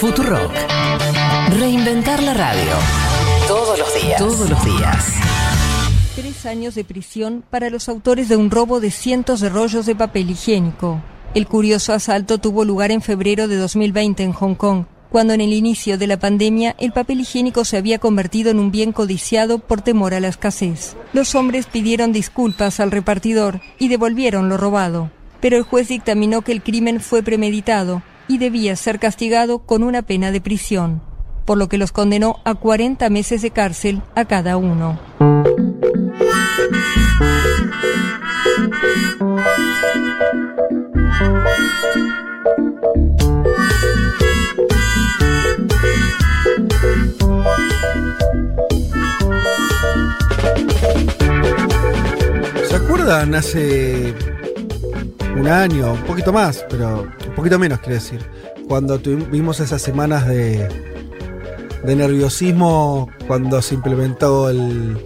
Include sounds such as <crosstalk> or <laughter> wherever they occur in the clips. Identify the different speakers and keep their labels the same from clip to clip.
Speaker 1: Futurock. Reinventar la radio. Todos los días. Todos los días.
Speaker 2: Tres años de prisión para los autores de un robo de cientos de rollos de papel higiénico. El curioso asalto tuvo lugar en febrero de 2020 en Hong Kong, cuando en el inicio de la pandemia el papel higiénico se había convertido en un bien codiciado por temor a la escasez. Los hombres pidieron disculpas al repartidor y devolvieron lo robado, pero el juez dictaminó que el crimen fue premeditado y debía ser castigado con una pena de prisión, por lo que los condenó a 40 meses de cárcel a cada uno.
Speaker 3: ¿Se acuerdan hace un año, un poquito más, pero un poquito menos, quiero decir, cuando tuvimos esas semanas de, de nerviosismo, cuando se implementó el,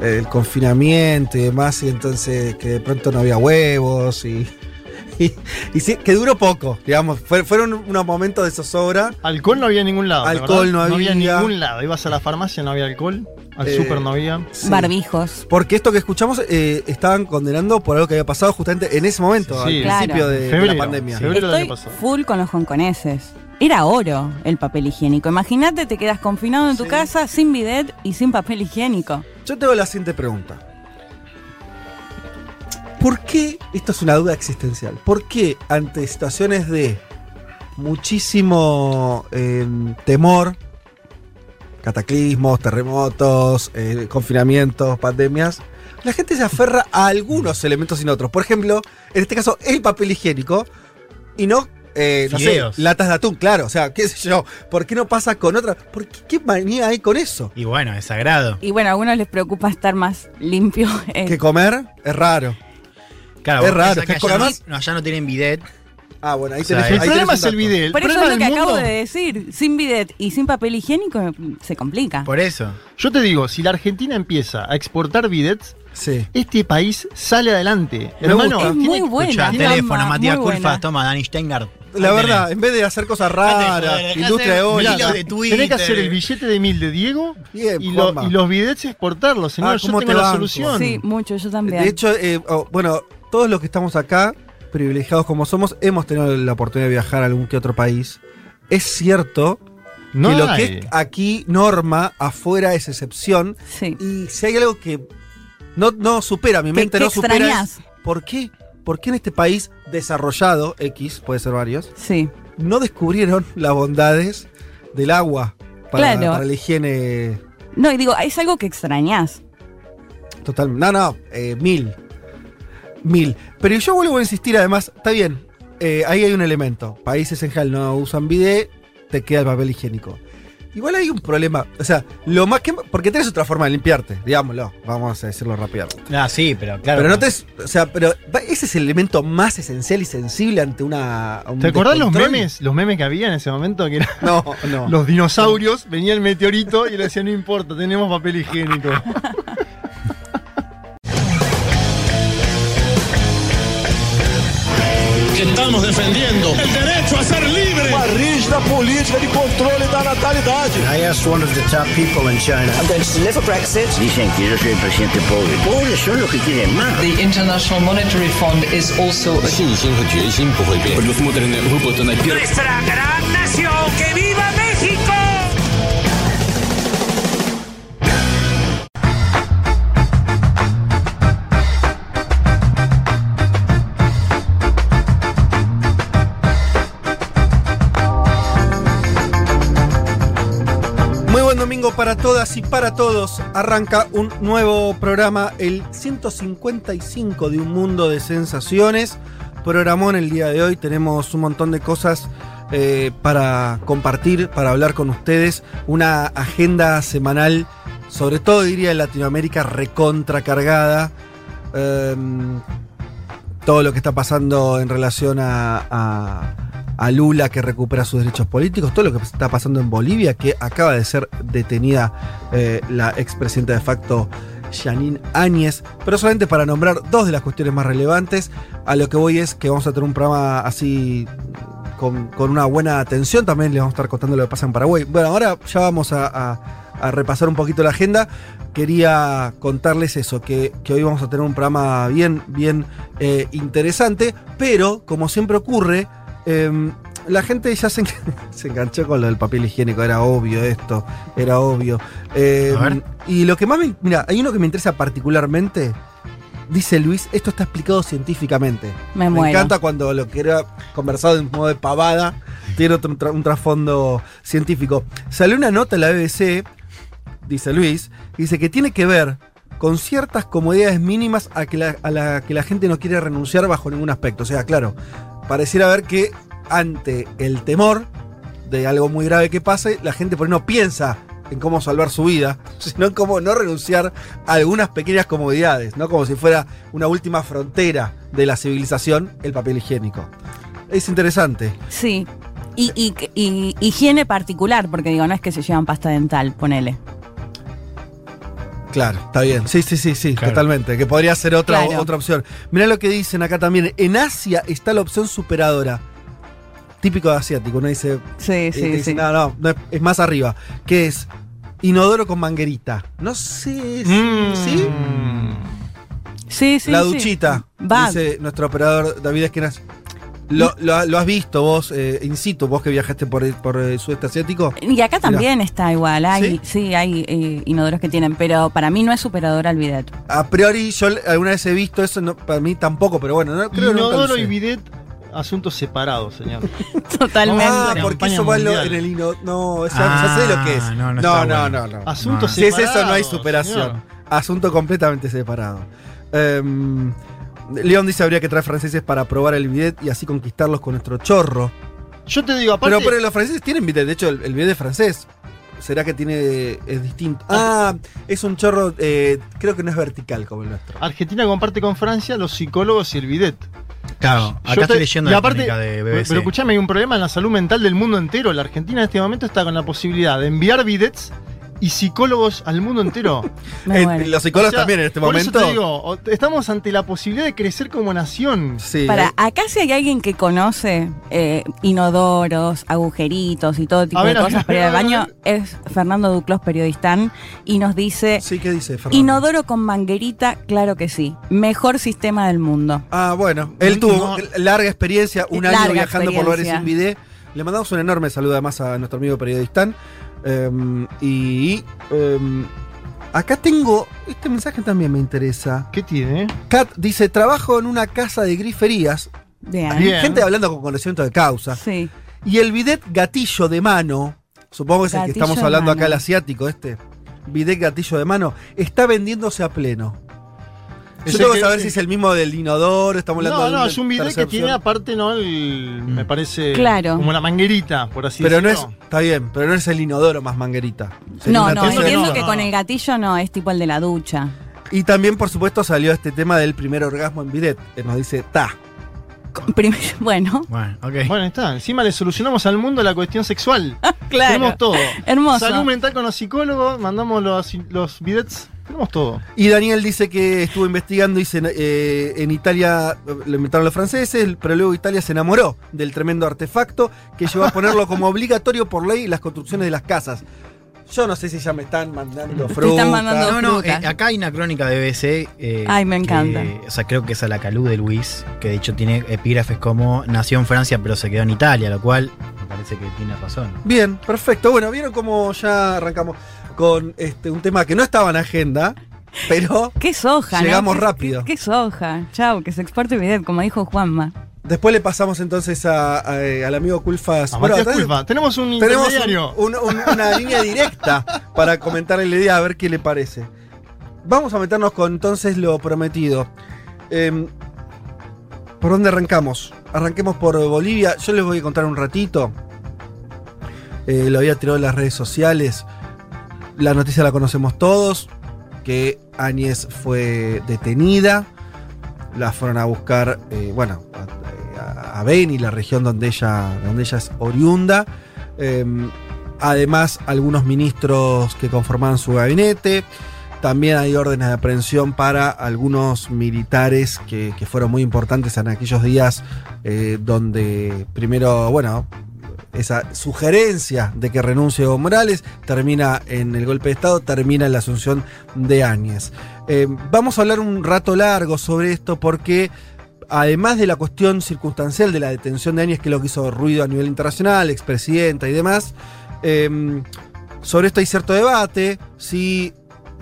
Speaker 3: el confinamiento y demás, y entonces que de pronto no había huevos y, <laughs> y, y sí, que duró poco, digamos, fue- fueron unos momentos de zozobra.
Speaker 4: Alcohol no había en ningún lado. ¿te
Speaker 3: Alcohol no
Speaker 4: No había en
Speaker 3: había.
Speaker 4: ningún lado. Ibas a la farmacia, no había alcohol. Al
Speaker 3: Eh,
Speaker 4: súper no había.
Speaker 3: Sí.
Speaker 2: Barbijos.
Speaker 3: Porque esto que escuchamos eh, estaban condenando por algo que había pasado justamente en ese momento,
Speaker 4: Sí.
Speaker 3: al
Speaker 4: Claro.
Speaker 3: principio de, de
Speaker 4: Febrero.
Speaker 3: la pandemia.
Speaker 4: Febrero del año
Speaker 5: Estoy
Speaker 4: pasado.
Speaker 5: full con los hongkoneses. Era oro el papel higiénico. Imagínate, te quedas confinado en tu
Speaker 3: Sí.
Speaker 5: casa sin bidet y sin papel higiénico.
Speaker 3: Yo tengo la siguiente pregunta. ¿Por qué, esto es una duda existencial, por qué ante situaciones de muchísimo eh, temor, cataclismos, terremotos, eh, confinamientos, pandemias, la gente se aferra a algunos elementos y no otros? Por ejemplo, en este caso, el papel higiénico y no... eh, no sé, latas de atún, claro, o sea, qué sé yo, ¿por qué no pasa con otra? ¿Por qué, qué manía hay con eso?
Speaker 6: Y bueno, es sagrado.
Speaker 5: Y bueno, a algunos les preocupa estar más limpio. eh,
Speaker 3: Que comer es raro.
Speaker 6: Claro,
Speaker 3: Es raro,
Speaker 6: que
Speaker 3: es que
Speaker 6: allá,
Speaker 3: además-
Speaker 6: no, allá no tienen bidet.
Speaker 3: Ah, bueno, ahí
Speaker 6: O sea,
Speaker 3: tenés,
Speaker 6: el
Speaker 3: ahí
Speaker 4: problema
Speaker 3: tenés
Speaker 4: es el bidet. El
Speaker 5: Por eso es lo que
Speaker 4: del
Speaker 5: acabo
Speaker 4: mundo-
Speaker 5: de decir. Sin bidet y sin papel higiénico se complica.
Speaker 6: Por eso.
Speaker 4: Yo te digo, si la Argentina empieza a exportar bidets,
Speaker 3: Sí.
Speaker 4: este país sale adelante.
Speaker 3: Me
Speaker 4: Hermano.
Speaker 5: Es
Speaker 4: tiene
Speaker 5: muy
Speaker 4: que-
Speaker 5: buena.
Speaker 6: Escuchá,
Speaker 5: Gamba,
Speaker 6: teléfono, Matías
Speaker 5: muy
Speaker 6: Culfa,
Speaker 5: buena.
Speaker 6: toma, Dani Steingart.
Speaker 3: La
Speaker 6: Ahí
Speaker 3: verdad,
Speaker 6: tenés.
Speaker 3: en vez de hacer cosas raras,
Speaker 6: dejate
Speaker 3: industria de
Speaker 6: Twitter.
Speaker 4: Tenés que hacer el billete de mil de Diego
Speaker 3: Bien,
Speaker 4: y, lo- y los bidets exportarlos. Señor,
Speaker 3: Ah,
Speaker 4: yo
Speaker 3: ¿cómo
Speaker 4: tengo
Speaker 3: te
Speaker 4: la
Speaker 3: banco?
Speaker 4: solución.
Speaker 5: Sí, mucho, yo también.
Speaker 3: De hecho, eh, oh, bueno, todos los que estamos acá, privilegiados como somos, hemos tenido la oportunidad de viajar a algún que otro país. Es cierto
Speaker 4: No
Speaker 3: que lo que es aquí norma, afuera es excepción.
Speaker 5: sí.
Speaker 3: Y si hay algo que no, no supera, mi
Speaker 5: ¿Qué-
Speaker 3: mente
Speaker 5: qué
Speaker 3: no supera es, ¿por qué? ¿Por qué en este país desarrollado, X, puede ser varios,
Speaker 5: Sí.
Speaker 3: no descubrieron las bondades del agua para,
Speaker 5: Claro.
Speaker 3: para la higiene
Speaker 5: No, y digo, es algo que extrañás.
Speaker 3: total? No, no, eh, mil. Mil. Pero yo vuelvo a insistir, además, está bien, eh, ahí hay un elemento. Países en general no usan bidet, te queda el papel higiénico. Igual hay un problema, o sea, lo más que... Porque tenés otra forma de limpiarte, digámoslo, vamos a decirlo rápidamente.
Speaker 6: Ah, sí, pero claro.
Speaker 3: Pero no te... O sea, pero ese es el elemento más esencial y sensible ante una... un
Speaker 4: ¿Te acordás los memes? Los memes que había en ese momento que eran
Speaker 3: No, <laughs> no.
Speaker 4: los dinosaurios, venía el meteorito y le decía, no importa, tenemos papel higiénico. <laughs>
Speaker 7: estamos defendiendo el derecho a ser libre.
Speaker 8: Uma rígida política de controle da natalidade.
Speaker 9: I asked one of the top people in China. Dicen que yo soy el presidente pobre. Pobres son los que quieren más.
Speaker 1: The International Monetary Fund is also a
Speaker 7: 信心和决心不会变。Предусмотрены выплаты на первый.
Speaker 10: nuestra gran nación. ¡Que viva México!
Speaker 3: Buen domingo para todas y para todos. Arranca un nuevo programa, el 155 de Un Mundo de Sensaciones. Programón el día de hoy. Tenemos un montón de cosas eh, para compartir, para hablar con ustedes. Una agenda semanal, sobre todo diría en Latinoamérica, recontra cargada. Em, todo lo que está pasando en relación a- a Lula que recupera sus derechos políticos, todo lo que está pasando en Bolivia, que acaba de ser detenida eh, la expresidenta de facto Janine Áñez, pero solamente para nombrar dos de las cuestiones más relevantes, a lo que voy es que vamos a tener un programa así con, una buena atención. También les vamos a estar contando lo que pasa en Paraguay. Bueno, ahora ya vamos a, repasar un poquito la agenda. Quería contarles eso, que, que hoy vamos a tener un programa bien, bien eh, interesante, pero como siempre ocurre, em, la gente ya se, en- <laughs> se enganchó con lo del papel higiénico, era obvio esto, era obvio. Em,
Speaker 6: A ver.
Speaker 3: y lo que más me... Mira, hay uno que me interesa particularmente, dice Luis, esto está explicado científicamente.
Speaker 5: Me
Speaker 3: Me
Speaker 5: muero.
Speaker 3: encanta cuando lo que era conversado en modo de pavada tiene otro- un, tra- un trasfondo científico. Salió una nota en la BBC, dice Luis, dice que tiene que ver con ciertas comodidades mínimas a, que la, a la que la gente no quiere renunciar bajo ningún aspecto. O sea, claro, pareciera ver que ante el temor de algo muy grave que pase, la gente por no piensa en cómo salvar su vida, <laughs> sino en cómo no renunciar a algunas pequeñas comodidades, ¿no? Como si fuera una última frontera de la civilización, el papel higiénico. Es interesante.
Speaker 5: Sí. Y, y- y higiene particular, porque digo, no es que se llevan pasta dental, ponele.
Speaker 3: Claro, está bien. Sí, sí, sí, sí,
Speaker 6: Claro.
Speaker 3: totalmente. Que podría ser otra,
Speaker 5: Claro.
Speaker 3: otra opción. Mirá lo que dicen acá también. En Asia está la opción superadora. Típico de asiático. Uno dice,
Speaker 5: Sí,
Speaker 3: eh,
Speaker 5: sí,
Speaker 3: dice,
Speaker 5: sí.
Speaker 3: no, no, no, es, es más arriba. Que es inodoro con manguerita. No sé si.
Speaker 4: Mm.
Speaker 3: ¿Sí?
Speaker 5: Sí, sí,
Speaker 3: la
Speaker 5: sí.
Speaker 3: duchita.
Speaker 5: Va.
Speaker 3: Dice nuestro operador David Esquinas. ¿Lo, lo- lo has visto vos, eh, in situ, vos que viajaste por, el- por el sudeste asiático?
Speaker 5: Y acá también está igual, hay,
Speaker 3: ¿Sí?
Speaker 5: sí, hay eh, inodoros que tienen, pero para mí no es superador al bidet.
Speaker 3: A priori, yo alguna vez he visto eso, no, para mí tampoco, pero bueno, no, creo
Speaker 4: Inodoro y bidet, asuntos separados, señor. <laughs>
Speaker 5: Totalmente.
Speaker 3: Ah, porque eso va en el hino. No, ya, ya sé lo que es.
Speaker 6: Ah,
Speaker 3: no,
Speaker 6: no, no
Speaker 3: no,
Speaker 6: está
Speaker 3: no,
Speaker 6: bueno.
Speaker 3: no,
Speaker 4: Asuntos
Speaker 3: Si es eso,
Speaker 4: separados.
Speaker 3: no hay superación.
Speaker 4: señor.
Speaker 3: Asunto completamente separado. Em, León dice habría que traer franceses para probar el bidet y así conquistarlos con nuestro chorro.
Speaker 4: Yo te digo, aparte.
Speaker 3: Pero, pero los franceses tienen bidet, de hecho el, el bidet es francés. ¿Será que tiene es distinto? Ah, es un chorro, eh, creo que no es vertical como el nuestro.
Speaker 4: Argentina comparte con Francia los psicólogos y el bidet.
Speaker 6: Claro, acá
Speaker 4: Yo te-
Speaker 6: estoy leyendo
Speaker 4: y
Speaker 6: la
Speaker 4: aparte,
Speaker 6: de
Speaker 4: pero-
Speaker 6: BBC.
Speaker 4: Pero escuchame, hay un problema en la salud mental del mundo entero. La Argentina en este momento está con la posibilidad de enviar bidets y psicólogos al mundo entero. <laughs>
Speaker 3: Eh, los psicólogos
Speaker 4: O sea,
Speaker 3: también en este
Speaker 4: por
Speaker 3: momento.
Speaker 4: Eso te digo, estamos ante la posibilidad de crecer como nación.
Speaker 3: sí,
Speaker 5: Para,
Speaker 3: eh,
Speaker 5: acá si hay alguien que conoce eh, inodoros, agujeritos y todo tipo
Speaker 4: ver,
Speaker 5: de cosas para ir al baño, es Fernando Duclos, periodistán, y nos dice,
Speaker 3: sí, ¿qué dice Fernando?
Speaker 5: inodoro con manguerita, claro que sí, mejor sistema del mundo.
Speaker 3: Ah, bueno. Él tuvo
Speaker 4: No.
Speaker 3: larga experiencia, un año viajando por lugares sin bidet. Le mandamos un enorme saludo además a nuestro amigo periodistán. Em, y em, acá tengo. Este mensaje también me interesa.
Speaker 4: ¿Qué tiene?
Speaker 3: Kat dice: Trabajo en una casa de griferías.
Speaker 5: Bien.
Speaker 4: Bien.
Speaker 3: Gente hablando con conocimiento de causa.
Speaker 5: Sí.
Speaker 3: Y el bidet gatillo de mano. Supongo que es el que estamos hablando acá, el asiático, este. Bidet gatillo de mano. Está vendiéndose a pleno. Yo tengo que saber si es el mismo del inodoro. Estamos hablando
Speaker 4: No,
Speaker 3: de
Speaker 4: no,
Speaker 3: un-
Speaker 4: es un bidet que tiene aparte, ¿no? El, Me parece.
Speaker 5: Claro.
Speaker 4: Como la manguerita, por así
Speaker 3: Pero no es,
Speaker 4: decirlo.
Speaker 3: está bien, pero no es el inodoro más manguerita.
Speaker 5: No,
Speaker 3: una
Speaker 5: no, entiendo que
Speaker 4: no.
Speaker 5: con el gatillo no, es tipo el de la ducha.
Speaker 3: Y también, por supuesto, salió este tema del primer orgasmo en bidet, que nos dice ta. <laughs>
Speaker 5: Bueno,
Speaker 6: Bueno, ok.
Speaker 4: Bueno, ahí está. Encima le solucionamos al mundo la cuestión sexual. <laughs>
Speaker 5: claro.
Speaker 4: Tenemos todo.
Speaker 5: Hermoso.
Speaker 4: Salud mental con los psicólogos, mandamos los, los bidets. Tenemos todo.
Speaker 3: Y Daniel dice que estuvo investigando y se- eh, en Italia lo inventaron los franceses, pero luego Italia se enamoró del tremendo artefacto que llevó a ponerlo como <laughs> obligatorio por ley en las construcciones de las casas. Yo no sé si ya me están mandando
Speaker 5: Te
Speaker 3: fruta.
Speaker 5: están mandando-
Speaker 6: No, no,
Speaker 5: fruta.
Speaker 6: eh, acá hay una crónica de BBC. eh,
Speaker 5: Ay, me encanta.
Speaker 6: que- o sea, creo que es a la Calú de Luis, que de hecho tiene epígrafes como nació en Francia pero se quedó en Italia, lo cual me parece que tiene razón.
Speaker 3: Bien, perfecto. Bueno, vieron cómo ya arrancamos con este un tema que no estaba en agenda, pero <laughs>
Speaker 5: ¿Qué soja?
Speaker 3: Llegamos
Speaker 5: ¿Qué-
Speaker 3: rápido.
Speaker 5: ¿Qué, qué soja? Chau, que se exporte bidet, como dijo Juanma.
Speaker 3: después le pasamos entonces a- a- al amigo Culfas.
Speaker 4: A
Speaker 3: Bueno,
Speaker 4: Culpa. Tenemos un
Speaker 3: Tenemos un-
Speaker 4: intermediario.
Speaker 3: un- un- una <laughs> línea directa para comentarle la idea, a ver qué le parece. Vamos a meternos con entonces lo prometido. Em, ¿Por dónde arrancamos? Arranquemos por Bolivia. Yo les voy a contar un ratito. Eh, lo había tirado en las redes sociales. La noticia la conocemos todos. Que Áñez fue detenida. La fueron a buscar, eh, bueno, a, a Beni, la región donde ella, donde ella es oriunda. Eh, además, algunos ministros que conformaban su gabinete. También hay órdenes de aprehensión para algunos militares que, que fueron muy importantes en aquellos días eh, donde primero, bueno, esa sugerencia de que renuncie Evo Morales termina en el golpe de Estado, termina en la asunción de Áñez. Eh, vamos a hablar un rato largo sobre esto porque además de la cuestión circunstancial de la detención de Áñez, que es lo que hizo ruido a nivel internacional, expresidenta y demás, eh, sobre esto hay cierto debate, si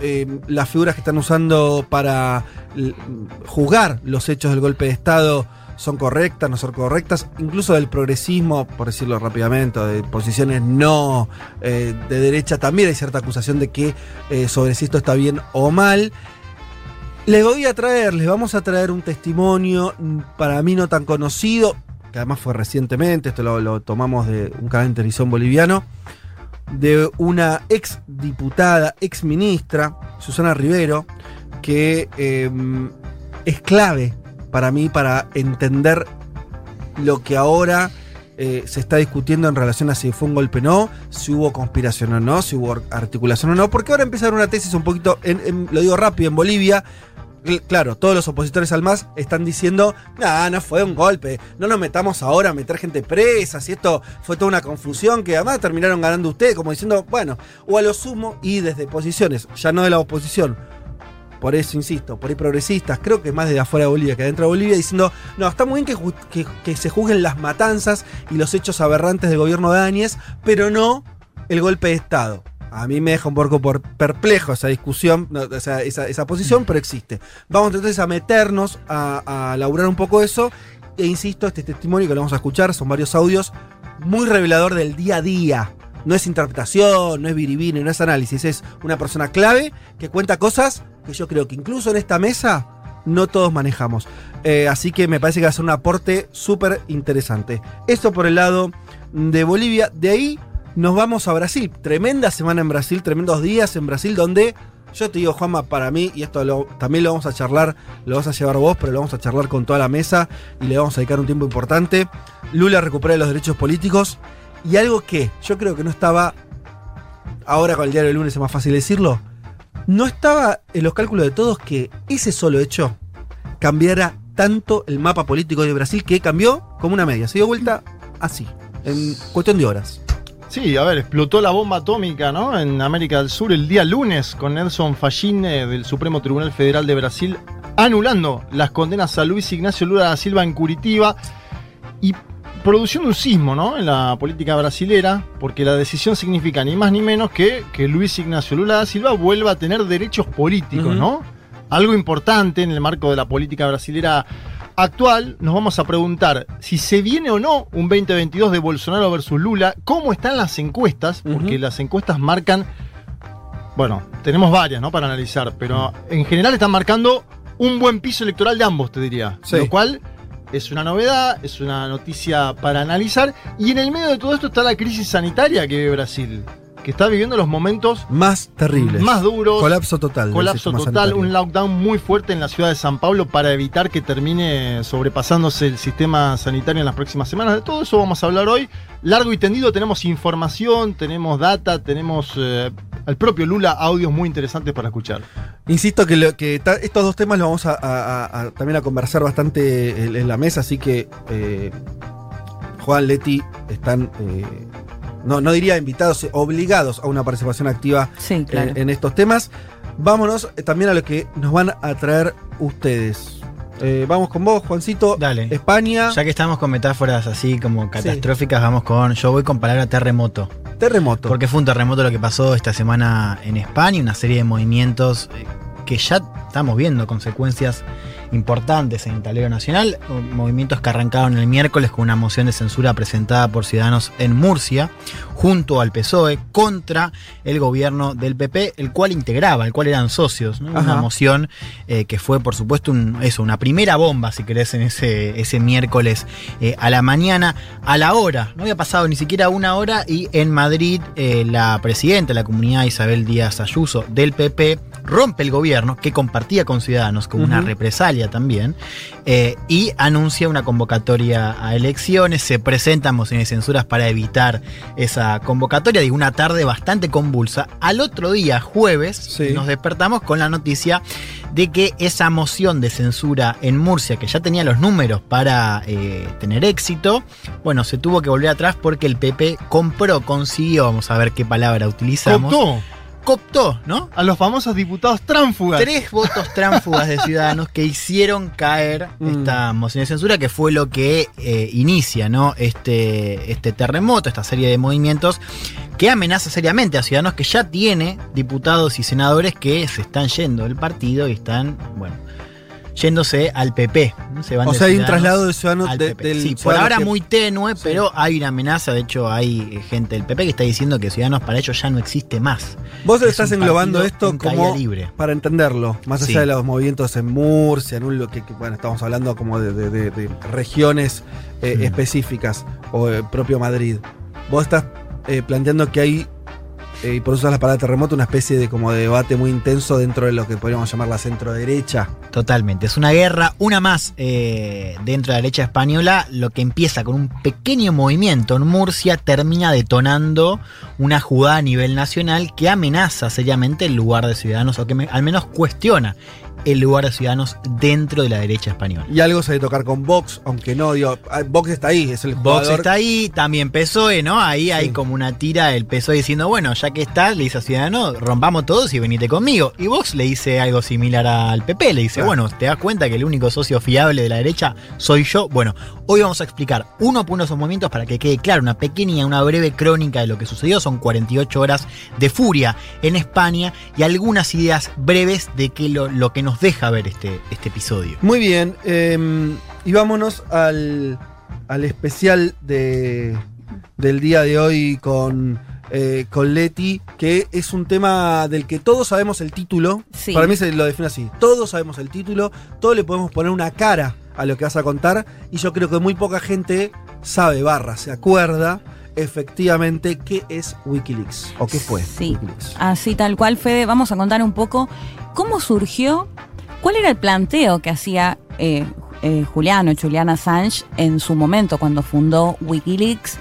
Speaker 3: eh, las figuras que están usando para juzgar los hechos del golpe de Estado son correctas, no son correctas, incluso del progresismo, por decirlo rápidamente, de posiciones no eh, de derecha, también hay cierta acusación de que eh, sobre si esto está bien o mal. Les voy a traer, les vamos a traer un testimonio mm, para mí no tan conocido, que además fue recientemente, esto lo, tomamos de un canal de televisión boliviano, de una ex diputada, ex ministra, Susana Rivero, que eh, es clave para mí para entender lo que ahora eh, se está discutiendo en relación a si fue un golpe o no, si hubo conspiración o no, si hubo articulación o no, porque ahora empieza a haber una tesis un poquito, lo digo rápido, en Bolivia. cl- Claro, todos los opositores al MAS están diciendo, no, no fue un golpe, no nos metamos ahora a meter gente presa, si esto fue toda una confusión, que además terminaron ganando ustedes, como diciendo, bueno, o a lo sumo, y desde posiciones, ya no de la oposición, por eso insisto, por ahí progresistas, creo que más desde afuera de Bolivia que adentro de Bolivia, diciendo, no, está muy bien que, que- se juzguen las matanzas y los hechos aberrantes del gobierno de Áñez, pero no el golpe de Estado. A mí me deja un poco perplejo esa discusión, esa, esa posición, pero existe. Vamos entonces a meternos a, a laburar un poco eso. E insisto, este testimonio que lo vamos a escuchar son varios audios muy revelador del día a día. No es interpretación, no es biribini, no es análisis, es una persona clave que cuenta cosas que yo creo que incluso en esta mesa no todos manejamos. Eh, así que me parece que va a ser un aporte súper interesante. Esto por el lado de Bolivia. De ahí nos vamos a Brasil. Tremenda semana en Brasil, tremendos días en Brasil donde yo te digo, Juanma, para mí, y esto también lo vamos a charlar, lo vas a llevar vos, pero lo vamos a charlar con toda la mesa y le vamos a dedicar un tiempo importante. Lula recupera los derechos políticos y algo que yo creo que no estaba, ahora con el diario del lunes es más fácil decirlo, no estaba en los cálculos de todos que ese solo hecho cambiara tanto el mapa político de Brasil que cambió como una media. Se dio vuelta así, en cuestión de horas.
Speaker 4: Sí, a ver, explotó la bomba atómica, ¿no? En América del Sur el día lunes con Nelson Fachine del Supremo Tribunal Federal de Brasil anulando las condenas a Luis Ignacio Lula da Silva en Curitiba y produciendo un sismo, ¿no? En la política brasilera, porque la decisión significa ni más ni menos que que Luis Ignacio Lula da Silva vuelva a tener derechos políticos. ¿no? Algo importante en el marco de la política brasilera actual, nos vamos a preguntar si se viene o no un 2022 de Bolsonaro versus Lula, cómo están las encuestas, porque las encuestas marcan, bueno, tenemos varias, ¿no? Para analizar, pero en general están marcando un buen piso electoral de ambos, te diría.
Speaker 3: Sí.
Speaker 4: Lo cual es una novedad, es una noticia para analizar, y en el medio de todo esto está la crisis sanitaria que vive Brasil, que está viviendo los momentos
Speaker 3: Más terribles.
Speaker 4: más duros.
Speaker 3: Colapso total.
Speaker 4: Colapso total,
Speaker 3: sanitario.
Speaker 4: un lockdown muy fuerte en la ciudad de San Pablo para evitar que termine sobrepasándose el sistema sanitario en las próximas semanas. De todo eso vamos a hablar hoy. Largo y tendido, tenemos información, tenemos data, tenemos eh, al propio Lula audios muy interesantes para escuchar.
Speaker 3: Insisto que, lo- que ta- estos dos temas los vamos a, a- a- a- también a conversar bastante en, en la mesa, así que eh, Juan, Leti están, eh, no, no diría invitados, eh, obligados a una participación activa
Speaker 5: Sí, claro.
Speaker 3: eh, en estos temas. Vámonos eh, también a lo que nos van a traer ustedes. Eh, vamos con vos, Juancito.
Speaker 6: Dale.
Speaker 3: España,
Speaker 6: Ya que estamos con metáforas así como catastróficas, vamos con. Yo voy con palabra terremoto.
Speaker 3: terremoto.
Speaker 6: Porque fue un terremoto lo que pasó esta semana en España, una serie de movimientos que ya estamos viendo consecuencias importantes en el tablero nacional, movimientos que arrancaron el miércoles con una moción de censura presentada por Ciudadanos en Murcia, junto al PSOE, contra el gobierno del PP, el cual integraba, el cual eran socios, ¿no? una moción eh, que fue por supuesto un- eso, una primera bomba, si querés, en ese, ese miércoles eh, a la mañana, a la hora, no había pasado ni siquiera una hora y en Madrid eh, la presidenta de la comunidad Isabel Díaz Ayuso del PP rompe el gobierno, que compartía con Ciudadanos como una
Speaker 3: Ujú.
Speaker 6: También, eh, y anuncia una convocatoria a elecciones, se presentan mociones de censuras para evitar esa convocatoria, digo, una tarde bastante convulsa. Al otro día, jueves,
Speaker 3: Sí.
Speaker 6: nos despertamos con la noticia de que esa moción de censura en Murcia, que ya tenía los números para eh, tener éxito, bueno, se tuvo que volver atrás porque el PP compró, consiguió, vamos a ver qué palabra utilizamos.
Speaker 4: Cooptó,
Speaker 6: ¿no?
Speaker 4: a los famosos diputados tránfugas.
Speaker 6: Tres votos tránfugas de ciudadanos que hicieron caer
Speaker 3: Mm.
Speaker 6: esta moción de censura, que fue lo que eh, inicia ¿no? este, este terremoto, esta serie de movimientos que amenaza seriamente a ciudadanos que ya tiene diputados y senadores que se están yendo del partido y están, bueno, yéndose al PP. ¿no? Se van
Speaker 3: O sea, hay un traslado de ciudadanos de- del
Speaker 6: Sí, por ahora
Speaker 3: que-
Speaker 6: muy tenue,
Speaker 3: Sí.
Speaker 6: pero hay una amenaza. De hecho, hay eh, gente del PP que está diciendo que Ciudadanos para ellos ya no existe más.
Speaker 3: Vos
Speaker 6: Es
Speaker 3: estás englobando esto
Speaker 6: en
Speaker 3: como
Speaker 6: libre.
Speaker 3: para entenderlo, más allá
Speaker 6: Sí.
Speaker 3: de los movimientos en Murcia, en un lo que, que, bueno, estamos hablando como de, de- de- de regiones eh,
Speaker 6: Mm.
Speaker 3: específicas o el propio Madrid. Vos estás eh, planteando que hay eh, y por usas la palabra terremoto, una especie de como de debate muy intenso dentro de lo que podríamos llamar la centro derecha.
Speaker 6: Totalmente, es una guerra, una más eh, dentro de la derecha española, lo que empieza con un pequeño movimiento en Murcia termina detonando una jugada a nivel nacional que amenaza seriamente el lugar de Ciudadanos o que al menos cuestiona el lugar de Ciudadanos dentro de la derecha española.
Speaker 3: Y algo se debe tocar con Vox, aunque no, digo, ah, Vox está ahí, es el
Speaker 6: Vox
Speaker 3: jugador.
Speaker 6: está ahí, también PSOE, ¿no? Ahí hay como una tira el PSOE diciendo, bueno, ya que está, le dice a Ciudadanos, rompamos todos y venite conmigo. Y Vox le dice algo similar al PP, le dice,
Speaker 3: Claro.
Speaker 6: bueno, ¿te das cuenta que el único socio fiable de la derecha soy yo? Bueno, hoy vamos a explicar uno por uno esos movimientos para que quede claro, una pequeña, una breve crónica de lo que sucedió. Son 48 horas de furia en España y algunas ideas breves de que lo, lo que nos deja ver este, este episodio.
Speaker 3: Muy bien, eh, y vámonos al, al especial de, del día de hoy con, eh, con Leti, que es un tema del que todos sabemos el título.
Speaker 5: Sí.
Speaker 3: Para mí se lo define así. Todos sabemos el título, todos le podemos poner una cara a lo que vas a contar, y yo creo que muy poca gente sabe, barra, se acuerda efectivamente qué es Wikileaks, o qué fue
Speaker 5: Sí.
Speaker 3: Wikileaks.
Speaker 5: Así tal cual, Fede, vamos a contar un poco cómo surgió, cuál era el planteo que hacía eh, eh, Juliano, Julian Assange, en su momento cuando fundó Wikileaks.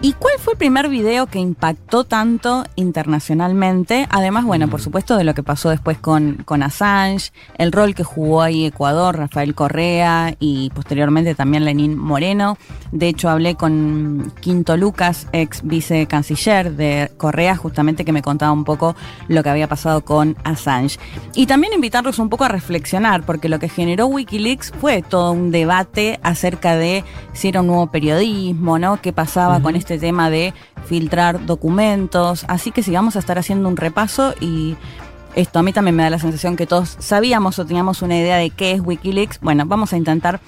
Speaker 5: ¿Y cuál fue el primer video que impactó tanto internacionalmente? Además, bueno, por supuesto, de lo que pasó después con, con Assange, el rol que jugó ahí Ecuador, Rafael Correa y posteriormente también Lenín Moreno. De hecho, hablé con Quinto Lucas, ex vicecanciller de Correa, justamente que me contaba un poco lo que había pasado con Assange. Y también invitarlos un poco a reflexionar, porque lo que generó Wikileaks fue todo un debate acerca de si era un nuevo periodismo, ¿no? ¿Qué pasaba con este tema de filtrar documentos? Así que sigamos a estar haciendo un repaso y esto a mí también me da la sensación que todos sabíamos o teníamos una idea de qué es Wikileaks. Bueno, vamos a intentar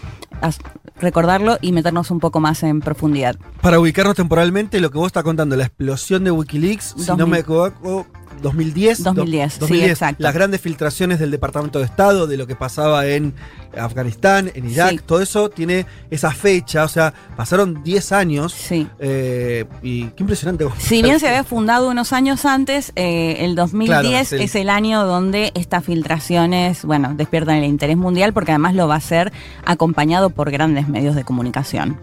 Speaker 5: recordarlo y meternos un poco más en profundidad.
Speaker 3: Para ubicarnos temporalmente, lo que vos estás contando, la explosión de Wikileaks, si no
Speaker 5: 2000.
Speaker 3: me equivoco, 2010.
Speaker 5: 2010,
Speaker 3: do-
Speaker 5: sí, exacto.
Speaker 3: Las grandes filtraciones del Departamento de Estado, de lo que pasaba en Afganistán, en Irak,
Speaker 5: Sí.
Speaker 3: todo eso tiene esa fecha, o sea, pasaron 10 años.
Speaker 5: Sí.
Speaker 3: eh, y qué impresionante.
Speaker 5: Si bien se había fundado unos años antes, eh, el 2010
Speaker 3: Claro, es el-
Speaker 5: es el año donde estas filtraciones, bueno, despiertan el interés mundial porque además lo va a hacer acompañado por grandes medios de comunicación.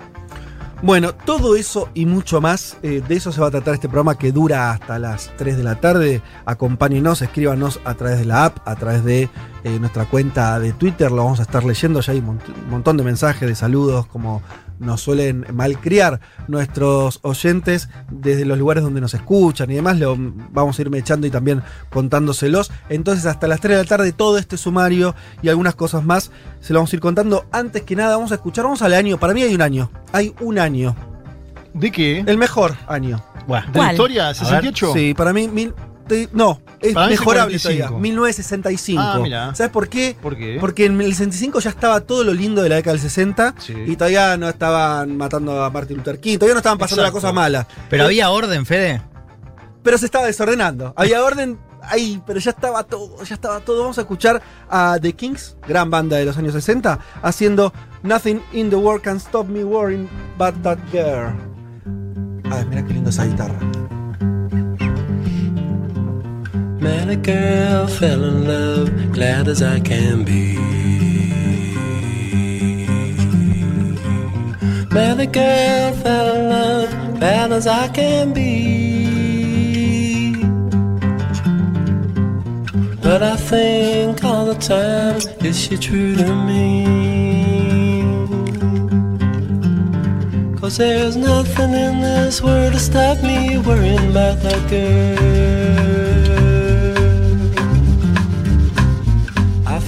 Speaker 3: Bueno, todo eso y mucho más, eh, de eso se va a tratar este programa que dura hasta las 3 de la tarde. Acompáñenos, escríbanos a través de la app, a través de eh, nuestra cuenta de Twitter, lo vamos a estar leyendo, ya hay un mont- un montón de mensajes, de saludos, como nos suelen malcriar nuestros oyentes desde los lugares donde nos escuchan y demás, lo vamos a irme echando y también contándoselos. Entonces hasta las 3 de la tarde todo este sumario y algunas cosas más se lo vamos a ir contando. Antes que nada vamos a escuchar, vamos al año, para mí hay un año, hay un año,
Speaker 4: ¿De qué?
Speaker 3: el mejor año.
Speaker 6: Bueno,
Speaker 4: ¿De la
Speaker 5: ¿Cuál?
Speaker 4: historia? ¿68?
Speaker 3: Sí, para mí, mil- te- no, es
Speaker 4: Para
Speaker 3: mejorable
Speaker 4: 45.
Speaker 3: todavía. 1965.
Speaker 4: Ah.
Speaker 3: ¿Sabes por qué?
Speaker 4: ¿Por qué?
Speaker 3: Porque en el 65 ya estaba todo lo lindo de la década del 60
Speaker 4: Sí.
Speaker 3: y todavía no estaban matando a Martin Luther King, todavía no estaban pasando las cosas malas.
Speaker 6: Pero había orden, Fede.
Speaker 3: Pero se estaba desordenando. Había orden ahí, pero ya estaba todo, ya estaba todo. Vamos a escuchar a The Kings, gran banda de los años 60, haciendo Nothing in the world can stop me worrying but that girl. Ay, mira qué lindo esa guitarra.
Speaker 11: Met a girl, fell in love, glad as I can be. Met a girl, fell in love, bad as I can be. But I think all the time, is she true to me? Cause there's nothing in this world to stop me worrying about that girl.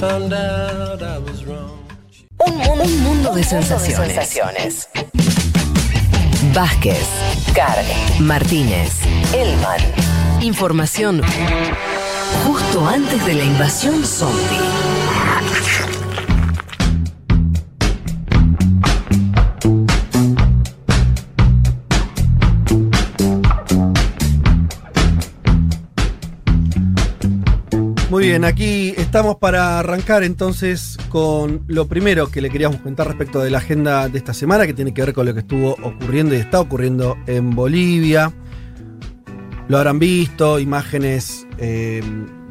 Speaker 1: Un mundo, un mundo de sensaciones. Vázquez, Carg, Martínez, Elman. Información justo antes de la invasión zombie.
Speaker 3: Muy bien, aquí estamos para arrancar entonces con lo primero que le queríamos contar respecto de la agenda de esta semana, que tiene que ver con lo que estuvo ocurriendo y está ocurriendo en Bolivia. Lo habrán visto, imágenes eh,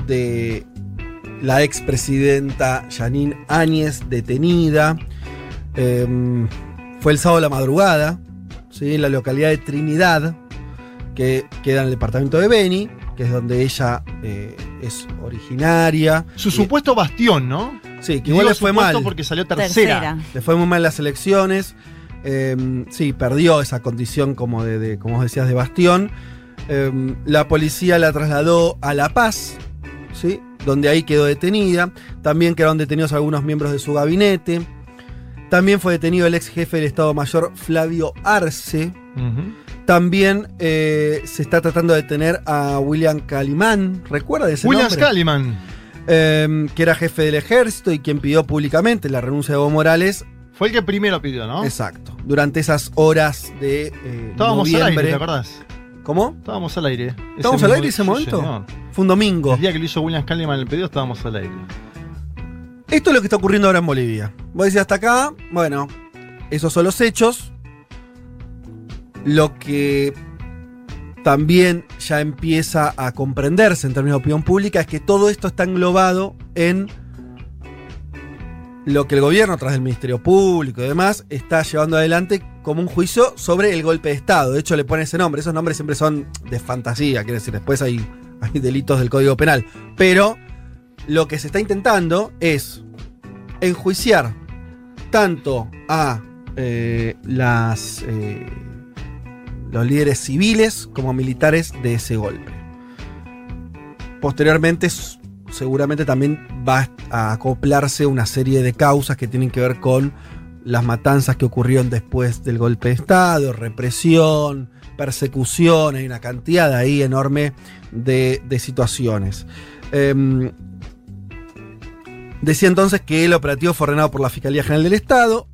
Speaker 3: de la expresidenta Janine Áñez detenida. Eh, fue el sábado a la madrugada, ¿sí? en la localidad de Trinidad, que queda en el departamento de Beni, que es donde ella eh, es originaria.
Speaker 4: Su supuesto bastión, ¿no?
Speaker 3: Sí, que
Speaker 4: Digo
Speaker 3: igual le fue mal.
Speaker 4: porque salió tercera.
Speaker 3: Le fue muy mal en las elecciones. Eh, sí, perdió esa condición como de, de- como vos decías, de bastión. Eh, la policía la trasladó a La Paz, ¿sí? Donde ahí quedó detenida. También quedaron detenidos algunos miembros de su gabinete. También fue detenido el ex jefe del Estado Mayor, Flavio Arce.
Speaker 4: Ujú.
Speaker 3: También eh, se está tratando de detener a William Calimán. ¿Recuerda ese
Speaker 4: William
Speaker 3: nombre?
Speaker 4: Scaliman.
Speaker 3: Eh, que era jefe del ejército y quien pidió públicamente la renuncia de Evo Morales.
Speaker 4: Fue el que primero pidió, ¿no?
Speaker 3: Exacto. Durante esas horas de eh,
Speaker 4: Estábamos al
Speaker 3: noviembre.
Speaker 4: aire, ¿te acordás?
Speaker 3: ¿Cómo?
Speaker 4: Estábamos al aire.
Speaker 3: ¿Estábamos al aire ese momento?
Speaker 4: señor.
Speaker 3: Fue un domingo.
Speaker 4: El día que lo hizo William Scaliman el pedido, estábamos al aire.
Speaker 3: Esto es lo que está ocurriendo ahora en Bolivia. Vos decís hasta acá, bueno, esos son los hechos. Lo que también ya empieza a comprenderse en términos de opinión pública es que todo esto está englobado en lo que el gobierno, a través del Ministerio Público y demás, está llevando adelante como un juicio sobre el golpe de Estado. De hecho, le pone ese nombre. Esos nombres siempre son de fantasía, quiero decir, después hay, hay delitos del Código Penal. Pero lo que se está intentando es enjuiciar tanto a eh, las, eh, los líderes civiles como militares de ese golpe. Posteriormente, seguramente también va a acoplarse una serie de causas que tienen que ver con las matanzas que ocurrieron después del golpe de Estado, represión, persecución, hay una cantidad ahí enorme de, de situaciones. Em, Decía entonces que el operativo fue ordenado por la Fiscalía General del Estado.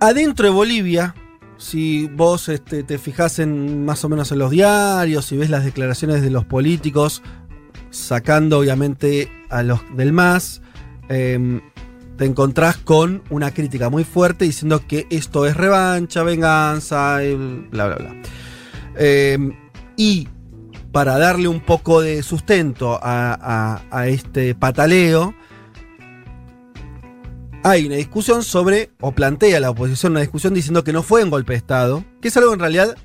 Speaker 3: Adentro de Bolivia, si vos este, te fijás en más o menos en los diarios, si ves las declaraciones de los políticos, sacando obviamente a los del MAS, em, te encontrás con una crítica muy fuerte diciendo que esto es revancha, venganza, y bla, bla, bla. Em, y para darle un poco de sustento a este pataleo, hay una discusión sobre, o plantea la oposición una discusión diciendo que no fue un golpe de Estado, que es algo en realidad,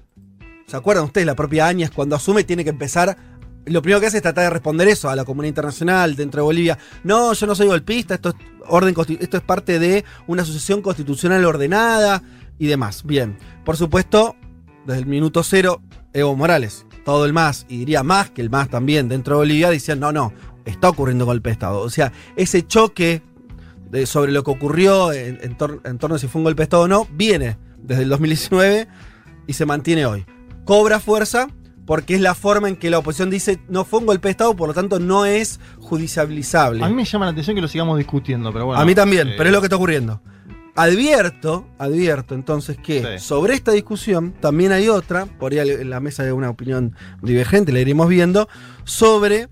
Speaker 3: ¿se acuerdan ustedes? La propia Áñez cuando asume tiene que empezar, lo primero que hace es tratar de responder eso a la comunidad internacional dentro de Bolivia. No, yo no soy golpista, esto es, orden, esto es parte de una sucesión constitucional ordenada y demás. Bien, por supuesto, desde el minuto cero, Evo Morales, todo el MAS, y diría más que el MAS también dentro de Bolivia, decían, no, no, está ocurriendo golpe de Estado. O sea, ese choque de- sobre lo que ocurrió en, en tor- en torno a si fue un golpe de Estado o no, viene desde el 2019 y se mantiene hoy. Cobra fuerza porque es la forma en que la oposición dice no fue un golpe de Estado, por lo tanto no es judicializable.
Speaker 4: A mí me llama la atención que lo sigamos discutiendo, pero bueno.
Speaker 3: A mí también,
Speaker 4: eh,
Speaker 3: pero es lo que está ocurriendo. Advierto, advierto entonces que
Speaker 4: Sí.
Speaker 3: sobre esta discusión también hay otra, por ahí en la mesa hay una opinión divergente, la iremos viendo, sobre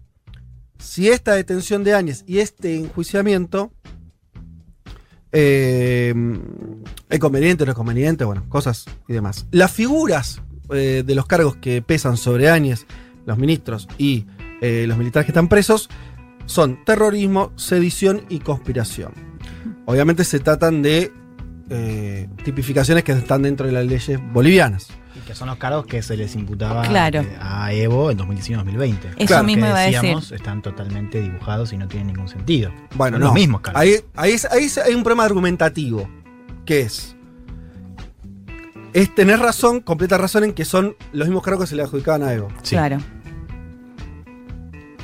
Speaker 3: si esta detención de Áñez y este enjuiciamiento eh, es conveniente no es conveniente, bueno, cosas y demás. Las figuras eh, de los cargos que pesan sobre Áñez los ministros y eh, los militares que están presos, son terrorismo, sedición y conspiración. Obviamente se tratan de eh, tipificaciones que están dentro de las leyes bolivianas.
Speaker 6: Y que son los cargos que se les imputaba
Speaker 5: Claro.
Speaker 6: eh, a Evo en 2019-2020.
Speaker 5: Eso
Speaker 3: Claro,
Speaker 5: mismo
Speaker 6: que
Speaker 5: iba a
Speaker 6: decíamos,
Speaker 5: decir.
Speaker 6: están totalmente dibujados y no tienen ningún sentido.
Speaker 3: Bueno,
Speaker 6: Son
Speaker 3: no.
Speaker 6: los mismos cargos.
Speaker 3: Ahí, ahí es- ahí es- hay un problema argumentativo, que es... Es tener razón, completa razón en que son los mismos cargos que se le adjudicaban a Evo.
Speaker 6: Sí.
Speaker 5: Claro.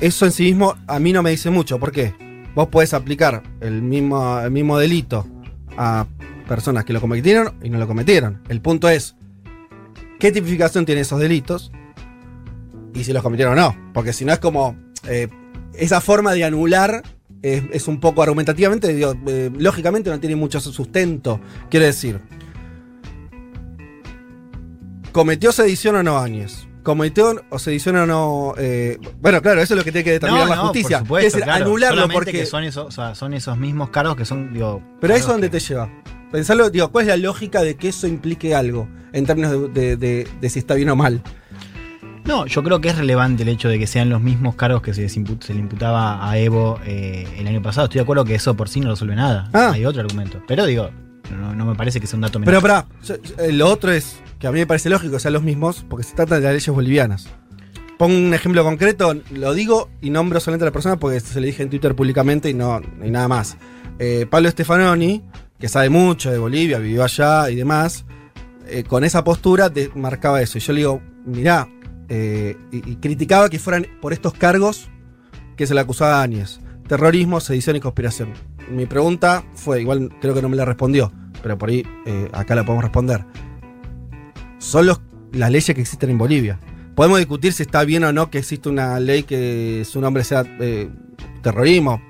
Speaker 3: Eso en sí mismo a mí no me dice mucho. ¿Por qué? Vos podés aplicar el mismo, el mismo delito a personas que lo cometieron y no lo cometieron. El punto es, ¿qué tipificación tienen esos delitos? Y si los cometieron o no. Porque si no es como... eh, esa forma de anular es, es un poco argumentativamente, digo, eh, lógicamente no tiene mucho sustento. Quiero decir, ¿cometió sedición o no Áñez? ¿Cometió o sedición o no? eh, bueno, claro, eso es lo que tiene que determinar la justicia.
Speaker 6: Por supuesto,
Speaker 3: es decir,
Speaker 6: claro.
Speaker 3: anularlo porque.
Speaker 6: que son, esos, o sea, son esos mismos cargos que son, digo.
Speaker 3: Pero a eso
Speaker 6: cargos
Speaker 3: dónde
Speaker 6: que-
Speaker 3: te lleva. Pensarlo, digo, ¿cuál es la lógica de que eso implique algo? En términos de, de- de- de si está bien o mal.
Speaker 6: No, yo creo que es relevante el hecho de que sean los mismos cargos que se, se le imputaba a Evo eh, el año pasado. Estoy de acuerdo que eso por sí no resuelve nada.
Speaker 3: Ah.
Speaker 6: Hay otro argumento. Pero digo, no, no me parece que sea un dato
Speaker 3: Pero
Speaker 6: menor.
Speaker 3: pará, yo- eh, lo otro es que a mí me parece lógico que sean los mismos porque se trata de las leyes bolivianas. Pongo un ejemplo concreto, lo digo y nombro solamente a la persona porque se le dije en Twitter públicamente y no y nada más. Eh, Pablo Stefanoni, que sabe mucho de Bolivia, vivió allá y demás, eh, con esa postura de- marcaba eso. Y yo le digo, mirá, eh, y, criticaba que fueran por estos cargos que se le acusaba a Áñez. Terrorismo, sedición y conspiración. Mi pregunta fue, igual creo que no me la respondió, pero por ahí eh, acá la podemos responder. Son los- las leyes que existen en Bolivia. Podemos discutir si está bien o no que existe una ley que su nombre sea eh, terrorismo,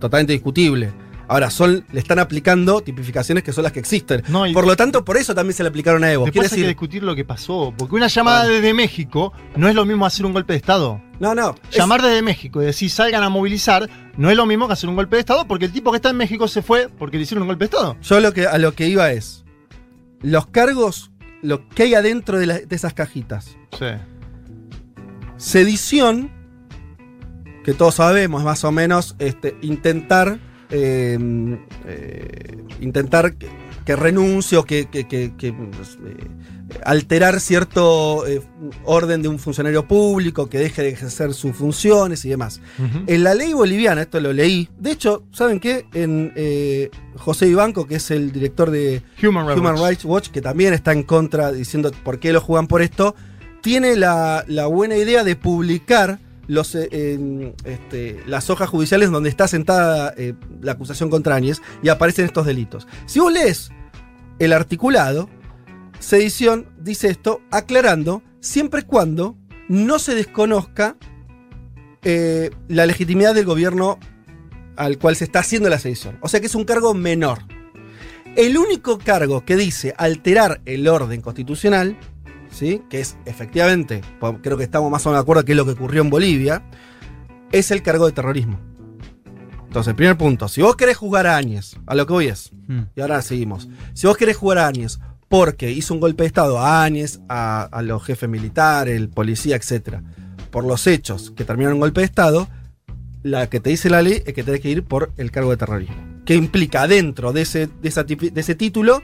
Speaker 3: totalmente discutible. Ahora, son, le están aplicando tipificaciones que son las que existen.
Speaker 4: No, y-
Speaker 3: por lo tanto, por eso también se le aplicaron a Evo.
Speaker 4: Después
Speaker 3: Quiere
Speaker 4: hay que
Speaker 3: decir,
Speaker 4: discutir lo que pasó. Porque una llamada desde México no es lo mismo hacer un golpe de Estado.
Speaker 3: no, no. es-
Speaker 4: Llamar desde México y decir salgan a movilizar no es lo mismo que hacer un golpe de Estado porque el tipo que está en México se fue porque le hicieron un golpe de Estado.
Speaker 3: Yo lo que, a lo que iba es, los cargos, lo que hay adentro de, la- de esas cajitas.
Speaker 4: Sí.
Speaker 3: Sedición, que todos sabemos, más o menos, este, intentar. Eh, eh, intentar que, que renuncie o que, que- pues, eh, alterar cierto eh, orden de un funcionario público, que deje de ejercer sus funciones y demás. En la ley boliviana, esto lo leí. De hecho, ¿saben qué? En José Ibanco, que es el director de
Speaker 4: Human Rights
Speaker 3: Human
Speaker 4: Watch.
Speaker 3: Rights Watch, que también está en contra diciendo por qué lo juegan por esto, tiene la, la buena idea de publicar los, eh, este, las hojas judiciales donde está sentada eh, la acusación contra Áñez y aparecen estos delitos. Si vos lees el articulado, sedición dice esto aclarando siempre y cuando no se desconozca eh, la legitimidad del gobierno al cual se está haciendo la sedición. O sea que es un cargo menor. El único cargo que dice alterar el orden constitucional, ¿sí? que es efectivamente, creo que estamos más o menos de acuerdo que es lo que ocurrió en Bolivia, es el cargo de terrorismo. Entonces, primer punto, si vos querés jugar a Áñez, a lo que voy es,
Speaker 6: Mm.
Speaker 3: y ahora seguimos, si vos querés jugar a Áñez porque hizo un golpe de Estado a Áñez, a, a los jefes militares, el policía, etc., por los hechos que terminaron en golpe de Estado, la que te dice la ley es que tenés que ir por el cargo de terrorismo. Que implica dentro de ese, de esa tipi- de ese título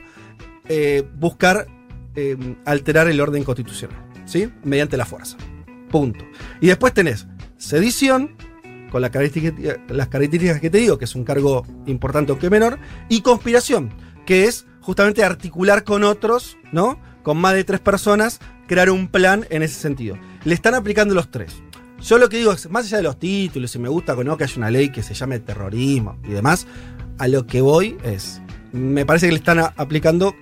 Speaker 3: eh, buscar eh, alterar el orden constitucional, ¿sí? Mediante la fuerza. Punto. Y después tenés sedición, con la característica- las características que te digo, que es un cargo importante aunque menor, y conspiración, que es justamente articular con otros, ¿no? Con más de tres personas, crear un plan en ese sentido. Le están aplicando los tres. Yo lo que digo es, más allá de los títulos, si me gusta o no que haya una ley que se llame terrorismo y demás, a lo que voy es, me parece que le están aplicando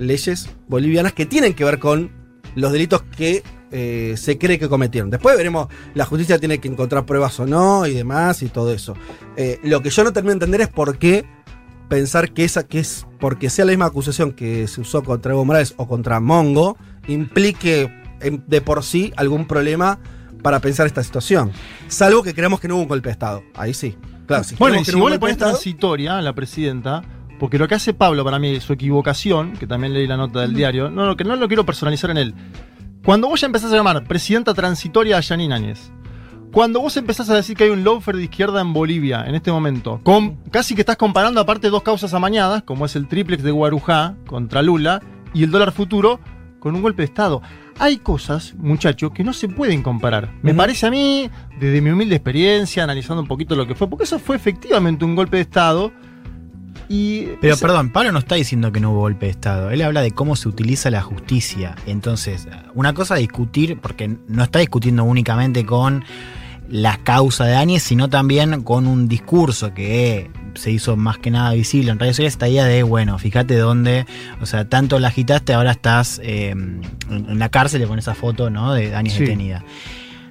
Speaker 3: leyes bolivianas que tienen que ver con los delitos que eh, se cree que cometieron. Después veremos, la justicia tiene que encontrar pruebas o no y demás y todo eso. Eh, lo que yo no termino de entender es por qué pensar que esa que es porque sea la misma acusación que se usó contra Evo Morales o contra Mongo implique en- de por sí algún problema para pensar esta situación. Salvo que creamos que no hubo un golpe de Estado. Ahí sí. Claro, si
Speaker 4: Bueno, y si vos le pones transitoria a la presidenta, porque lo que hace Pablo para mí, su equivocación, que también leí la nota del diario, no, que no lo quiero personalizar en él, Cuando vos ya empezás a llamar presidenta transitoria a Janine Áñez, cuando vos empezás a decir que hay un lawfare de izquierda en Bolivia en este momento, con, casi que estás comparando aparte dos causas amañadas, como es el triplex de Guarujá contra Lula y el dólar futuro, con un golpe de Estado. Hay cosas, muchachos, que no se pueden comparar. Me parece a mí, desde mi humilde experiencia, analizando un poquito lo que fue, porque eso fue efectivamente un golpe de Estado. Y
Speaker 6: Pero perdón, Pablo no está diciendo que no hubo golpe de Estado. Él habla de cómo se utiliza la justicia. Entonces, una cosa a discutir, porque no está discutiendo únicamente con la causa de Áñez, sino también con un discurso que se hizo más que nada visible en redes sociales, esta idea de, bueno, fíjate dónde, o sea, tanto la agitaste, ahora estás eh, en, en la cárcel con esa foto, ¿no? De Áñez
Speaker 4: Sí.
Speaker 6: detenida.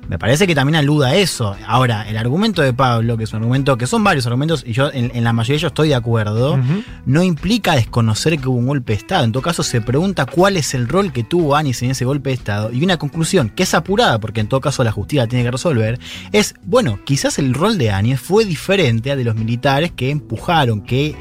Speaker 6: Me parece que también aluda a eso. Ahora, el argumento de Pablo, que es un argumento, que son varios argumentos, y yo en, en la mayoría de ellos estoy de acuerdo, no implica desconocer que hubo un golpe de Estado. En todo caso, se pregunta cuál es el rol que tuvo Anis en ese golpe de Estado. Y una conclusión, que es apurada, porque en todo caso la justicia la tiene que resolver, es, bueno, quizás el rol de Áñez fue diferente al de los militares que empujaron, que...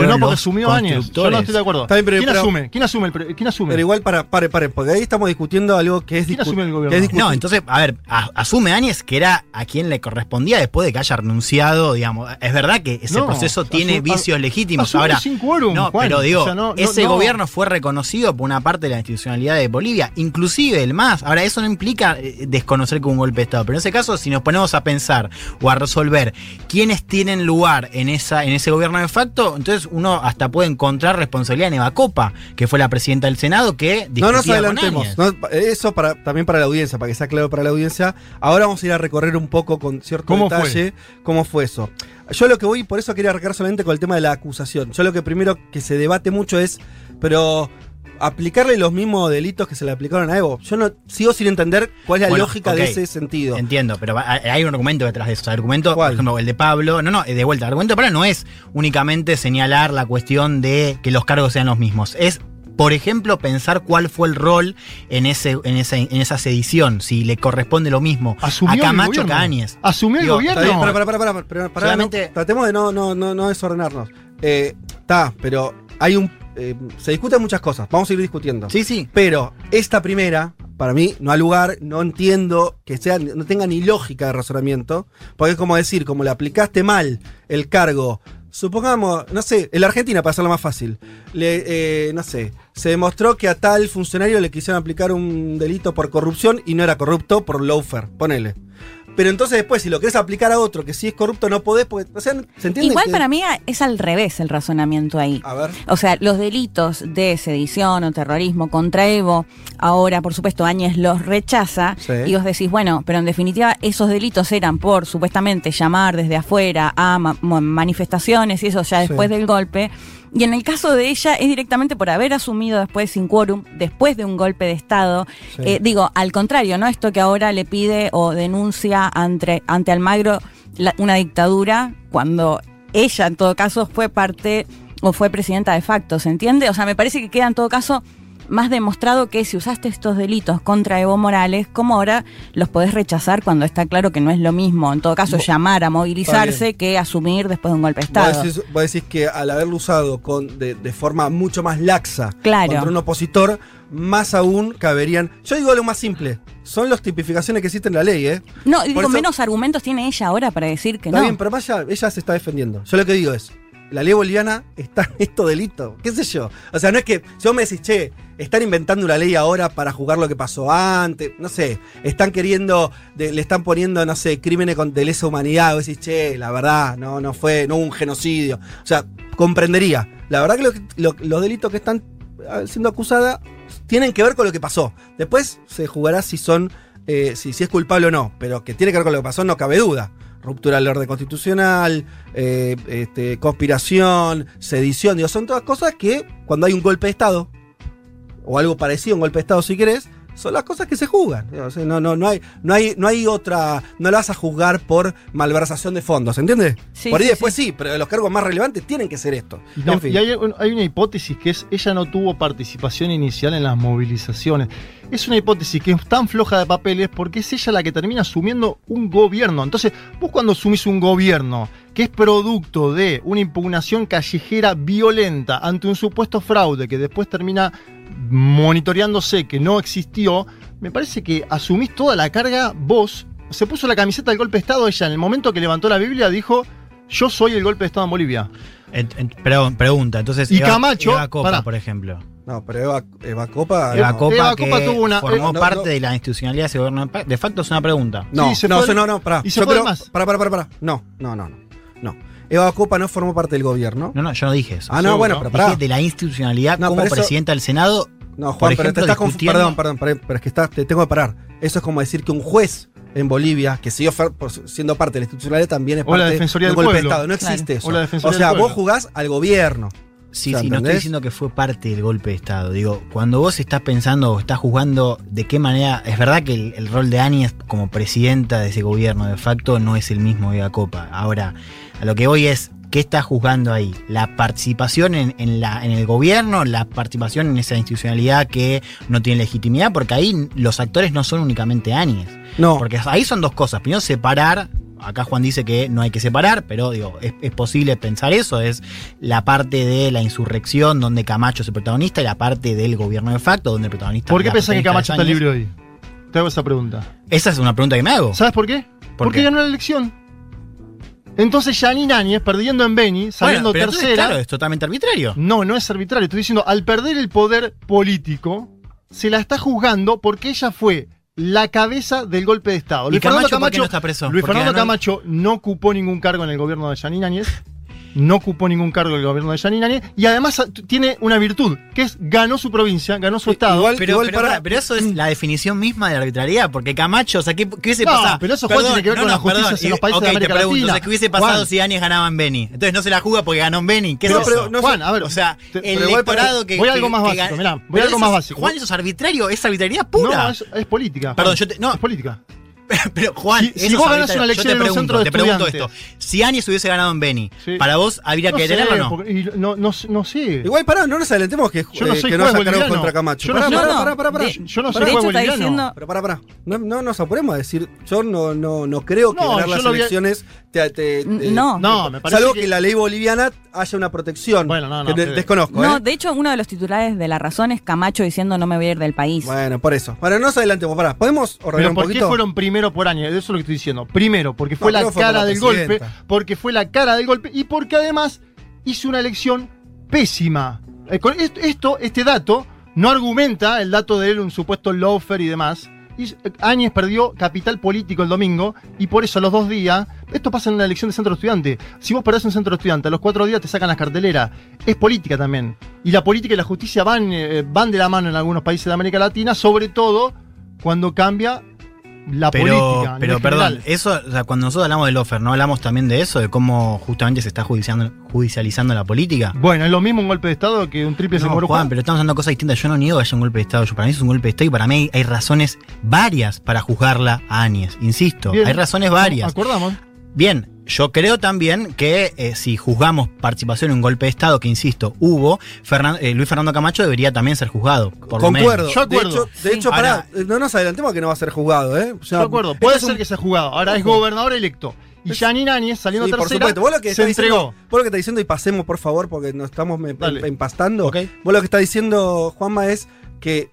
Speaker 4: Pero no porque asumió Áñez. Yo no estoy de acuerdo.
Speaker 3: Está bien, pero-
Speaker 4: ¿Quién,
Speaker 3: pero-
Speaker 4: asume? ¿Quién asume? el ¿Quién asume?
Speaker 3: Pero igual, para, pare, pare, porque ahí estamos discutiendo algo que es
Speaker 4: ¿Quién asume el gobierno?
Speaker 3: que es discu-
Speaker 6: No, entonces, a ver, a- asume Áñez que era a quien le correspondía después de que haya renunciado, digamos. Es verdad que ese
Speaker 4: No,
Speaker 6: proceso tiene vicios legítimos.
Speaker 4: asume
Speaker 6: Ahora,
Speaker 4: sin quórum,
Speaker 6: no,
Speaker 4: Juan.
Speaker 6: pero digo,
Speaker 4: O sea, no- no-
Speaker 6: ese
Speaker 4: no.
Speaker 6: gobierno fue reconocido por una parte de la institucionalidad de Bolivia, inclusive el MAS. Ahora, eso no implica eh, desconocer que hubo un golpe de Estado, pero en ese caso, si nos ponemos a pensar o a resolver quiénes tienen lugar en, esa, en ese gobierno de facto, entonces uno hasta puede encontrar responsabilidad en Eva Copa, que fue la presidenta del Senado, que
Speaker 3: No nos adelantemos. No, eso para, también para la audiencia, para que sea claro para la audiencia. Ahora vamos a ir a recorrer un poco con cierto
Speaker 4: ¿Cómo
Speaker 3: detalle cómo fue eso. Yo lo que voy, por eso quería arrancar solamente con el tema de la acusación. Yo lo que primero que se debate mucho es, pero aplicarle los mismos delitos que se le aplicaron a Evo. Yo no sigo sin entender cuál es la
Speaker 6: Bueno,
Speaker 3: lógica de ese sentido.
Speaker 6: Entiendo, pero hay un argumento detrás de eso. El argumento,
Speaker 3: ¿Cuál?
Speaker 6: por ejemplo, el de Pablo, no, no, de vuelta, el argumento de Pablo no es únicamente señalar la cuestión de que los cargos sean los mismos. Es, por ejemplo, pensar cuál fue el rol en, ese, en, esa, en esa sedición, si le corresponde lo mismo
Speaker 4: Asumió
Speaker 6: a
Speaker 4: el
Speaker 6: Camacho
Speaker 4: gobierno.
Speaker 6: que a Áñez.
Speaker 4: Asumió el
Speaker 6: Digo,
Speaker 4: gobierno.
Speaker 3: Bien, para, para, para, para, para, para,
Speaker 6: Solamente-
Speaker 3: no, tratemos de no, no, no, no desordenarnos. Eh, Está, pero hay un. Eh, se discuten muchas cosas. Vamos a ir discutiendo.
Speaker 6: Sí, sí.
Speaker 3: Pero esta primera, para mí, no ha lugar, no entiendo que sea, no tenga ni lógica de razonamiento. Porque es como decir, como le aplicaste mal el cargo. Supongamos, no sé, en la Argentina, para hacerlo más fácil, le, eh, no sé, se demostró que a tal funcionario le quisieron aplicar un delito por corrupción y no era corrupto por lawfare, ponele. Pero entonces después, si lo querés aplicar a otro que sí es corrupto, no podés, porque, o sea, ¿se entiende?
Speaker 5: Igual
Speaker 3: que-
Speaker 5: para mí es al revés el razonamiento ahí.
Speaker 3: A ver.
Speaker 5: O sea, los delitos de sedición o terrorismo contra Evo, ahora, por supuesto, Áñez los rechaza.
Speaker 3: Sí.
Speaker 5: Y vos decís, bueno, pero en definitiva, esos delitos eran por supuestamente llamar desde afuera a ma- manifestaciones y eso ya
Speaker 3: Sí.
Speaker 5: después del golpe. Y en el caso de ella es directamente por haber asumido después sin quórum, después de un golpe de Estado.
Speaker 3: Sí.
Speaker 5: Eh, digo, al contrario, ¿no? Esto que ahora le pide o denuncia ante, ante Almagro la- una dictadura cuando ella en todo caso fue parte o fue presidenta de facto, ¿se entiende? O sea, me parece que queda en todo caso más demostrado que si usaste estos delitos contra Evo Morales, como ahora los podés rechazar cuando está claro que no es lo mismo, en todo caso,
Speaker 3: Vos-
Speaker 5: llamar a
Speaker 3: Está
Speaker 5: movilizarse que asumir después de un golpe de
Speaker 3: Vos
Speaker 5: Estado.
Speaker 3: decís, vos decís que al haberlo usado con, de, de forma mucho más laxa
Speaker 5: Claro.
Speaker 3: contra un opositor, más aún caberían. Yo digo lo más simple. Son las tipificaciones que existen en la ley, ¿eh?
Speaker 5: No,
Speaker 3: Por
Speaker 5: digo,
Speaker 3: eso-
Speaker 5: menos argumentos tiene ella ahora para decir que
Speaker 3: Está
Speaker 5: no.
Speaker 3: bien, pero más allá, ella se está defendiendo. Yo lo que digo es, la ley boliviana está en esto delito. ¿Qué sé yo? O sea, no es que si vos me decís, che, están inventando una ley ahora para jugar lo que pasó antes, no sé, están queriendo, le están poniendo, no sé, crímenes de lesa humanidad, vos decís, che, la verdad, no, no fue, no hubo un genocidio. O sea, comprendería. La verdad que lo- lo- los delitos que están ah, siendo acusadas tienen que ver con lo que pasó. Después se jugará si son, eh, si es culpable o no, pero que tiene que ver con lo que pasó no cabe duda. Ruptura del orden constitucional, eh, este, conspiración, sedición, digo, son todas cosas que cuando hay un golpe de Estado, o algo parecido a un golpe de Estado si querés, son las cosas que se juzgan. No, no, no, hay, no, hay, no hay otra, no la vas a juzgar por malversación de fondos, ¿entiendes?
Speaker 5: Sí,
Speaker 3: por ahí
Speaker 5: sí,
Speaker 3: después sí. pero los cargos más relevantes tienen que ser esto.
Speaker 4: Y, no,
Speaker 3: En fin.
Speaker 4: y hay, hay una hipótesis que es, ella no tuvo participación inicial en las movilizaciones. Es una hipótesis que es tan floja de papeles porque es ella la que termina asumiendo un gobierno. Entonces, vos cuando asumís un gobierno que es producto de una impugnación callejera violenta ante un supuesto fraude que después termina monitoreándose que no existió, me parece que asumís toda la carga vos. Se puso la camiseta del golpe de Estado, ella en el momento que levantó la Biblia dijo, yo soy el golpe de Estado en Bolivia.
Speaker 6: En- en- perdón, pregunta, entonces.
Speaker 4: Y
Speaker 6: Eva-
Speaker 4: Camacho,
Speaker 6: Eva Copa, por ejemplo.
Speaker 3: No, pero Eva, Eva Copa.
Speaker 6: Eva
Speaker 3: no.
Speaker 6: Copa,
Speaker 4: Eva
Speaker 6: que
Speaker 4: Copa tuvo una-
Speaker 6: formó
Speaker 3: eh, no,
Speaker 6: parte
Speaker 3: no.
Speaker 6: de la institucionalidad de ese gobierno. de facto es una pregunta.
Speaker 3: No,
Speaker 4: Sí, se
Speaker 3: no, no, no, pará.
Speaker 4: y se
Speaker 3: Yo creo-
Speaker 4: más.
Speaker 3: Pará, pará, pará, pará. No, no, no, no. No. Eva Copa no formó parte del gobierno.
Speaker 6: No, no, yo no dije eso.
Speaker 3: ah, no, bueno, pero
Speaker 6: Dije
Speaker 3: pará.
Speaker 6: de la institucionalidad
Speaker 3: No,
Speaker 6: como
Speaker 3: eso-
Speaker 6: presidenta del Senado.
Speaker 3: No,
Speaker 6: por
Speaker 3: Juan, pero te estás
Speaker 6: discutiendo-
Speaker 3: Perdón, perdón, perdón, pero es que estás, te tengo que parar. Eso es como decir que un juez en Bolivia, que siguió siendo parte de la institucionalidad, también es
Speaker 4: O la
Speaker 3: parte
Speaker 4: Defensoría
Speaker 3: del
Speaker 4: del
Speaker 3: golpe de. Estado. No
Speaker 5: Claro.
Speaker 3: existe eso.
Speaker 4: O la Defensoría
Speaker 3: o sea,
Speaker 4: del
Speaker 3: vos jugás al gobierno.
Speaker 6: Sí,
Speaker 3: O sea,
Speaker 6: sí, no estoy
Speaker 3: ¿entendés?
Speaker 6: diciendo que fue parte del golpe de Estado. Digo, cuando vos estás pensando o estás juzgando de qué manera. Es verdad que el, el rol de Áñez como presidenta de ese gobierno de facto no es el mismo de la Copa. Ahora, a lo que voy es. ¿Qué está juzgando ahí? ¿La participación en, en la, en el gobierno? ¿La participación en esa institucionalidad que no tiene legitimidad? Porque ahí los actores no son únicamente Áñez.
Speaker 3: No.
Speaker 6: Porque ahí son dos cosas. Primero, separar. Acá Juan dice que no hay que separar, pero digo, es, es posible pensar eso. Es la parte de la insurrección donde Camacho es el protagonista y la parte del gobierno de facto donde el protagonista
Speaker 4: ¿Por qué pensás que Camacho
Speaker 6: es
Speaker 4: está libre hoy? Te hago esa pregunta.
Speaker 6: Esa es una pregunta que me hago.
Speaker 4: ¿Sabes por qué?
Speaker 6: ¿Por
Speaker 4: Porque
Speaker 6: qué?
Speaker 4: ganó la elección. Entonces Janine Áñez, perdiendo en Beni, saliendo
Speaker 6: Bueno,
Speaker 4: tercera.
Speaker 6: claro, es totalmente arbitrario.
Speaker 4: No, no es arbitrario. Estoy diciendo, al perder el poder político, se la está juzgando porque ella fue la cabeza del golpe de Estado.
Speaker 6: ¿Y Camacho por qué no está preso?
Speaker 4: Luis Fernando
Speaker 6: ganó
Speaker 4: Camacho no ocupó ningún cargo en el gobierno de Janine Áñez. No ocupó ningún cargo en el gobierno de Janine Áñez. Y además tiene una virtud, que es ganó su provincia, ganó su estado.
Speaker 3: igual-
Speaker 6: Pero, pero,
Speaker 3: para-
Speaker 6: pará, pero eso es la definición misma de la arbitrariedad, porque Camacho, o sea, ¿qué, qué hubiese
Speaker 4: No,
Speaker 6: pasado?
Speaker 4: pero eso, Juan, tiene que ver con la justicia en los países
Speaker 6: ok,
Speaker 4: de América
Speaker 6: te pregunto,
Speaker 4: Latina.
Speaker 6: o sea, ¿qué hubiese pasado
Speaker 4: Juan.
Speaker 6: si Áñez ganaba en Beni? Entonces no se la juega porque ganó en Beni. ¿Qué
Speaker 3: Pero-
Speaker 6: es
Speaker 3: pero
Speaker 6: eso?
Speaker 3: no
Speaker 4: Juan, a ver.
Speaker 6: o sea,
Speaker 4: te-
Speaker 6: el electorado que.
Speaker 4: voy a algo más básico, mirá, voy a algo
Speaker 6: eso
Speaker 4: más básico.
Speaker 6: Juan, eso es arbitrario, es arbitrariedad pura.
Speaker 4: No, es, es política.
Speaker 6: Perdón, yo te- no.
Speaker 4: Es política.
Speaker 6: Pero Juan,
Speaker 4: Si- si vos
Speaker 6: arbitrario.
Speaker 4: una
Speaker 6: Yo
Speaker 4: elección
Speaker 6: te
Speaker 4: en un
Speaker 6: pregunto,
Speaker 4: centro de
Speaker 6: te pregunto esto. Si Áñez hubiese ganado en Beni,
Speaker 4: Sí.
Speaker 6: ¿para vos habría
Speaker 4: No
Speaker 6: que
Speaker 4: sé,
Speaker 6: detenerlo o no?
Speaker 4: porque- y no, no, no sé.
Speaker 3: Igual pará, no nos adelantemos que,
Speaker 4: Yo no
Speaker 3: eh,
Speaker 4: soy
Speaker 3: que no
Speaker 4: juez
Speaker 3: haya cargo
Speaker 4: boliviano.
Speaker 3: contra Camacho.
Speaker 4: Yo no
Speaker 3: Pará,
Speaker 4: soy-
Speaker 3: pará,
Speaker 5: No, no,
Speaker 3: pará, pará, pará.
Speaker 5: de-
Speaker 4: Yo no soy
Speaker 5: hecho
Speaker 4: boliviano.
Speaker 5: diciendo.
Speaker 3: Pero pará, pará. No, no nos apuremos a decir. Yo no, no, no creo que
Speaker 4: No,
Speaker 3: ganar
Speaker 4: yo
Speaker 3: las
Speaker 4: vi-
Speaker 3: elecciones te, te- te-
Speaker 5: No.
Speaker 4: No, me parece
Speaker 3: Salvo
Speaker 4: que-
Speaker 3: que... la ley boliviana haya una protección.
Speaker 4: Bueno, no, no,
Speaker 3: que
Speaker 4: pero-
Speaker 3: desconozco,
Speaker 5: No,
Speaker 3: ¿eh?
Speaker 5: de hecho, uno de los titulares de La Razón es Camacho diciendo no me voy a ir del país.
Speaker 3: Bueno, por eso. Bueno, no nos adelantemos. Pará, ¿podemos ordenar
Speaker 4: Pero
Speaker 3: un
Speaker 4: ¿por qué fueron primero por año? Eso es lo que estoy diciendo. Primero, porque fue
Speaker 3: No,
Speaker 4: la
Speaker 3: fue
Speaker 4: cara del golpe, porque fue la cara del golpe y porque además hizo una elección pésima. Eh, Esto, este dato, no argumenta el dato de él, un supuesto loafer y demás. Y Áñez perdió capital político el domingo y por eso a los dos días, esto pasa en una elección de centro estudiante. Si vos perdés un centro estudiante, a los cuatro días te sacan las carteleras. Es política también. Y la política y la justicia van, eh, van de la mano en algunos países de América Latina, sobre todo cuando cambia la
Speaker 6: pero,
Speaker 4: política.
Speaker 6: pero perdón,
Speaker 4: general.
Speaker 6: eso, o sea, cuando nosotros hablamos del offer, ¿no hablamos también de eso? De cómo justamente se está judiciando- judicializando la política.
Speaker 4: Bueno, es lo mismo un golpe de Estado que un triple
Speaker 6: No, Juan, pero estamos hablando de cosas distintas. Yo no niego que haya un golpe de Estado. Yo, para mí es un golpe de Estado y para mí hay razones varias para juzgarla a Áñez. Insisto,
Speaker 4: Bien.
Speaker 6: hay razones varias.
Speaker 4: Acordamos.
Speaker 6: Bien, yo creo también que eh, si juzgamos participación en un golpe de Estado, que insisto, hubo, Fernan- eh, Luis Fernando Camacho debería también ser juzgado. Por lo menos.
Speaker 3: Concuerdo.
Speaker 4: Yo acuerdo.
Speaker 3: De hecho, de
Speaker 5: Sí.
Speaker 3: hecho pará,
Speaker 6: Ahora-
Speaker 3: eh, no nos adelantemos a que no va a ser juzgado, ¿eh? O sea,
Speaker 4: Yo acuerdo. Puede ser
Speaker 3: un-
Speaker 4: que sea jugado. Ahora es gobernador electo. Y Janine Áñez, saliendo
Speaker 3: Sí, por
Speaker 4: tercera,
Speaker 3: supuesto. Vos lo que
Speaker 4: se entregó.
Speaker 3: diciendo, vos lo que estás diciendo, y pasemos por favor, porque nos estamos empastando.
Speaker 6: Ok.
Speaker 3: Vos lo que estás diciendo, Juanma, es que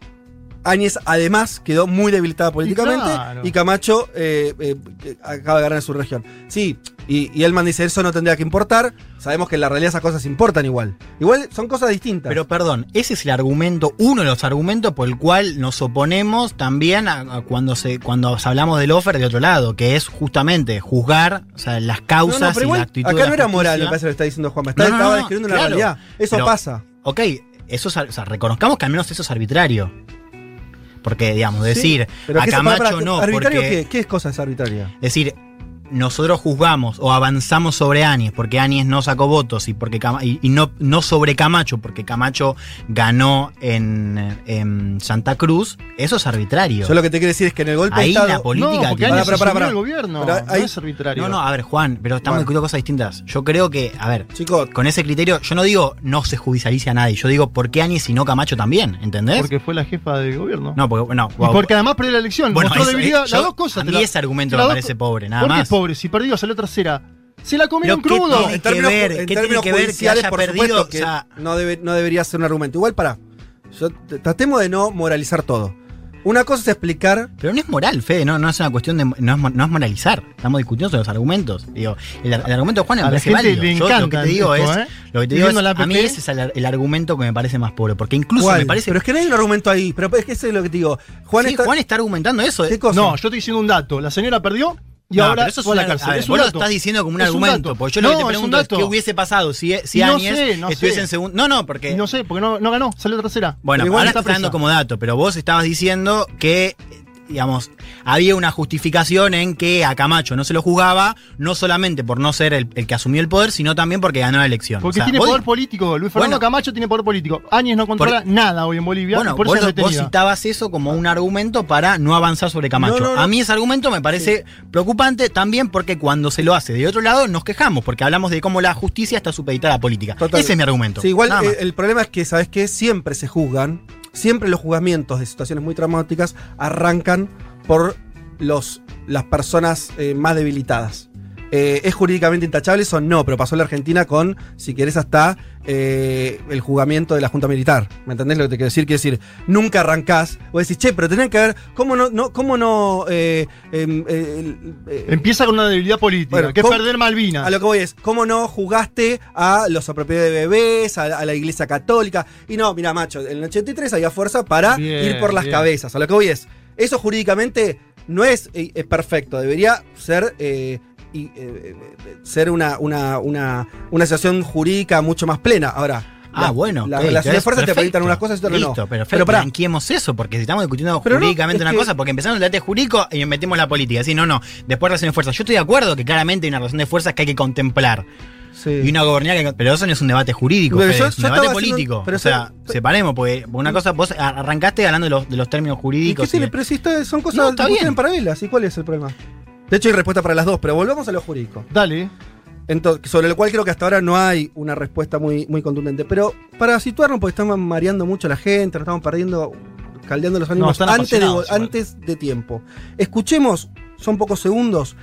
Speaker 3: Áñez además quedó muy debilitada políticamente y,
Speaker 4: claro.
Speaker 3: Camacho eh, eh, acaba de ganar en su región. Sí, y, y Elman dice, eso no tendría que importar. Sabemos que en la realidad esas cosas importan igual. Igual son cosas distintas.
Speaker 6: Pero perdón, ese es el argumento, uno de los argumentos por el cual nos oponemos también a, a cuando se cuando hablamos del offer de otro lado, que es justamente juzgar o sea, las causas
Speaker 3: no, pero
Speaker 6: y
Speaker 3: igual,
Speaker 6: la actitud
Speaker 3: acá no era moral, me parece lo que está diciendo Juanma. Está,
Speaker 6: No,
Speaker 3: estaba describiendo una
Speaker 6: claro.
Speaker 3: realidad. Eso
Speaker 6: Pero-
Speaker 3: pasa.
Speaker 6: Ok, eso o sea, reconozcamos que al menos eso es arbitrario. Porque, digamos, decir a
Speaker 3: ¿qué se-
Speaker 6: Camacho no,
Speaker 3: ¿Arbitrario
Speaker 6: porque
Speaker 3: qué? ¿Qué es cosa es arbitraria?
Speaker 6: decir nosotros juzgamos o avanzamos sobre Áñez porque Áñez no sacó votos y porque Cama- y, y no, no sobre Camacho porque Camacho ganó en, en Santa Cruz, eso es arbitrario.
Speaker 3: Yo lo que te quiero decir es que en el golpe
Speaker 6: Ahí
Speaker 3: de Estado.
Speaker 6: la política
Speaker 4: No, porque Áñez el gobierno.
Speaker 3: Pero
Speaker 4: no
Speaker 3: ahí-
Speaker 4: es arbitrario.
Speaker 6: No, no, a ver, Juan, pero estamos
Speaker 3: Bueno.
Speaker 6: discutiendo cosas distintas. Yo creo que, a ver,
Speaker 3: Chicos,
Speaker 6: con ese criterio, yo no digo no se judicialice a nadie, yo digo por qué Áñez y no Camacho también, ¿entendés?
Speaker 4: Porque fue la jefa del gobierno.
Speaker 6: no, porque, no,
Speaker 4: y porque además perdió la elección.
Speaker 6: Bueno,
Speaker 4: mostró
Speaker 6: eso,
Speaker 4: debilidad.
Speaker 6: eh,
Speaker 4: las dos cosas.
Speaker 6: a mí
Speaker 4: la-
Speaker 6: ese argumento me
Speaker 4: dos
Speaker 6: parece pobre, nada
Speaker 4: ¿Por qué
Speaker 6: más.
Speaker 4: pobre? Si perdió, salió tercera. Se la comieron
Speaker 6: Pero ¿qué
Speaker 4: crudo.
Speaker 6: tiene
Speaker 3: en
Speaker 6: que
Speaker 3: términos,
Speaker 6: ver?
Speaker 3: en
Speaker 6: ¿Qué tiene
Speaker 3: términos
Speaker 6: que ver que
Speaker 3: judiciales,
Speaker 6: haya
Speaker 3: por
Speaker 6: perdido?
Speaker 3: supuesto
Speaker 6: O
Speaker 3: que
Speaker 6: sea-
Speaker 3: no, debe- no debería ser un argumento. Igual para. yo- t- tratemos de no moralizar todo. Una cosa es explicar.
Speaker 6: Pero no es moral, Fede, no, no es una cuestión de. No es, mo- no es moralizar. Estamos discutiendo sobre los argumentos. Digo, el, el argumento de Juan me
Speaker 4: A la
Speaker 6: parece
Speaker 4: gente
Speaker 6: válido.
Speaker 4: le
Speaker 6: Yo lo que
Speaker 4: encanta
Speaker 6: te digo
Speaker 4: esto,
Speaker 6: es.
Speaker 4: ¿eh?
Speaker 6: Lo que te digo es,
Speaker 4: Viviendo la
Speaker 6: a mí
Speaker 4: APP.
Speaker 6: ese es el, el argumento que me parece más pobre. Porque incluso
Speaker 3: ¿Cuál?
Speaker 6: me parece.
Speaker 3: Pero es que no hay un argumento ahí. Pero es que eso es lo que te digo. Juan
Speaker 6: Sí,
Speaker 3: está.
Speaker 6: Juan está argumentando eso.
Speaker 3: ¿Qué
Speaker 6: ¿eh?
Speaker 3: cosa?
Speaker 4: No, yo estoy diciendo un dato. La señora perdió y
Speaker 6: No,
Speaker 4: ahora
Speaker 6: eso es
Speaker 4: fue a la
Speaker 6: una-
Speaker 4: cárcel.
Speaker 6: ver,
Speaker 4: es
Speaker 6: vos lo estás diciendo como un
Speaker 4: Es
Speaker 6: argumento. Porque yo lo que te
Speaker 4: No,
Speaker 6: pregunto es, qué hubiese pasado si, si
Speaker 4: No
Speaker 6: Áñez
Speaker 4: sé, no
Speaker 6: estuviese
Speaker 4: sé.
Speaker 6: en segundo. No, no, porque.
Speaker 4: No sé, porque no, no ganó, salió tercera.
Speaker 6: Bueno,
Speaker 4: igual
Speaker 6: ahora
Speaker 4: está
Speaker 6: dando como dato, pero vos estabas diciendo que, digamos, había una justificación en que a Camacho no se lo juzgaba, no solamente por no ser el, el que asumió el poder, sino también porque ganó la elección.
Speaker 4: Porque
Speaker 6: O sea,
Speaker 4: tiene
Speaker 6: vos-
Speaker 4: poder político. Luis Fernando
Speaker 6: Bueno.
Speaker 4: Camacho tiene poder político. Áñez no controla nada hoy en Bolivia.
Speaker 6: Bueno,
Speaker 4: por
Speaker 6: vos,
Speaker 4: eso
Speaker 6: vos
Speaker 4: detenida.
Speaker 6: citabas eso como un argumento para no avanzar sobre Camacho.
Speaker 3: No, no, no.
Speaker 6: A mí ese argumento me parece preocupante también porque cuando se lo hace de otro lado nos quejamos, porque hablamos de cómo la justicia está supeditada a la política.
Speaker 3: Total.
Speaker 6: Ese es mi argumento.
Speaker 3: Sí, igual eh, el problema es que, ¿sabes qué? Siempre se juzgan, siempre los juzgamientos de situaciones muy traumáticas arrancan por los, las personas eh, más debilitadas. Eh, ¿Es jurídicamente intachable eso? No, pero pasó en la Argentina con, si querés, hasta eh, el juzgamiento de la Junta Militar. ¿Me entendés lo que te quiero decir? Quiero decir, nunca arrancás, vos decís, che, pero tenés que ver, ¿cómo no, no, cómo no eh, em,
Speaker 4: Empieza con una debilidad política,
Speaker 3: Bueno,
Speaker 4: que es
Speaker 3: ¿cómo-
Speaker 4: perder Malvinas.
Speaker 3: a lo que voy es, ¿cómo no jugaste a los apropiados de bebés, a, a la iglesia católica? Y no, mira, macho, en el 83 había fuerza para
Speaker 4: Bien,
Speaker 3: ir por las
Speaker 4: bien.
Speaker 3: cabezas. A lo que voy es, eso jurídicamente no es, es perfecto, debería ser, eh, y, eh, eh, ser una, una, una, una situación jurídica mucho más plena. Ahora,
Speaker 6: Ah,
Speaker 3: la-
Speaker 6: bueno.
Speaker 3: las relaciones de
Speaker 6: entonces,
Speaker 3: fuerza te permitan unas cosas y otras no.
Speaker 6: Perfecto.
Speaker 3: Pero pará,
Speaker 6: blanqueemos eso, porque si estamos discutiendo
Speaker 3: Pero no,
Speaker 6: jurídicamente
Speaker 3: es
Speaker 6: una cosa, porque empezamos el debate jurídico y metemos la política. Sí, no, no. Después relación de fuerzas. Yo estoy de acuerdo que claramente hay una relación de fuerzas que hay que contemplar.
Speaker 3: sí.
Speaker 6: Y una gobernanza que. Pero eso no es un debate jurídico,
Speaker 3: Pero
Speaker 6: Fede,
Speaker 3: yo-
Speaker 6: es un debate
Speaker 3: haciendo-
Speaker 6: político.
Speaker 3: pero
Speaker 6: o sea, separemos, porque una cosa, vos arrancaste hablando de los, de los términos
Speaker 3: ¿Y
Speaker 6: jurídicos.
Speaker 3: qué tiene?
Speaker 6: y-
Speaker 3: Pero si son cosas
Speaker 6: No,
Speaker 3: que
Speaker 6: bien.
Speaker 3: paralelas. ¿Y cuál es el problema? De hecho, hay respuesta para las dos, pero volvamos a lo jurídico.
Speaker 4: Dale.
Speaker 3: Entonces, sobre lo cual creo que hasta ahora no hay una respuesta muy, muy contundente. Pero para situarnos, porque estamos mareando mucho a la gente, nos estamos perdiendo, caldeando los ánimos de, antes de tiempo. Escuchemos, son pocos segundos,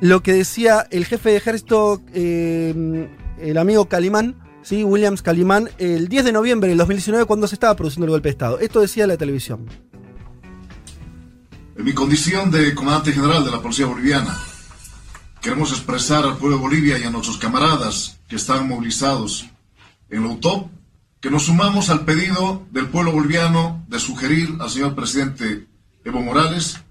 Speaker 3: lo que decía el jefe de ejército, eh, el amigo Calimán, ¿sí? Williams Calimán, el 10 de noviembre del 2019, cuando se estaba produciendo el golpe de Estado. Esto decía la televisión.
Speaker 12: En mi condición de comandante general de la Policía Boliviana, queremos expresar al pueblo de Bolivia y a nuestros camaradas que están movilizados en la UTOP que nos sumamos al pedido del pueblo boliviano de sugerir al señor presidente Evo Morales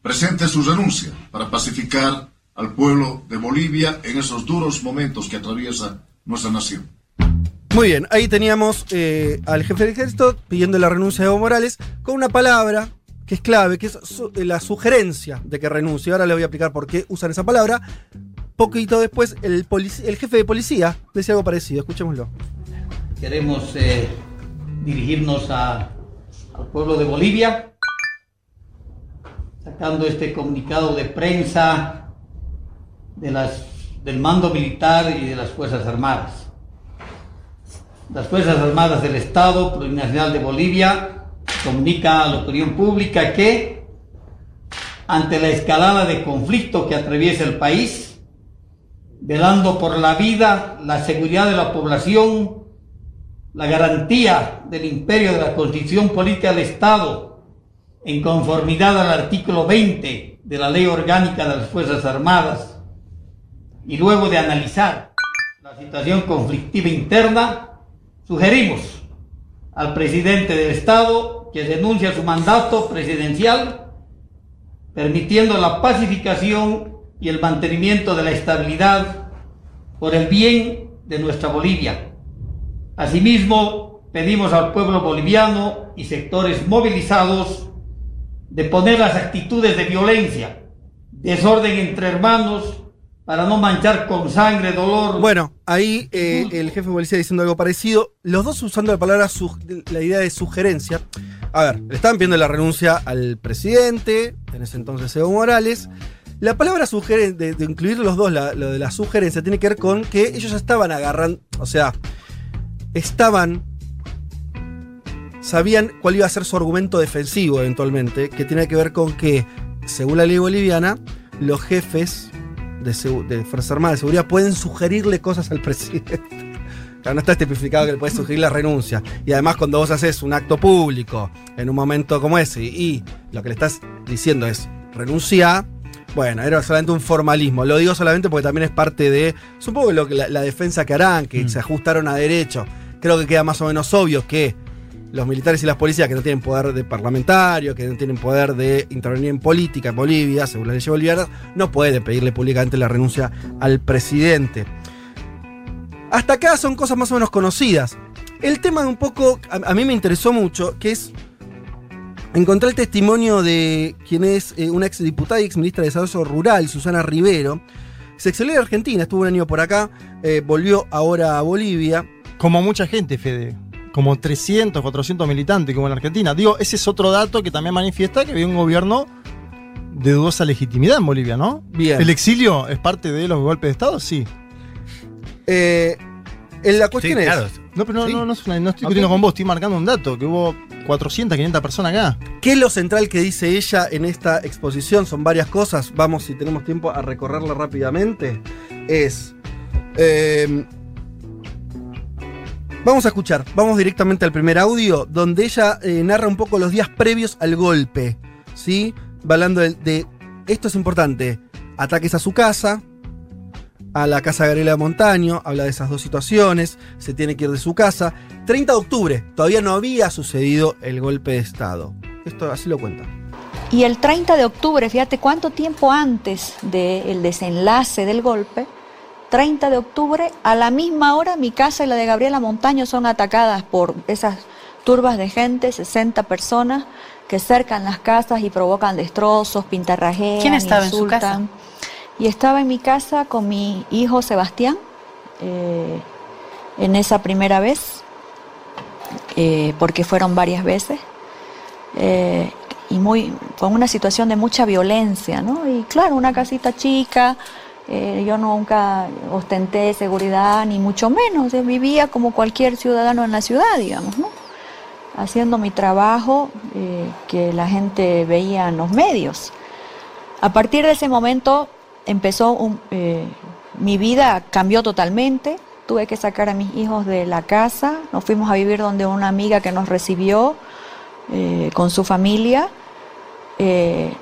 Speaker 12: presente su renuncia para pacificar al pueblo de Bolivia en esos duros momentos que atraviesa nuestra nación.
Speaker 3: Muy bien, ahí teníamos eh, al jefe del ejército pidiendo la renuncia de Evo Morales con una palabra que es clave, que es eh, la sugerencia de que renuncie. Ahora le voy a explicar por qué usan esa palabra. Poquito después, el, jefe de policía decía algo parecido. Escuchémoslo.
Speaker 13: Queremos eh, dirigirnos al pueblo de Bolivia, sacando este comunicado de prensa de las, del mando militar y de las Fuerzas Armadas. Las Fuerzas Armadas del Estado Plurinacional de Bolivia comunica a la opinión pública que ante la escalada de conflicto que atraviesa el país, velando por la vida, la seguridad de la población, la garantía del imperio de la Constitución Política del Estado, en conformidad al artículo 20 de la Ley Orgánica de las Fuerzas Armadas, y luego de analizar la situación conflictiva interna, sugerimos al presidente del Estado que renuncie a su mandato presidencial, permitiendo la pacificación y el mantenimiento de la estabilidad por el bien de nuestra Bolivia. Asimismo, pedimos al pueblo boliviano y sectores movilizados de poner las actitudes de violencia, desorden entre hermanos, para no manchar con sangre, dolor.
Speaker 3: Bueno, ahí eh, el jefe de policía diciendo algo parecido. Los dos usando la palabra, la idea de sugerencia. A ver, le estaban pidiendo la renuncia al presidente, en ese entonces Evo Morales. La palabra sugerencia, de, de incluir los dos, la- lo de la sugerencia, tiene que ver con que ellos ya estaban agarrando, o sea, estaban, sabían cuál iba a ser su argumento defensivo eventualmente, que tiene que ver con que, según la ley boliviana, los jefes de, de Fuerzas Armadas de Seguridad pueden sugerirle cosas al <laughs> presidente. Claro, no está tipificado que le puedes sugerir la renuncia. Y además, cuando vos haces un acto público en un momento como ese y lo que le estás diciendo es renuncia, bueno, era solamente un formalismo. Lo digo solamente porque también es parte de. Supongo lo que la, la defensa que harán, que
Speaker 6: Mm.
Speaker 3: se ajustaron a derecho. Creo que queda más o menos obvio que los militares y las policías que no tienen poder de parlamentario, que no tienen poder de intervenir en política en Bolivia, según la ley boliviana, no pueden pedirle públicamente la renuncia al presidente. Hasta acá son cosas más o menos conocidas. El tema un poco, a, mí me interesó mucho, que es encontrar el testimonio de quien es eh, una ex diputada y ex ministra de Desarrollo Rural, Susana Rivero. Se exilió de Argentina, estuvo un año por acá, eh, volvió ahora a Bolivia.
Speaker 4: Como mucha gente, Fede. Como 300, 400 militantes, como en Argentina. Digo, ese es otro dato que también manifiesta que había un gobierno de dudosa legitimidad en Bolivia, ¿no?
Speaker 3: Bien.
Speaker 4: ¿El exilio es parte de los golpes de Estado? Sí.
Speaker 3: Eh, en la cuestión
Speaker 4: Sí,
Speaker 3: es.
Speaker 4: claro. No, pero no,
Speaker 3: Sí.
Speaker 4: no, no, es una- no estoy discutiendo con vos, estoy marcando un dato, que hubo 400, 500 personas acá.
Speaker 3: ¿Qué es lo central que dice ella en esta exposición? Son varias cosas. Vamos, si tenemos tiempo, a recorrerla rápidamente. Es. eh, vamos a escuchar. Vamos directamente al primer audio, donde ella eh, narra un poco los días previos al golpe. ¿Sí? Hablando de, de- Esto es importante. Ataques a su casa. A la casa de Gabriela Montaño, habla de esas dos situaciones, se tiene que ir de su casa. 30 de octubre, todavía no había sucedido el golpe de Estado. Esto así lo cuenta.
Speaker 14: Y el 30 de octubre, fíjate cuánto tiempo antes del desenlace del golpe, 30 de octubre, a la misma hora mi casa y la de Gabriela Montaño son atacadas por esas turbas de gente, 60 personas, que cercan las casas y provocan destrozos, pintarrajean,
Speaker 15: ¿Quién estaba en su
Speaker 14: insultan.
Speaker 15: casa?
Speaker 14: Y estaba en mi casa con mi hijo Sebastián eh, en esa primera vez, eh, porque fueron varias veces. Eh, y muy con una situación de mucha violencia, ¿no? Y claro, una casita chica, eh, yo nunca ostenté seguridad ni mucho menos, eh, vivía como cualquier ciudadano en la ciudad, digamos, ¿no? Haciendo mi trabajo eh, que la gente veía en los medios. A partir de ese momento empezó un- eh, mi vida cambió totalmente. Tuve que sacar a mis hijos de la casa. Nos fuimos a vivir donde una amiga que nos recibió con su familia.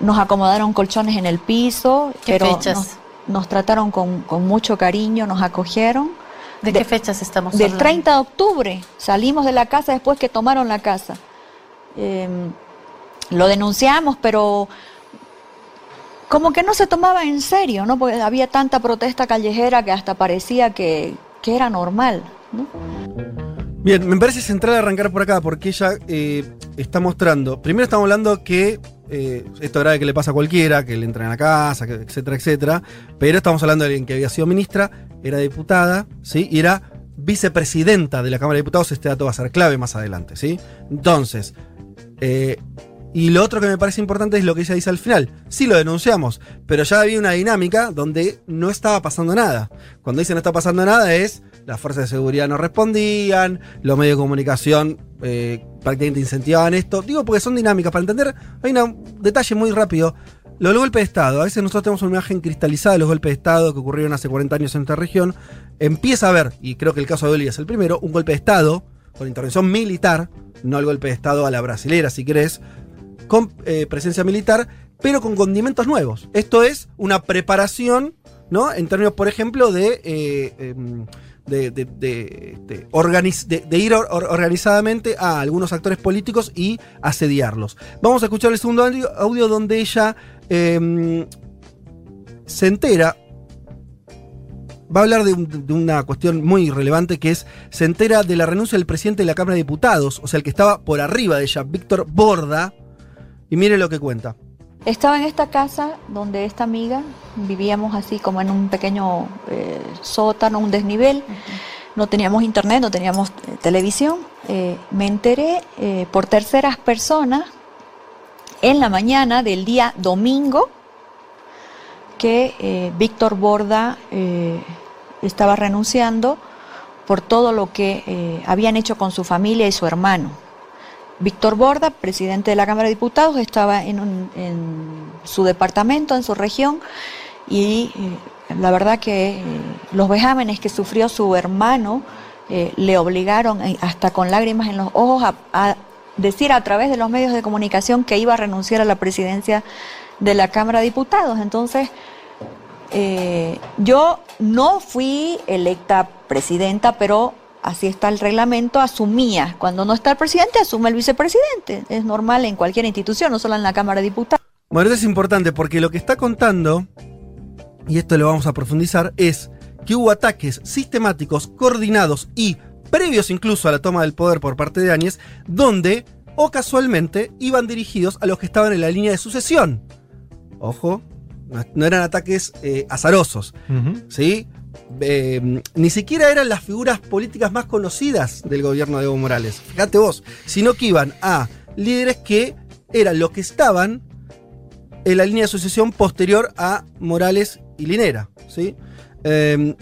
Speaker 14: Nos acomodaron colchones en el piso,
Speaker 15: ¿Qué
Speaker 14: pero
Speaker 15: fechas?
Speaker 14: Nos, nos trataron con, con mucho cariño, nos acogieron.
Speaker 15: ¿De, qué fechas estamos
Speaker 14: Del
Speaker 15: hablando?
Speaker 14: 30 de octubre salimos de la casa después que tomaron la casa. Eh, lo denunciamos, pero como que no se tomaba en serio, ¿no? Porque había tanta protesta callejera que hasta parecía que, que era normal, ¿no?
Speaker 3: Bien, me parece central arrancar por acá porque ella eh, está mostrando. Primero estamos hablando que eh, esto grave que le pasa a cualquiera, que le entran a la casa, etcétera, etcétera. Pero estamos hablando de alguien que había sido ministra, era diputada, ¿sí? Y era vicepresidenta de la Cámara de Diputados. Este dato va a ser clave más adelante, ¿sí? Entonces, eh, y lo otro que me parece importante es lo que ella dice al final. Sí lo denunciamos, pero ya había una dinámica donde no estaba pasando nada. Cuando dice no está pasando nada es las fuerzas de seguridad no respondían, los medios de comunicación eh, prácticamente incentivaban esto. Digo porque son dinámicas. Para entender, hay un detalle muy rápido. Lo del golpe de Estado. A veces nosotros tenemos una imagen cristalizada de los golpes de Estado que ocurrieron hace 40 años en esta región. Empieza a haber, y creo que el caso de Bolivia es el primero, un golpe de Estado con intervención militar, no el golpe de Estado a la brasilera, si querés, con eh, presencia militar, pero con condimentos nuevos. Esto es una preparación, ¿no? En términos, por ejemplo, de. eh, em, de, de- de- ir or- or- organizadamente a algunos actores políticos y asediarlos. Vamos a escuchar el segundo audio, donde ella em, se entera. Va a hablar de, de una cuestión muy relevante que es, se entera de la renuncia del presidente de la Cámara de Diputados, o sea, el que estaba por arriba de ella, Víctor Borda, y mire lo que cuenta.
Speaker 14: Estaba en esta casa donde esta amiga vivíamos así como en un pequeño eh, sótano, un desnivel. No teníamos internet, no teníamos eh, televisión. Eh, me enteré eh, por terceras personas en la mañana del día domingo que eh, Víctor Borda eh, estaba renunciando por todo lo que eh, habían hecho con su familia y su hermano. Víctor Borda, presidente de la Cámara de Diputados, estaba en, un- en su departamento, en su región, y eh, la verdad que eh, los vejámenes que sufrió su hermano eh, le obligaron, hasta con lágrimas en los ojos, a, decir a través de los medios de comunicación que iba a renunciar a la presidencia de la Cámara de Diputados. Entonces, yo no fui electa presidenta, pero así está el reglamento, asumía. Cuando no está el presidente, asume el vicepresidente. Es normal en cualquier institución, no solo en la Cámara de Diputados.
Speaker 3: Bueno, eso es importante porque lo que está contando, y esto lo vamos a profundizar, es que hubo ataques sistemáticos, coordinados y previos incluso a la toma del poder por parte de Áñez, donde, o casualmente, iban dirigidos a los que estaban en la línea de sucesión. Ojo, no, eran ataques eh, azarosos, ¿sí? Eh, ni siquiera eran las figuras políticas más conocidas del gobierno de Evo Morales, fíjate vos, sino que iban a líderes que eran los que estaban en la línea de sucesión posterior a Morales y Linera, ¿sí? Eh,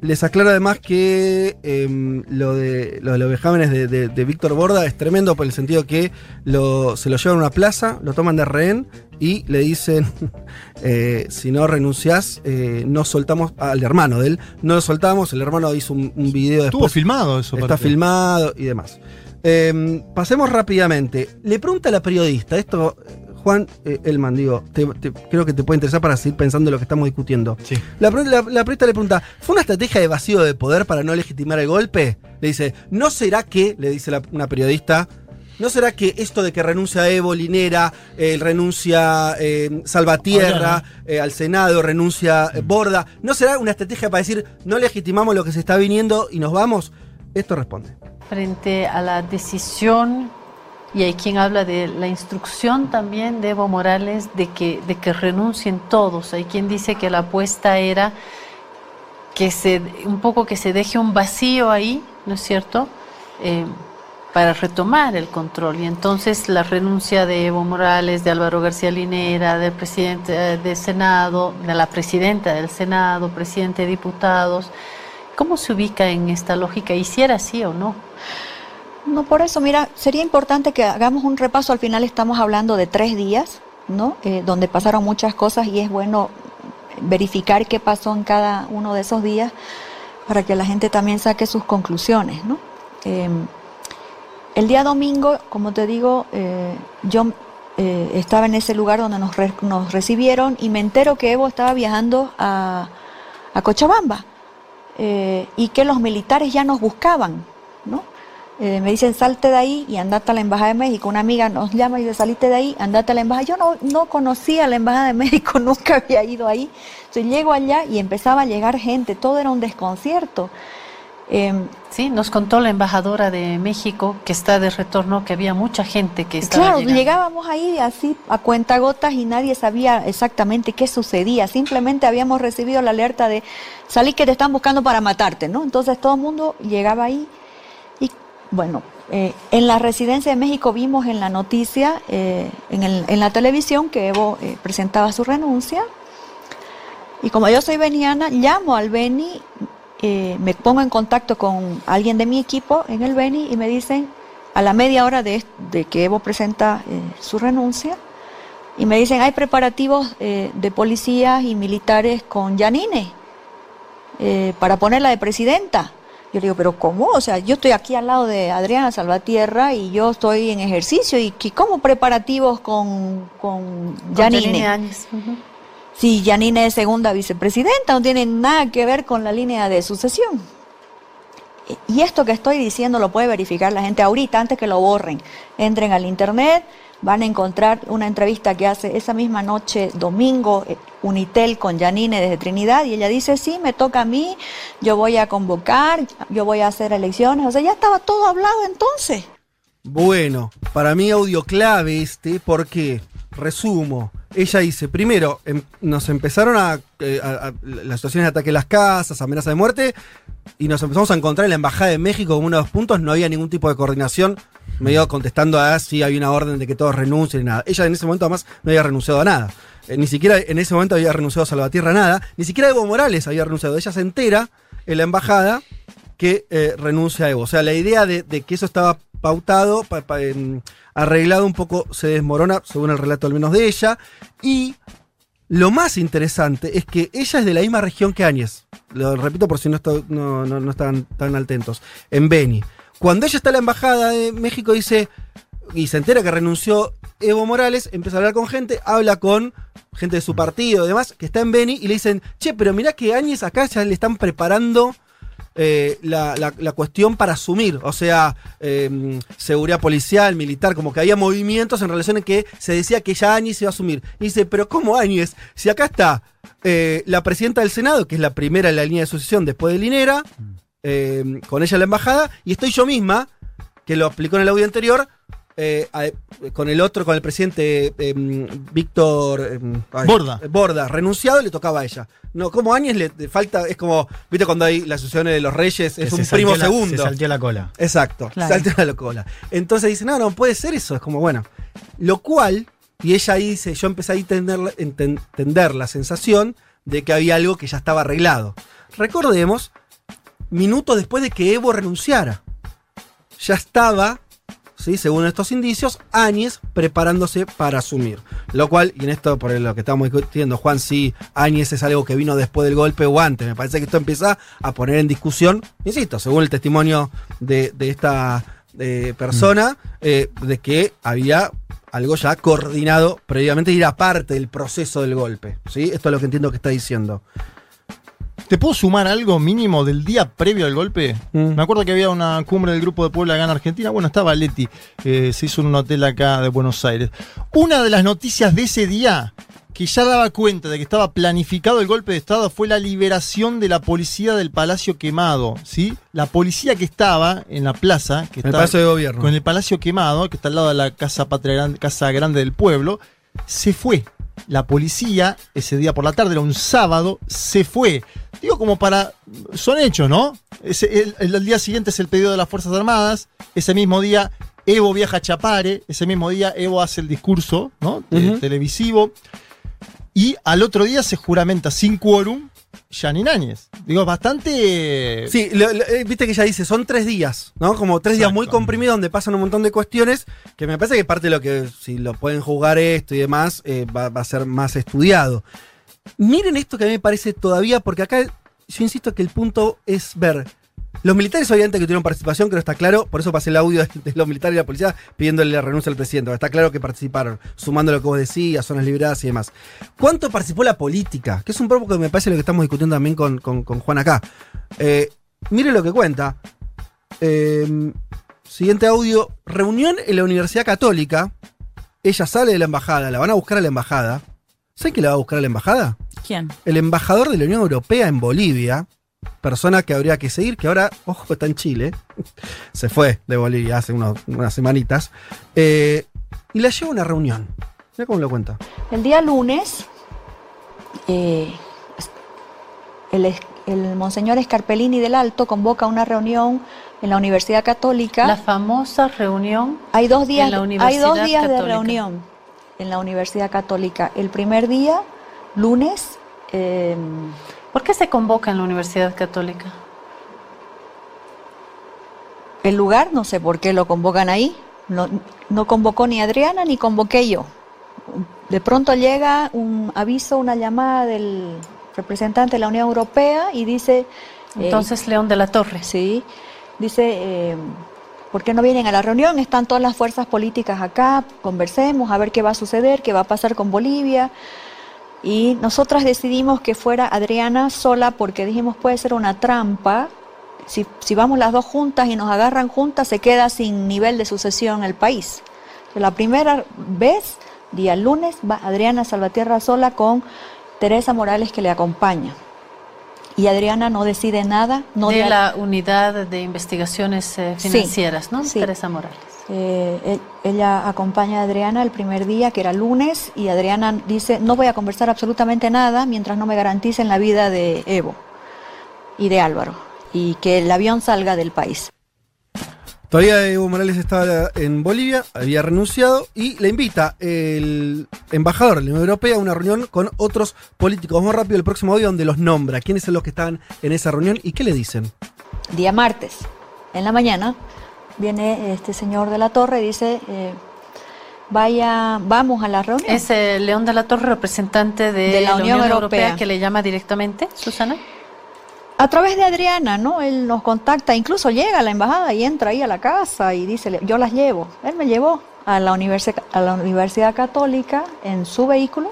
Speaker 3: les aclaro además que eh, lo, de, lo de los vejámenes de, Víctor Borda es tremendo por el sentido que se lo llevan a una plaza, lo toman de rehén y le dicen, <laughs> eh, si no renunciás, eh, no soltamos al hermano de él, no lo soltamos, el hermano hizo un, un video
Speaker 4: Estuvo
Speaker 3: después.
Speaker 4: filmado eso.
Speaker 3: Está filmado y demás. Eh, pasemos rápidamente. Le pregunta a la periodista, esto, Juan eh, Elman, digo, te- te- creo que te puede interesar para seguir pensando en lo que estamos discutiendo. La, pre- la- la periodista le pregunta, ¿fue una estrategia de vacío de poder para no legitimar el golpe? Le dice, ¿no será que, le dice la- una periodista, ¿no será que esto de que renuncia Evo, Linera, eh, renuncia eh, Salvatierra eh, al Senado, renuncia eh, Borda, ¿no será una estrategia para decir, no legitimamos lo que se está viniendo y nos vamos? Esto responde.
Speaker 15: frente a la decisión, y hay quien habla de la instrucción también de Evo Morales de que, de que renuncien todos. Hay quien dice que la apuesta era que se, un poco que se deje un vacío ahí, ¿no es cierto? Para retomar el control. Y entonces la renuncia de Evo Morales, de Álvaro García Linera, del presidente eh, del Senado, de la presidenta del Senado, presidente de diputados, ¿cómo se ubica en esta lógica? ¿Y si era así o no?
Speaker 14: No, por eso, mira, sería importante que hagamos un repaso. Al final estamos hablando de tres días, ¿no? Eh, donde pasaron muchas cosas y es bueno verificar qué pasó en cada uno de esos días para que la gente también saque sus conclusiones, ¿no? Eh, el día domingo, como te digo, eh, yo eh, estaba en ese lugar donde nos, nos recibieron y me entero que Evo estaba viajando a, a Cochabamba eh, y que los militares ya nos buscaban, ¿no? Eh, me dicen, salte de ahí y andate a la Embajada de México. Una amiga nos llama y dice, salite de ahí, andate a la Embajada. Yo no, no conocía la Embajada de México, <laughs> nunca había ido ahí. Entonces llego allá y empezaba a llegar gente, todo era un desconcierto. Em,
Speaker 15: Sí, nos contó la embajadora de México que está de retorno que había mucha gente que estaba
Speaker 14: Claro,
Speaker 15: llegando.
Speaker 14: llegábamos ahí así a cuentagotas y nadie sabía exactamente qué sucedía. Simplemente habíamos recibido la alerta de salí que te están buscando para matarte, ¿no? Entonces todo el mundo llegaba ahí y bueno, eh, en la residencia de México vimos en la noticia, eh, en, el- en la televisión, que Evo eh, presentaba su renuncia. Y como yo soy veniana, llamo al Beni, eh, me pongo en contacto con alguien de mi equipo en el Beni y me dicen, a la media hora de, de que Evo presenta eh, su renuncia, y me dicen, hay preparativos eh, de policías y militares con Yanine eh, para ponerla de presidenta. Yo le digo, pero ¿cómo? O sea, yo estoy aquí al lado de Adriana Salvatierra y yo estoy en ejercicio. ¿Y cómo preparativos con, con
Speaker 15: Con
Speaker 14: Yanine? Si Yanine es segunda vicepresidenta, no tiene nada que ver con la línea de sucesión. Y esto que estoy diciendo lo puede verificar la gente ahorita, antes que lo borren. Entren al internet, van a encontrar una entrevista que hace esa misma noche, domingo, eh, Unitel con Yanine desde Trinidad, y ella dice, sí, me toca a mí, yo voy a convocar, yo voy a hacer elecciones. O sea, ya estaba todo hablado entonces.
Speaker 3: Bueno, para mí audio clave este, porque, resumo, ella dice, primero, em- nos empezaron a, eh, a- las situaciones de ataque a las casas, amenaza de muerte, y nos empezamos a encontrar en la Embajada de México como uno de los puntos, no había ningún tipo de coordinación, me iba contestando a si había una orden de que todos renuncien y nada. Ella en ese momento además no había renunciado a nada. Eh, ni siquiera en ese momento había renunciado a Salvatierra a nada, ni siquiera Evo Morales había renunciado. Ella se entera en la embajada que eh, renuncia a Evo. O sea, la idea de, de que eso estaba pautado, pa- pa- em, arreglado un poco, se desmorona, según el relato al menos de ella. Y lo más interesante es que ella es de la misma región que Áñez. lo repito por si no, no, no- estaban tan atentos, en Beni. Cuando ella está en la embajada de México, dice, y se entera que renunció Evo Morales, empieza a hablar con gente, habla con gente de su partido y demás, que está en Beni, y le dicen, che, pero mirá que Áñez acá ya le están preparando eh, la, la- la cuestión para asumir, o sea, eh, seguridad policial, militar, como que había movimientos en relación a que se decía que ya Áñez iba a asumir. Y dice, pero ¿cómo Áñez? Si acá está eh, la presidenta del Senado, que es la primera en la línea de sucesión después de Linera, eh, con ella en la embajada, y estoy yo misma, que lo explicó en el audio anterior, eh, a- con el otro, con el presidente eh, Víctor eh, ay,
Speaker 4: Borda.
Speaker 3: eh, Borda, renunciado, le tocaba a ella. No, como Áñez le, le falta, es como, viste cuando hay las sucesiones de los reyes,
Speaker 6: Que
Speaker 3: es
Speaker 6: se
Speaker 3: un primo
Speaker 6: la-
Speaker 3: segundo.
Speaker 6: Se salteó la cola.
Speaker 3: Exacto,
Speaker 6: Claro.
Speaker 3: salteó la cola. Entonces dice, no, no puede ser eso, es como, bueno. Lo cual, y ella ahí dice, yo empecé a entender, entender la sensación de que había algo que ya estaba arreglado. Recordemos, minutos después de que Evo renunciara, ya estaba, ¿sí? según estos indicios, Áñez preparándose para asumir. Lo cual, y en esto por lo que estamos discutiendo, Juan, si Áñez es algo que vino después del golpe o antes, me parece que esto empieza a poner en discusión, insisto, según el testimonio de, de esta eh, persona, eh, de que había algo ya coordinado previamente y era parte del proceso del golpe. ¿sí? Esto es lo que entiendo que está diciendo.
Speaker 4: ¿Te puedo sumar algo mínimo del día previo al golpe?
Speaker 3: Mm.
Speaker 4: Me acuerdo que había una cumbre del grupo de Puebla acá en Argentina. Bueno, estaba Leti. eh, se hizo en un hotel acá de Buenos Aires. Una de las noticias de ese día que ya daba cuenta de que estaba planificado el golpe de Estado fue la liberación de la policía del Palacio Quemado. ¿sí? La policía que estaba en la plaza, que
Speaker 3: El Palacio de Gobierno.
Speaker 4: con el Palacio Quemado, que está al lado de la Casa Patria Grande, Casa Grande del Pueblo, se fue. La policía, ese día por la tarde, era un sábado, se fue. Digo, como para. Son hechos, ¿no? Ese- el, día siguiente es el pedido de las Fuerzas Armadas. Ese mismo día, Evo viaja a Chapare. Ese mismo día, Evo hace el discurso, ¿no? Televisivo. Y al otro día se juramenta sin quórum Yanin Áñez. Digo, bastante.
Speaker 3: Sí, lo- lo- eh, viste que ella dice, son tres días, ¿no? Como tres días muy comprimidos donde pasan un montón de cuestiones que me parece que parte de lo que, si lo pueden jugar esto y demás, eh, va, va a ser más estudiado. Miren esto que a mí me parece todavía, porque acá yo insisto que el punto es ver. Los militares obviamente que tuvieron participación, creo que está claro, por eso pasé el audio <laughs> de, los militares y la policía pidiéndole la renuncia al presidente. Está claro que participaron, sumando lo que vos decías, zonas liberadas y demás. ¿Cuánto participó la política? Que es un poco que me parece lo que estamos discutiendo también con, con- Juan acá. Eh, mire lo que cuenta. Eh, siguiente audio. Reunión en la Universidad Católica. Ella sale de la embajada, la van a buscar a la embajada. ¿Saben quién la va a buscar a la embajada?
Speaker 5: ¿Quién?
Speaker 3: El embajador de la Unión Europea en Bolivia. Persona que habría que seguir, que ahora, ojo, está en Chile. <laughs> Se fue de Bolivia hace unos- unas semanitas. Eh, y la lleva a una reunión. Mira cómo lo cuenta.
Speaker 14: El día lunes, eh, el, Monseñor Escarpelini del Alto convoca una reunión en la Universidad Católica.
Speaker 15: La famosa reunión
Speaker 14: hay dos días,
Speaker 15: en la
Speaker 14: hay
Speaker 15: Universidad
Speaker 14: dos días de reunión en la Universidad Católica. El primer día, lunes, eh,
Speaker 15: ¿Por qué se convoca en la Universidad Católica?
Speaker 14: el lugar, no sé por qué lo convocan ahí. No, no convocó ni Adriana ni convoqué yo. De pronto llega un aviso, una llamada del representante de la Unión Europea y dice... eh,
Speaker 15: Entonces, León de la Torre.
Speaker 14: Sí, dice, eh, ¿por qué no vienen a la reunión? Están todas las fuerzas políticas acá, conversemos, a ver qué va a suceder, qué va a pasar con Bolivia. Y nosotras decidimos que fuera Adriana sola porque dijimos puede ser una trampa. Si, si vamos las dos juntas y nos agarran juntas, se queda sin nivel de sucesión el país. La primera vez, día lunes, va Adriana Salvatierra sola con Teresa Morales que le acompaña. Y Adriana no decide nada. No
Speaker 15: de la Unidad de Investigaciones eh,
Speaker 14: Sí,
Speaker 15: Financieras, ¿no?
Speaker 14: sí.
Speaker 15: Teresa Morales.
Speaker 14: Eh, e- ella acompaña a Adriana el primer día, que era lunes, y Adriana dice, no voy a conversar absolutamente nada mientras no me garanticen la vida de Evo y de Álvaro, y que el avión salga del país.
Speaker 3: Todavía Evo Morales estaba en Bolivia, había renunciado y le invita el embajador de la Unión Europea a una reunión con otros políticos. Vamos rápido el próximo audio donde los nombra. ¿Quiénes son los que estaban en esa reunión y qué le dicen?
Speaker 14: Día martes, en la mañana, viene este señor de la torre y dice, eh, vaya, vamos a la reunión.
Speaker 15: ¿Es eh, León de la Torre representante de,
Speaker 14: De la Unión Europea.
Speaker 15: que le llama directamente, Susana?
Speaker 14: A través de Adriana, ¿no? Él nos contacta, incluso llega a la embajada y entra ahí a la casa y dice, yo las llevo. Él me llevó a la, a la Universidad Católica en su vehículo.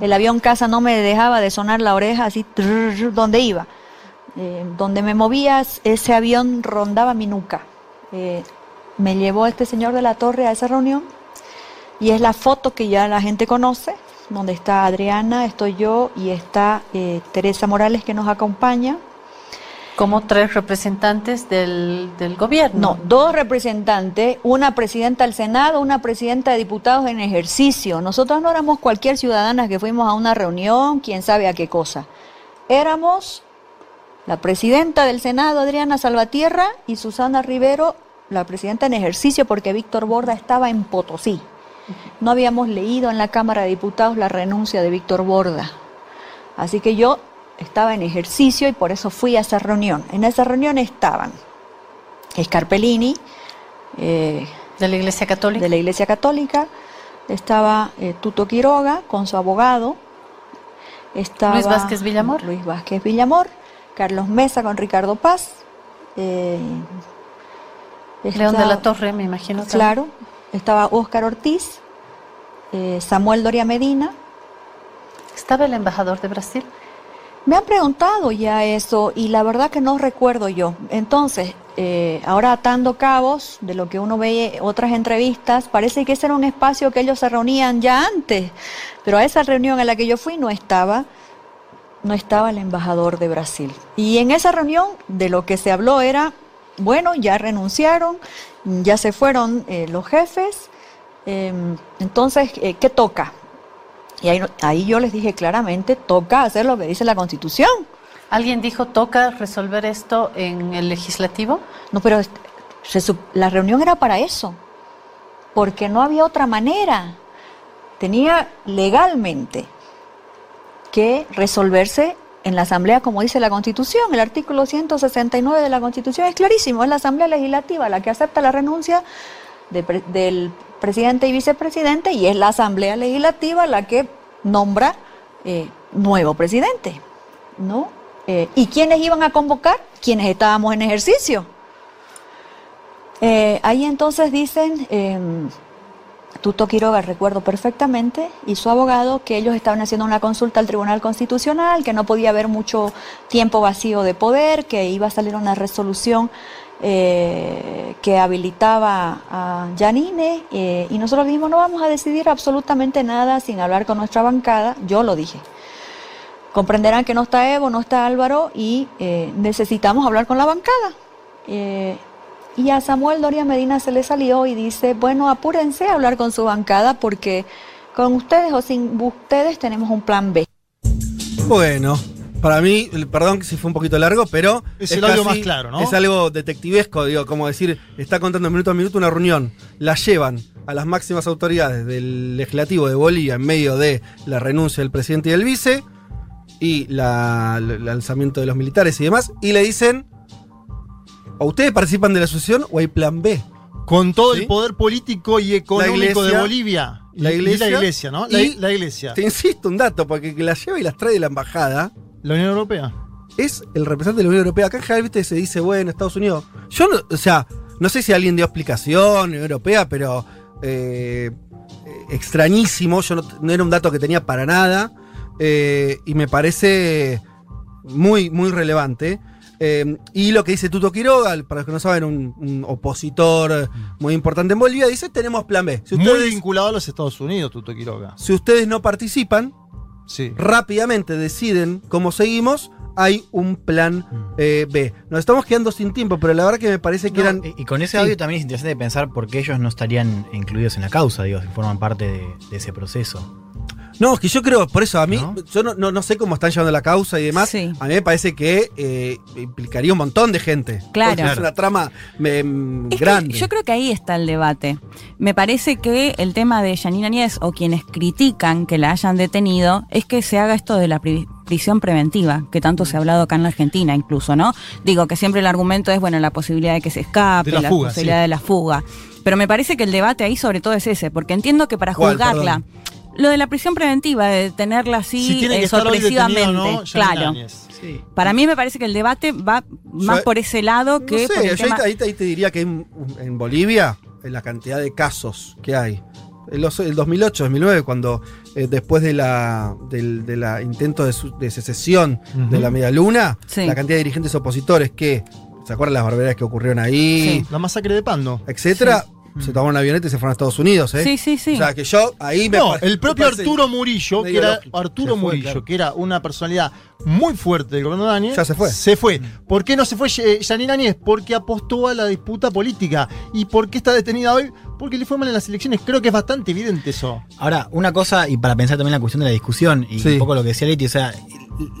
Speaker 14: El avión casa no me dejaba de sonar la oreja así, trrr, donde iba. Eh, donde me movía, ese avión rondaba mi nuca. Eh, me llevó este señor de la torre a esa reunión y es la foto que ya la gente conoce, donde está Adriana, estoy yo y está eh, Teresa Morales que nos acompaña.
Speaker 15: Como tres representantes del, del gobierno.
Speaker 14: No, dos representantes, una presidenta del Senado, una presidenta de diputados en ejercicio. Nosotros no éramos cualquier ciudadana que fuimos a una reunión, quién sabe a qué cosa. Éramos la presidenta del Senado, Adriana Salvatierra, y Susana Rivero, la presidenta en ejercicio, porque Víctor Borda estaba en Potosí. No habíamos leído en la Cámara de Diputados la renuncia de Víctor Borda. Así que yo estaba en ejercicio y por eso fui a esa reunión. En esa reunión estaban Scarpellini, eh,
Speaker 15: de la Iglesia Católica.
Speaker 14: De la Iglesia Católica, estaba eh, Tuto Quiroga con su abogado, estaba
Speaker 15: Luis Vázquez Villamor.
Speaker 14: Luis Vázquez Villamor, Carlos Mesa con Ricardo Paz, eh,
Speaker 15: León de la Torre, me imagino. también.
Speaker 14: Estaba Óscar Ortiz, eh, Samuel Doria Medina.
Speaker 15: ¿Estaba el embajador de Brasil?
Speaker 14: Me han preguntado ya eso y la verdad que no recuerdo yo. Entonces, eh, ahora atando cabos de lo que uno ve otras entrevistas, parece que ese era un espacio que ellos se reunían ya antes, pero a esa reunión a la que yo fui no estaba, no estaba el embajador de Brasil. Y en esa reunión de lo que se habló era, bueno, ya renunciaron, ya se fueron eh, los jefes, eh, entonces, eh, ¿qué toca? Y ahí, ahí yo les dije claramente, toca hacer lo que dice la Constitución.
Speaker 15: ¿Alguien dijo toca resolver esto en el legislativo?
Speaker 14: No, pero est- se sup- la reunión era para eso, porque no había otra manera. Tenía legalmente que resolverse en la Asamblea, como dice la Constitución. El artículo 169 de la Constitución es clarísimo, es la Asamblea Legislativa la que acepta la renuncia del presidente y vicepresidente y es la Asamblea Legislativa la que nombra eh, nuevo presidente, ¿no? Eh, ¿Y quiénes iban a convocar? Quienes estábamos en ejercicio. Eh, ahí entonces dicen, eh, Tuto Quiroga, recuerdo perfectamente, y su abogado, que ellos estaban haciendo una consulta al Tribunal Constitucional, que no podía haber mucho tiempo vacío de poder, que iba a salir una resolución eh, que habilitaba a Yanine, eh, y nosotros dijimos, no vamos a decidir absolutamente nada sin hablar con nuestra bancada, yo lo dije. Comprenderán que no está Evo, no está Álvaro, y eh, necesitamos hablar con la bancada. Eh, y a Samuel Doria Medina se le salió y dice, bueno, apúrense a hablar con su bancada porque con ustedes o sin ustedes tenemos un plan B.
Speaker 3: Bueno, para mí, el- perdón que si fue un poquito largo, pero.
Speaker 4: Es el audio más claro, ¿no?
Speaker 3: Es algo detectivesco, digo, como decir, está contando minuto a minuto una reunión. La llevan a las máximas autoridades del legislativo de Bolivia en medio de la renuncia del presidente y del vice y la- el lanzamiento de los militares y demás, y le dicen: o ustedes participan de la asociación o hay plan B.
Speaker 4: Con todo
Speaker 3: ¿Sí?
Speaker 4: el poder político y económico
Speaker 3: iglesia-
Speaker 4: de Bolivia. Y-
Speaker 3: La
Speaker 4: y
Speaker 3: iglesia,
Speaker 4: la iglesia, ¿no? La,
Speaker 3: y-
Speaker 4: la iglesia.
Speaker 3: Te insisto un dato, porque que la lleva y las trae de la embajada.
Speaker 4: La Unión Europea.
Speaker 3: Es el representante de la Unión Europea. Acá en general, viste, se dice, bueno, Estados Unidos. Yo no, o sea, no sé si alguien dio explicación, Unión Europea, pero eh, eh, extrañísimo. Yo no, no era un dato que tenía para nada. eh, y me parece muy, muy relevante. Eh, y lo que dice Tuto Quiroga, para los que no saben, un, un opositor muy importante en Bolivia, dice, tenemos plan B. Si
Speaker 4: Muy
Speaker 3: ustedes,
Speaker 4: vinculado a los Estados Unidos, Tuto Quiroga.
Speaker 3: si ustedes no participan,
Speaker 4: Sí.
Speaker 3: rápidamente deciden cómo seguimos, hay un plan eh, B. Nos estamos quedando sin tiempo, pero la verdad que me parece que
Speaker 6: No,
Speaker 3: eran...
Speaker 6: y, con ese
Speaker 3: Sí.
Speaker 6: audio también es interesante pensar por qué ellos no estarían incluidos en la causa, digo, si forman parte de, de ese proceso.
Speaker 3: No, es que yo creo, por eso a mí, yo no, no, no sé cómo están llevando la causa y demás.
Speaker 5: Sí.
Speaker 3: A mí me parece que eh, implicaría un montón de gente.
Speaker 5: Claro.
Speaker 3: Porque Es una trama
Speaker 5: Es que
Speaker 3: grande.
Speaker 5: yo creo que ahí está el debate. Me parece que el tema de Yanina Nies o quienes critican que la hayan detenido es que se haga esto de la pri- prisión preventiva, que tanto se ha hablado acá en la Argentina incluso, ¿no? Digo que siempre el argumento es, bueno, la posibilidad de que se escape,
Speaker 4: De la fuga,
Speaker 5: posibilidad
Speaker 4: sí.
Speaker 5: de la fuga. Pero me parece que el debate ahí sobre todo es ese, porque entiendo que para
Speaker 3: ¿Cuál,
Speaker 5: juzgarla, Lo de la prisión preventiva, de tenerla así
Speaker 4: Si tiene
Speaker 5: eh, sorpresivamente.
Speaker 4: no,
Speaker 5: claro. Para mí me parece que el debate va más
Speaker 3: Yo-
Speaker 5: por ese lado que
Speaker 3: no
Speaker 5: por el
Speaker 3: yo ahí,
Speaker 5: tema-
Speaker 3: ahí te- ahí te diría que en, en Bolivia, en la cantidad de casos que hay, en los- el 2008, 2009, cuando eh, después de la del de la intento de, su- de secesión de la media luna,
Speaker 5: Sí.
Speaker 3: la cantidad de dirigentes opositores que, ¿se acuerdan las barbaridades que ocurrieron ahí?
Speaker 4: La masacre de Pando.
Speaker 3: Etcétera, se tomaron una avioneta y se fueron a Estados Unidos, ¿eh?
Speaker 5: Sí, sí, sí.
Speaker 3: O sea que yo ahí me
Speaker 4: No, el propio Arturo Murillo, que era. Arturo
Speaker 3: fue,
Speaker 4: Murillo,
Speaker 3: claro.
Speaker 4: que era una personalidad muy fuerte del gobierno de Áñez.
Speaker 3: Ya se fue.
Speaker 4: Se fue. ¿Por qué no se fue eh, Yanine Áñez? Porque apostó a la disputa política. ¿Y por qué está detenida hoy? Porque le fue mal en las elecciones. Creo que es bastante evidente eso.
Speaker 6: Ahora, una cosa, y para pensar también la cuestión de la discusión, y
Speaker 3: Sí.
Speaker 6: un poco lo que decía Leti, o sea,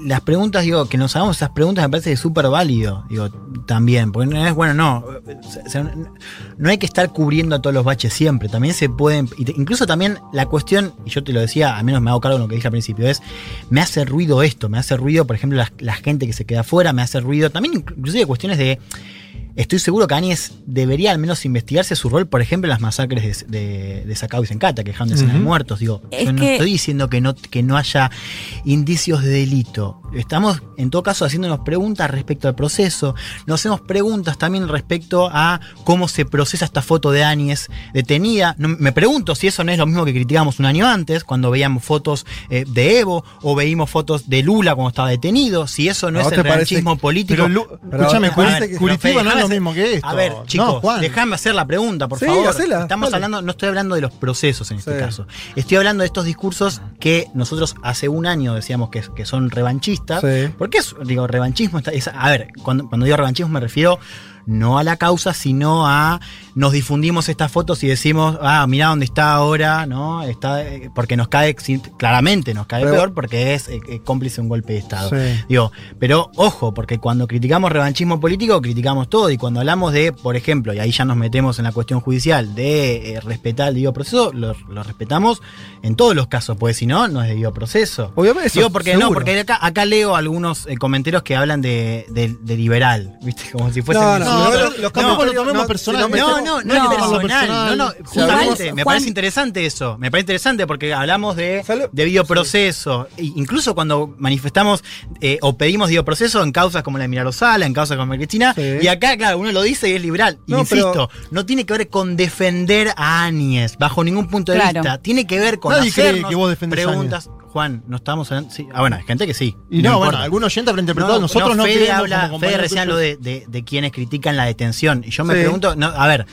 Speaker 6: las preguntas, digo, que nos hagamos esas preguntas me parece súper válido, digo, también, porque no es, bueno, no, no hay que estar cubriendo a todos los baches siempre, también se pueden, incluso también la cuestión, y yo te lo decía, al menos me hago cargo de lo que dije al principio, es, me hace ruido esto, me hace ruido, por ejemplo, la, la gente que se queda afuera, me hace ruido, también inclusive cuestiones de... Estoy seguro que Áñez debería al menos investigarse su rol, por ejemplo, en las masacres de, de, de Sacao y Sencata, que dejaron decenas de
Speaker 5: Ujú.
Speaker 6: muertos. Digo,
Speaker 5: Es
Speaker 6: yo no
Speaker 5: que-
Speaker 6: estoy diciendo que no, que no haya indicios de delito. Estamos, en todo caso, haciéndonos preguntas respecto al proceso. Nos hacemos preguntas también respecto a cómo se procesa esta foto de Áñez detenida. No- me pregunto si eso no es lo mismo que criticábamos un año antes, cuando veíamos fotos eh, de Evo o veíamos fotos de Lula cuando estaba detenido. Si eso no
Speaker 3: ¿A
Speaker 6: es el revanchismo político.
Speaker 4: Pero Lu- escúchame, Curitiba no es
Speaker 6: déjame
Speaker 4: lo
Speaker 6: hacer-
Speaker 4: mismo que esto.
Speaker 6: A ver,
Speaker 4: No,
Speaker 6: chicos,
Speaker 4: Juan.
Speaker 6: déjame hacer la pregunta, por
Speaker 3: Sí,
Speaker 6: favor.
Speaker 3: hacela,
Speaker 6: Estamos
Speaker 3: dale.
Speaker 6: hablando, no estoy hablando de los procesos en este
Speaker 3: Sí.
Speaker 6: caso. Estoy hablando de estos discursos que nosotros hace un año decíamos que, que son revanchistas.
Speaker 3: Sí.
Speaker 6: ¿Por qué es, digo, revanchismo? Está- es- a ver, cuando, cuando digo revanchismo me refiero no a la causa, sino a nos difundimos estas fotos y decimos, ah, mira dónde está ahora, ¿no? Está, eh, porque nos cae, claramente nos cae
Speaker 3: Pero-
Speaker 6: peor porque es eh, eh, cómplice de un golpe de Estado.
Speaker 3: Sí.
Speaker 6: Digo, pero ojo, porque cuando criticamos revanchismo político, criticamos todo. Y cuando hablamos de, por ejemplo, y ahí ya nos metemos en la cuestión judicial, de eh, respetar el debido proceso, lo, lo respetamos en todos los casos, pues si no, no es debido proceso.
Speaker 3: Obviamente,
Speaker 6: Digo, porque no, porque acá, acá leo algunos eh, comentarios que hablan de, de- de liberal, ¿viste? Como si.
Speaker 3: No, no,
Speaker 4: No, pero
Speaker 3: los
Speaker 4: tampoco lo
Speaker 3: no,
Speaker 4: tomemos
Speaker 3: no,
Speaker 4: personal.
Speaker 6: No, no, no,
Speaker 5: No,
Speaker 6: es
Speaker 5: no,
Speaker 6: personal,
Speaker 4: personal.
Speaker 6: no, no, justamente, me
Speaker 5: Juan-
Speaker 6: parece interesante eso, me parece interesante porque hablamos de
Speaker 3: Sale-
Speaker 6: debido proceso, e incluso cuando manifestamos eh, o pedimos debido proceso en causas como la de Milagro Sala, en causas como Cristina,
Speaker 3: Sí.
Speaker 6: y acá, claro, uno lo dice y es liberal.
Speaker 3: No,
Speaker 6: Insisto, no tiene que ver con defender a Áñez bajo ningún punto de
Speaker 5: Claro.
Speaker 6: vista, tiene que ver con
Speaker 4: Nadie cree
Speaker 6: hacernos
Speaker 4: que vos defendés a
Speaker 6: preguntas. Juan, no estamos hablando. sí. Ah, bueno, hay gente que sí.
Speaker 4: Y no, bueno,
Speaker 6: importa.
Speaker 4: algunos oyentes habrán interpretado. nosotros no,
Speaker 6: Fede habla, Fede recién
Speaker 4: tuyos.
Speaker 6: de, de- de quienes critican la detención. Y yo me
Speaker 3: Sí.
Speaker 6: pregunto, no, a ver,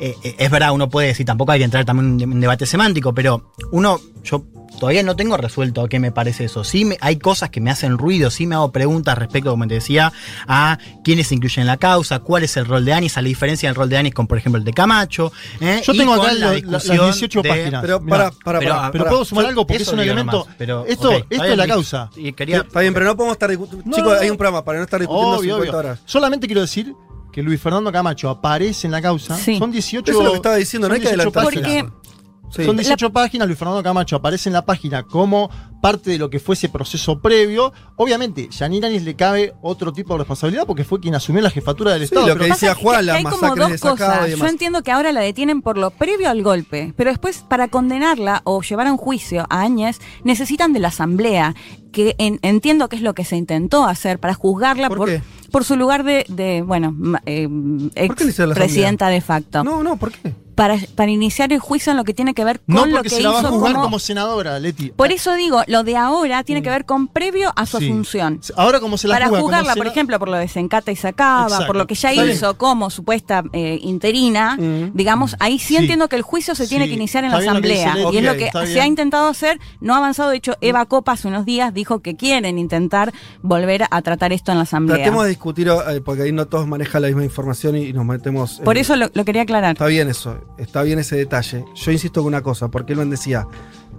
Speaker 6: eh, eh, es verdad, uno puede decir, tampoco hay que entrar también en un debate semántico, pero uno, yo todavía no tengo resuelto a qué me parece eso. Sí me- hay cosas que me hacen ruido, sí me hago preguntas respecto, como te decía, a quiénes se incluyen en la causa, cuál es el rol de Anis, a la diferencia del rol de Anis con, por ejemplo, el de Camacho. ¿eh?
Speaker 4: Yo tengo acá
Speaker 6: la
Speaker 4: la- las
Speaker 6: discusión
Speaker 4: 18
Speaker 6: de-
Speaker 4: páginas.
Speaker 3: Pero
Speaker 4: Mirá.
Speaker 3: para, para,
Speaker 6: Pero,
Speaker 3: para.
Speaker 4: Pero puedo sumar algo porque es un elemento.
Speaker 6: nomás, pero,
Speaker 4: esto esto es la causa.
Speaker 6: Y quería,
Speaker 3: Está bien, pero no podemos estar discutiendo.
Speaker 4: No,
Speaker 3: Chicos,
Speaker 4: no.
Speaker 3: hay un programa para no estar discutiendo
Speaker 4: Obvio,
Speaker 3: 50
Speaker 4: obvio.
Speaker 3: horas.
Speaker 4: Solamente quiero decir que Luis Fernando Camacho aparece en la causa.
Speaker 5: Sí.
Speaker 4: Son 18
Speaker 3: Eso es lo que estaba diciendo, no
Speaker 4: son
Speaker 3: hay que
Speaker 4: 18
Speaker 3: adelantarse.
Speaker 4: páginas.
Speaker 5: Porque
Speaker 3: Sí.
Speaker 4: Son 18 páginas, Luis Fernando Camacho aparece en la página como parte de lo que fue ese proceso previo. Obviamente, Yanir Áñez le cabe otro tipo de responsabilidad porque fue quien asumió la jefatura del
Speaker 3: Sí,
Speaker 4: Estado.
Speaker 3: lo
Speaker 4: pero-
Speaker 3: que decía Juan, de Sacao y
Speaker 5: cosas. Yo entiendo que ahora la detienen por lo previo al golpe, pero después para condenarla o llevar a un juicio a Áñez necesitan de la asamblea, que en- entiendo que es lo que se intentó hacer para juzgarla
Speaker 3: ¿Por
Speaker 5: por,
Speaker 3: qué?
Speaker 5: Por su lugar de, de, bueno, eh, ex presidenta de facto.
Speaker 3: No, no, ¿por qué?
Speaker 5: Para, para iniciar el juicio en lo que tiene que ver con
Speaker 4: No
Speaker 5: lo que
Speaker 4: se la va a
Speaker 5: hizo
Speaker 4: juzgar
Speaker 5: como-
Speaker 4: como, senadora, Leti.
Speaker 5: Por eso digo, lo de ahora tiene que ver con previo a su
Speaker 4: Sí.
Speaker 5: asunción.
Speaker 4: Ahora como se la
Speaker 5: para
Speaker 4: juzga
Speaker 5: juzgarla, por
Speaker 4: sena-
Speaker 5: ejemplo, por lo de Sencata y Sacaba,
Speaker 4: Exacto.
Speaker 5: por lo que ya
Speaker 4: Está bien.
Speaker 5: hizo como supuesta eh, interina,
Speaker 3: Mm.
Speaker 5: digamos, ahí sí,
Speaker 4: Sí.
Speaker 5: entiendo que el juicio se tiene
Speaker 4: Sí.
Speaker 5: que iniciar en
Speaker 4: Está
Speaker 5: la asamblea.
Speaker 4: Leti.
Speaker 5: y es lo que se
Speaker 4: bien.
Speaker 5: ha intentado hacer, no ha avanzado. De hecho, Eva Copa hace unos días dijo que quieren intentar volver a tratar esto en la asamblea.
Speaker 3: Tratemos de discutir, eh, porque ahí no todos manejan la misma información y, y nos metemos. en-
Speaker 5: Por eso lo, lo quería aclarar.
Speaker 3: Está bien eso, está bien ese detalle. Yo insisto con una cosa, porque él me decía,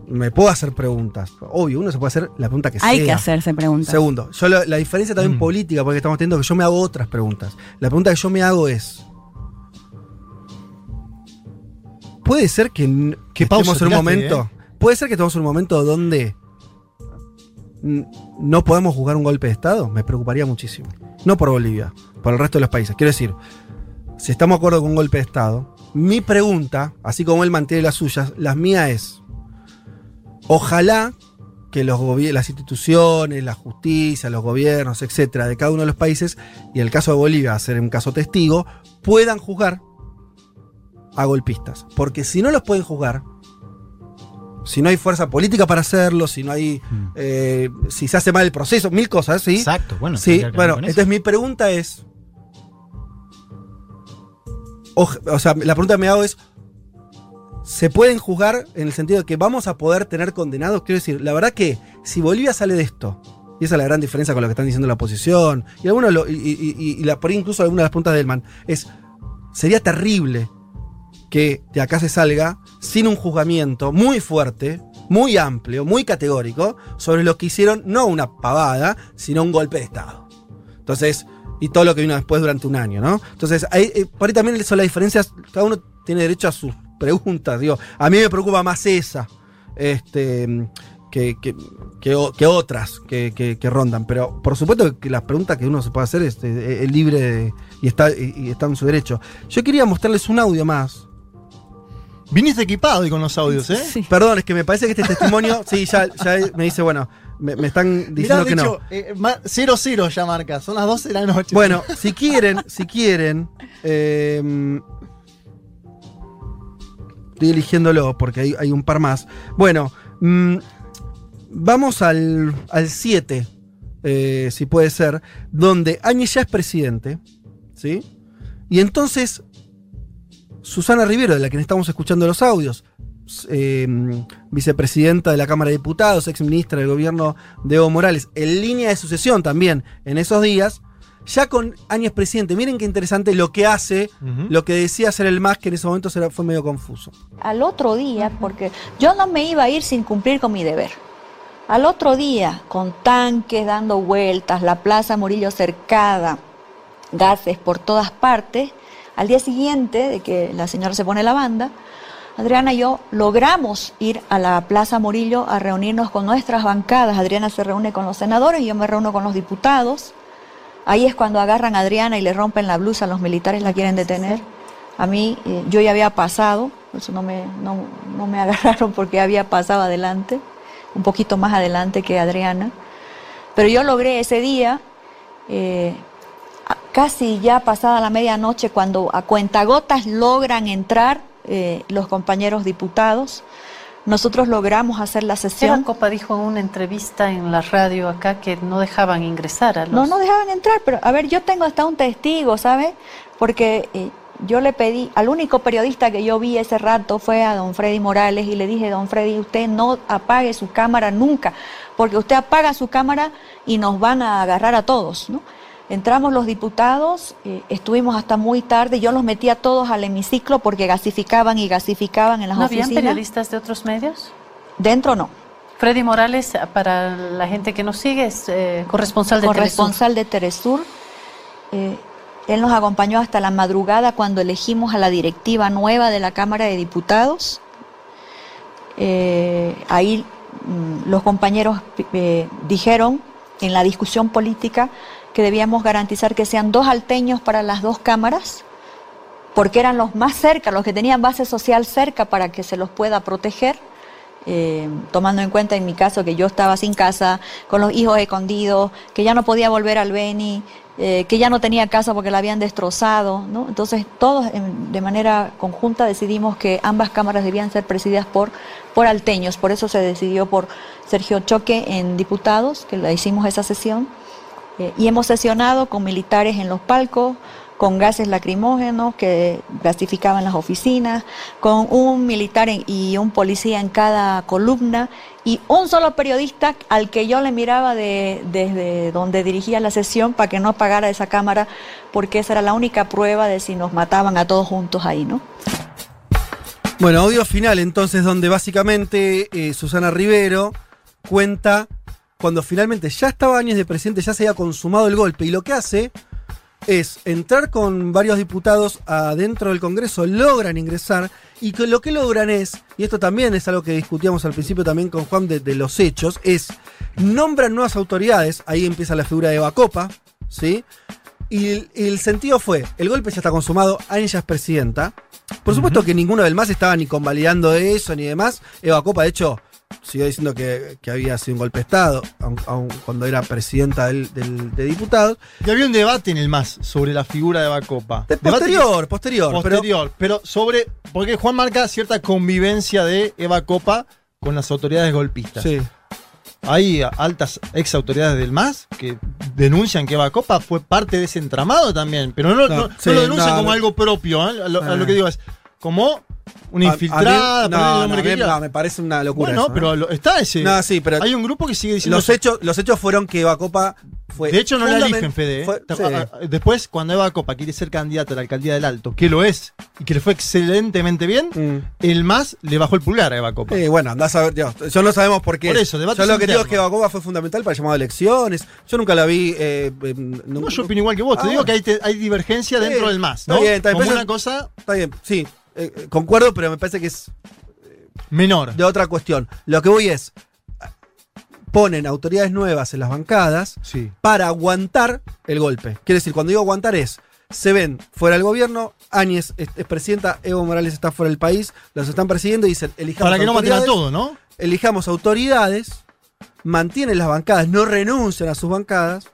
Speaker 3: me puedo hacer preguntas. Obvio, uno se puede hacer la pregunta que sea.
Speaker 5: Hay que hacerse preguntas.
Speaker 3: Segundo, yo lo- la diferencia también
Speaker 4: Mm.
Speaker 3: política, porque estamos teniendo que yo me hago otras preguntas. La pregunta que yo me hago es. ¿Puede ser que, que
Speaker 4: pausa
Speaker 3: en un
Speaker 4: tiraste,
Speaker 3: momento? ¿Puede ser que estemos en un momento donde no podemos jugar un golpe de Estado? Me preocuparía muchísimo. No por Bolivia, por el resto de los países. Quiero decir, si estamos de acuerdo con un golpe de Estado, mi pregunta, así como él mantiene las suyas, las mías es, Ojalá que los las instituciones, la justicia, los gobiernos, etcétera, de cada uno de los países, y el caso de Bolivia a ser un caso testigo, puedan juzgar a golpistas. Porque si no los pueden juzgar, si no hay fuerza política para hacerlo, si no hay. eh, si se hace mal el proceso, mil cosas, ¿sí?
Speaker 6: Exacto, bueno,
Speaker 3: Sí, bueno, entonces mi pregunta es. O, sea, la pregunta que me hago es. ¿Se pueden juzgar en el sentido de que vamos a poder tener condenados? Quiero decir, la verdad que si Bolivia sale de esto, y esa es la gran diferencia con lo que están diciendo la oposición, y algunos lo- y la, por ahí incluso algunas de las puntas del man, es. Sería terrible que de acá se salga sin un juzgamiento muy fuerte, muy amplio, muy categórico, sobre lo que hicieron, no una pavada, sino un golpe de Estado. Entonces, y todo lo que vino después durante un año, ¿no? Entonces, ahí, eh, por ahí también son las diferencias, cada uno tiene derecho a sus preguntas, digo, a mí me preocupa más esa, este, que, que, que otras que, rondan, pero por supuesto que las preguntas que uno se puede hacer es, eh, es libre de- y, está, y, está en su derecho. Yo quería mostrarles un audio más.
Speaker 4: Viniste equipado y con los audios, ¿eh?
Speaker 3: Perdón, es que me parece que este testimonio, <laughs> sí, ya, ya me dice, bueno, me, me están diciendo
Speaker 4: Mirá,
Speaker 3: que no.
Speaker 4: eh, ma- 0-0 ya marca, son las 12 de la noche.
Speaker 3: Bueno, si quieren, si quieren, eh, estoy eligiéndolo porque hay, hay un par más. Bueno, mm, vamos al 7, si puede ser, donde Áñez ya es presidente, ¿sí? Y entonces, Susana Rivero, de la que estamos escuchando los audios, eh, vicepresidenta de la Cámara de Diputados, ex ministra del gobierno de Evo Morales, en línea de sucesión también en esos días, ya con Áñez presidente. Miren qué interesante lo que hace, lo que decía hacer el MAS, que en ese momento fue medio confuso.
Speaker 14: al otro día, porque yo no me iba a ir sin cumplir con mi deber. Al otro día, con tanques dando vueltas, la Plaza Murillo cercada, gases por todas partes, al día siguiente de que la señora se pone la banda, Adriana y yo logramos ir a la Plaza Murillo a reunirnos con nuestras bancadas. Adriana se reúne con los senadores y yo me reúno con los diputados. Ahí es cuando agarran a Adriana y le rompen la blusa, los militares la quieren detener. A mí, eh, yo ya había pasado, por eso no me, no, no me <laughs> agarraron porque había pasado adelante, un poquito más adelante que Adriana. Pero yo logré ese día, eh, casi ya pasada la medianoche, cuando a cuentagotas logran entrar eh, los compañeros diputados, nosotros logramos hacer la sesión.
Speaker 15: Eva Copa dijo en una entrevista en la radio acá que no dejaban ingresar a los...
Speaker 14: No nos dejaban entrar, pero a ver, yo tengo hasta un testigo, ¿sabe? Porque eh, yo le pedí, al único periodista que yo vi ese rato fue a don Freddy Morales y le dije, don Freddy, usted no apague su cámara nunca, porque usted apaga su cámara y nos van a agarrar a todos, ¿no? Entramos los diputados, eh, estuvimos hasta muy tarde, yo los metí a todos al hemiciclo porque gasificaban y gasificaban en las
Speaker 15: ¿No habían
Speaker 14: oficinas.
Speaker 15: periodistas de otros medios?
Speaker 14: Dentro no.
Speaker 15: Freddy Morales, para la gente que nos sigue, es eh, corresponsal de Telesur.
Speaker 14: corresponsal de Telesur. Eh, él nos acompañó hasta la madrugada cuando elegimos a la directiva nueva de la Cámara de Diputados. Ahí mm, los compañeros dijeron en la discusión política que debíamos garantizar que sean dos alteños para las dos cámaras, porque eran los más cerca, los que tenían base social cerca para que se los pueda proteger eh, tomando en cuenta en mi caso que yo estaba sin casa, con los hijos escondidos, que ya no podía volver al Beni, eh, que ya no tenía casa porque la habían destrozado. Entonces todos de manera conjunta decidimos que ambas cámaras debían ser presididas por, por alteños, por eso se decidió por Sergio Choque en diputados, que la hicimos esa sesión, y hemos sesionado con militares en los palcos, con gases lacrimógenos que gasificaban las oficinas, con un militar y un policía en cada columna y un solo periodista al que yo le miraba de- desde donde dirigía la sesión para que no apagara esa cámara, porque esa era la única prueba de si nos mataban a todos juntos ahí, ¿no?
Speaker 3: Bueno, audio final entonces, donde básicamente eh, Susana Rivero cuenta cuando finalmente ya estaba Áñez de presidente, ya se había consumado el golpe, y lo que hace es entrar con varios diputados adentro del Congreso, logran ingresar, y que lo que logran es, y esto también es algo que discutíamos al principio también con Juan de, de los hechos, es nombran nuevas autoridades, ahí empieza la figura de Eva Copa, ¿sí? Y el, el sentido fue, el golpe ya está consumado, Áñez ya es presidenta. Por supuesto que ninguno del MAS estaba ni convalidando eso ni demás. Eva Copa, de hecho, siguió diciendo que, que había sido un golpe de Estado, aun, aun cuando era presidenta del, del- de diputados.
Speaker 4: Y había un debate en el MAS sobre la figura de Bacopa.
Speaker 3: De posterior, posterior, pero-
Speaker 4: Posterior, pero, sobre. Porque Juan marca cierta convivencia de Eva Copa con las autoridades golpistas.
Speaker 3: Sí.
Speaker 4: Hay altas ex autoridades del MAS que denuncian que Eva Copa fue parte de ese entramado también. Pero no,
Speaker 3: No,
Speaker 4: no- no
Speaker 3: sí,
Speaker 4: lo denuncian como algo propio. ¿eh? A lo, a lo
Speaker 3: Ah.
Speaker 4: que digo es como una
Speaker 3: A- a
Speaker 4: infiltrada.
Speaker 3: mí- no, no, no, me parece una locura.
Speaker 4: Bueno,
Speaker 3: eso, ¿eh?
Speaker 4: pero lo- está ese.
Speaker 3: No, sí, pero
Speaker 4: Hay un grupo que sigue diciendo.
Speaker 3: los hechos, los hechos fueron que Eva Copa fue.
Speaker 4: De hecho, no la eligen, Fede. ¿eh?
Speaker 3: fue-
Speaker 4: Ta-
Speaker 3: sí.
Speaker 4: a- a- Después, cuando Eva Copa quiere ser candidata a la alcaldía del Alto, que lo es, y que le fue excelentemente bien, el MAS le bajó el pulgar a Eva Copa.
Speaker 3: Eh, bueno, andás a ver, yo, yo no sabemos por qué.
Speaker 4: Por eso, debates
Speaker 3: Yo lo que digo es que Eva Copa fue fundamental para el llamado a elecciones. Yo nunca la vi. eh, eh,
Speaker 4: No, yo opino igual que vos.
Speaker 3: Ah,
Speaker 4: Te digo
Speaker 3: bueno.
Speaker 4: que hay, te- hay divergencia dentro del MAS,
Speaker 3: está bien, está bien,
Speaker 4: Como una cosa
Speaker 3: Está bien, sí. Eh, eh, concuerdo, pero me parece que es
Speaker 4: menor.
Speaker 3: de otra cuestión. Lo que voy es. Ponen autoridades nuevas en las bancadas
Speaker 4: Sí.
Speaker 3: para aguantar el golpe. Quiere decir, cuando digo aguantar es. Se ven fuera del gobierno, Áñez es, es presidenta, Evo Morales está fuera del país, los están persiguiendo y dicen, elijamos
Speaker 4: Para que no
Speaker 3: autoridades,
Speaker 4: todo, ¿no?
Speaker 3: elijamos autoridades, mantienen las bancadas, no renuncian a sus bancadas.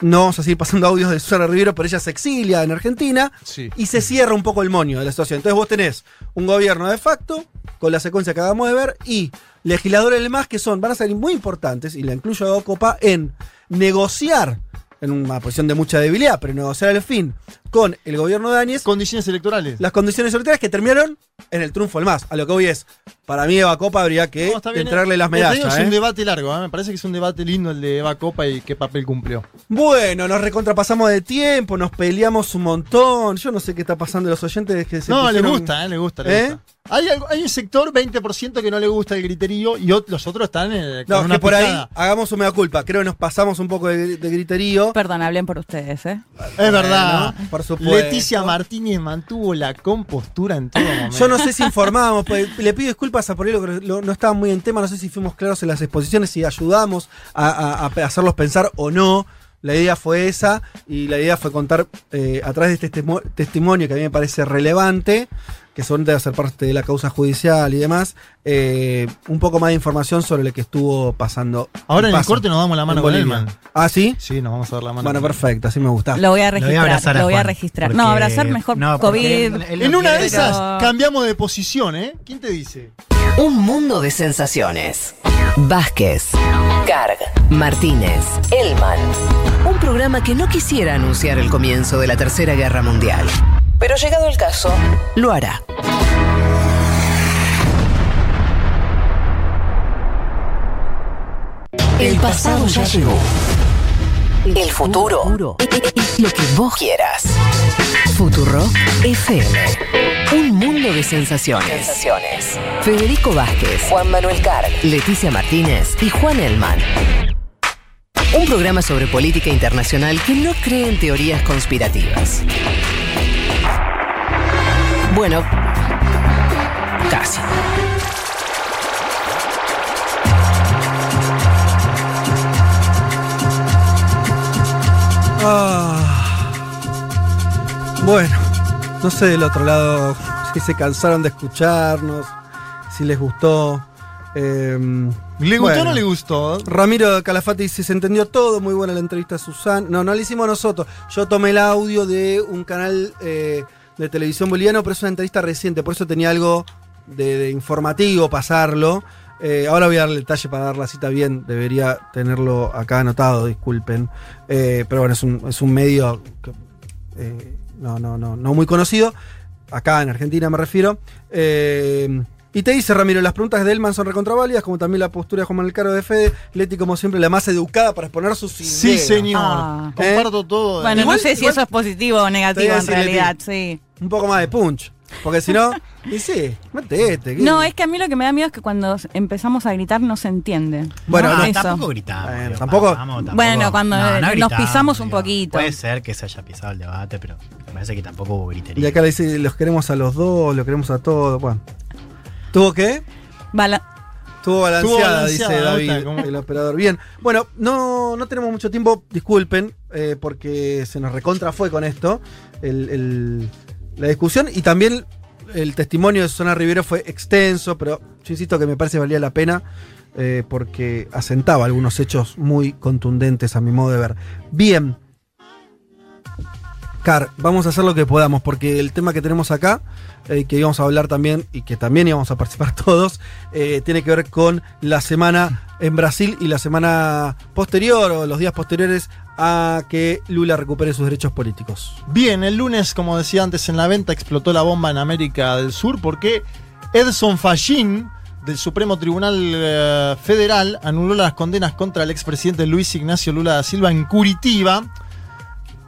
Speaker 3: No vamos a seguir pasando audios de Susana Rivero, pero ella se exilia en Argentina
Speaker 4: Sí.
Speaker 3: y se cierra un poco el moño de la situación. Entonces vos tenés un gobierno de facto, con la secuencia que acabamos de ver, y legisladores del MAS que son, van a ser muy importantes, y la incluyo a Copa, en negociar, en una posición de mucha debilidad, pero negociar al fin con el gobierno de Áñez
Speaker 4: Condiciones electorales.
Speaker 3: las condiciones electorales que terminaron en el triunfo del MAS. A lo que voy es, para mí Eva Copa habría que
Speaker 4: No,
Speaker 3: entregarle
Speaker 4: eh.
Speaker 3: las medallas.
Speaker 4: Es un
Speaker 3: ¿eh?
Speaker 4: debate largo, ¿eh? me parece que es un debate lindo el de Eva Copa y qué papel cumplió.
Speaker 3: Bueno, nos recontrapasamos de tiempo, nos peleamos un montón. Yo no sé qué está pasando a los oyentes que se
Speaker 4: No, le
Speaker 3: pusieron-
Speaker 4: gusta, ¿eh? le gusta, le
Speaker 3: ¿Eh?
Speaker 4: gusta. Hay, hay un sector, 20% que no le gusta el griterío y los otros están eh, con
Speaker 3: No,
Speaker 4: una
Speaker 3: que por ahí hagamos un mea culpa. Creo que nos pasamos un poco de, de griterío.
Speaker 5: Perdón, hablen por ustedes, ¿eh?
Speaker 4: Es verdad.
Speaker 3: Bueno, por supuesto.
Speaker 4: Leticia Martínez mantuvo la compostura en todo momento.
Speaker 3: Yo no sé si informábamos, pues, le pido disculpas a por ahí, lo que lo- no estaba muy en tema, no sé si fuimos claros en las exposiciones, si ayudamos a, a- a hacerlos pensar o no. La idea fue esa y la idea fue contar eh, a través de este testimo- testimonio que a mí me parece relevante, que son de hacer parte de la causa judicial y demás, eh, un poco más de información sobre lo que estuvo pasando.
Speaker 4: Ahora en el corte nos damos la mano con. Elman.
Speaker 3: ¿Ah, sí?
Speaker 4: Sí, nos vamos a dar la mano.
Speaker 3: Bueno,
Speaker 4: con
Speaker 3: perfecto, así me gusta.
Speaker 5: Lo voy a
Speaker 6: Lo voy a
Speaker 5: registrar,
Speaker 6: abrazar a
Speaker 5: lo voy a registrar.
Speaker 6: porque-
Speaker 5: No, abrazar mejor
Speaker 6: no,
Speaker 5: COVID.
Speaker 6: él- él
Speaker 4: En una de esas
Speaker 5: pero-
Speaker 4: cambiamos de posición, ¿eh? ¿Quién te dice?
Speaker 1: Un mundo de sensaciones. Vázquez, Carg, Martínez, Elman. Un programa que no quisiera anunciar el comienzo de la Tercera Guerra Mundial. Pero llegado el caso, lo hará. El pasado ya llegó. El futuro es lo que vos quieras. Futuro FM. Un mundo de sensaciones. Federico Vázquez, Juan Manuel Carg, Leticia Martínez y Juan Elman. Un programa sobre política internacional que no cree en teorías conspirativas. Bueno, casi.
Speaker 3: Ah. Bueno, no sé del otro lado si se cansaron de escucharnos, si les gustó. eh,
Speaker 4: ¿Le gustó
Speaker 3: bueno.
Speaker 4: o no le gustó?
Speaker 3: Ramiro Calafati dice, se entendió todo, muy buena la entrevista a Susana. No, no la hicimos nosotros. Yo tomé el audio de un canal eh, de televisión boliviano, pero es una entrevista reciente, por eso tenía algo de, informativo pasarlo. Eh, ahora voy a darle detalle para dar la cita bien, debería tenerlo acá anotado, disculpen. Eh, pero bueno, es un, es un medio eh, no, no, no, no muy conocido, acá en Argentina me refiero. Eh, y te dice, Ramiro, las preguntas de Elman son recontraválidas, como también la postura de Juan Manuel Caro de Fede. Leti, como siempre, la más educada para exponer sus ideas.
Speaker 4: Sí, señor.
Speaker 5: Ah.
Speaker 4: Comparto todo.
Speaker 5: Bueno,
Speaker 3: Igual-
Speaker 5: no sé si
Speaker 3: igual-
Speaker 5: eso es positivo o negativo en realidad,
Speaker 3: Leti.
Speaker 5: sí.
Speaker 3: Un poco más de punch. Porque si no, <laughs> y sí, metete. ¿qué?
Speaker 5: No, es que a mí lo que me da miedo es que cuando empezamos a gritar no se entiende.
Speaker 3: Bueno,
Speaker 6: No,
Speaker 5: Eso.
Speaker 6: tampoco gritamos.
Speaker 3: Bueno, tampoco-
Speaker 6: vamos, tampoco-
Speaker 5: Bueno, cuando nos
Speaker 6: gritamos,
Speaker 5: pisamos un poquito.
Speaker 6: Puede ser que se haya pisado el debate, pero me parece que tampoco hubo
Speaker 3: Y
Speaker 6: gritería.
Speaker 3: acá le dice, los queremos a los dos, los queremos a todos. Bueno. ¿Tuvo qué?
Speaker 5: Bala-
Speaker 3: Estuvo balanceada,
Speaker 4: balanceada,
Speaker 3: dice David,
Speaker 4: como-
Speaker 3: el operador. Bien. Bueno, no, no tenemos mucho tiempo, disculpen, eh, porque se nos recontra fue con esto, el- el- la discusión y también el testimonio de Susana Rivero fue extenso, pero yo insisto que me parece que valía la pena eh, porque asentaba algunos hechos muy contundentes a mi modo de ver. Bien. Vamos a hacer lo que podamos, porque el tema que tenemos acá, eh, que íbamos a hablar también y que también íbamos a participar <laughs> todos, eh, tiene que ver con la semana en Brasil y la semana posterior o los días posteriores a que Lula recupere sus derechos políticos.
Speaker 4: Bien, el lunes, como decía antes en la venta, explotó la bomba en América del Sur porque Edson Fallín del Supremo Tribunal eh, Federal anuló las condenas contra el expresidente Luis Ignacio Lula da Silva en Curitiba.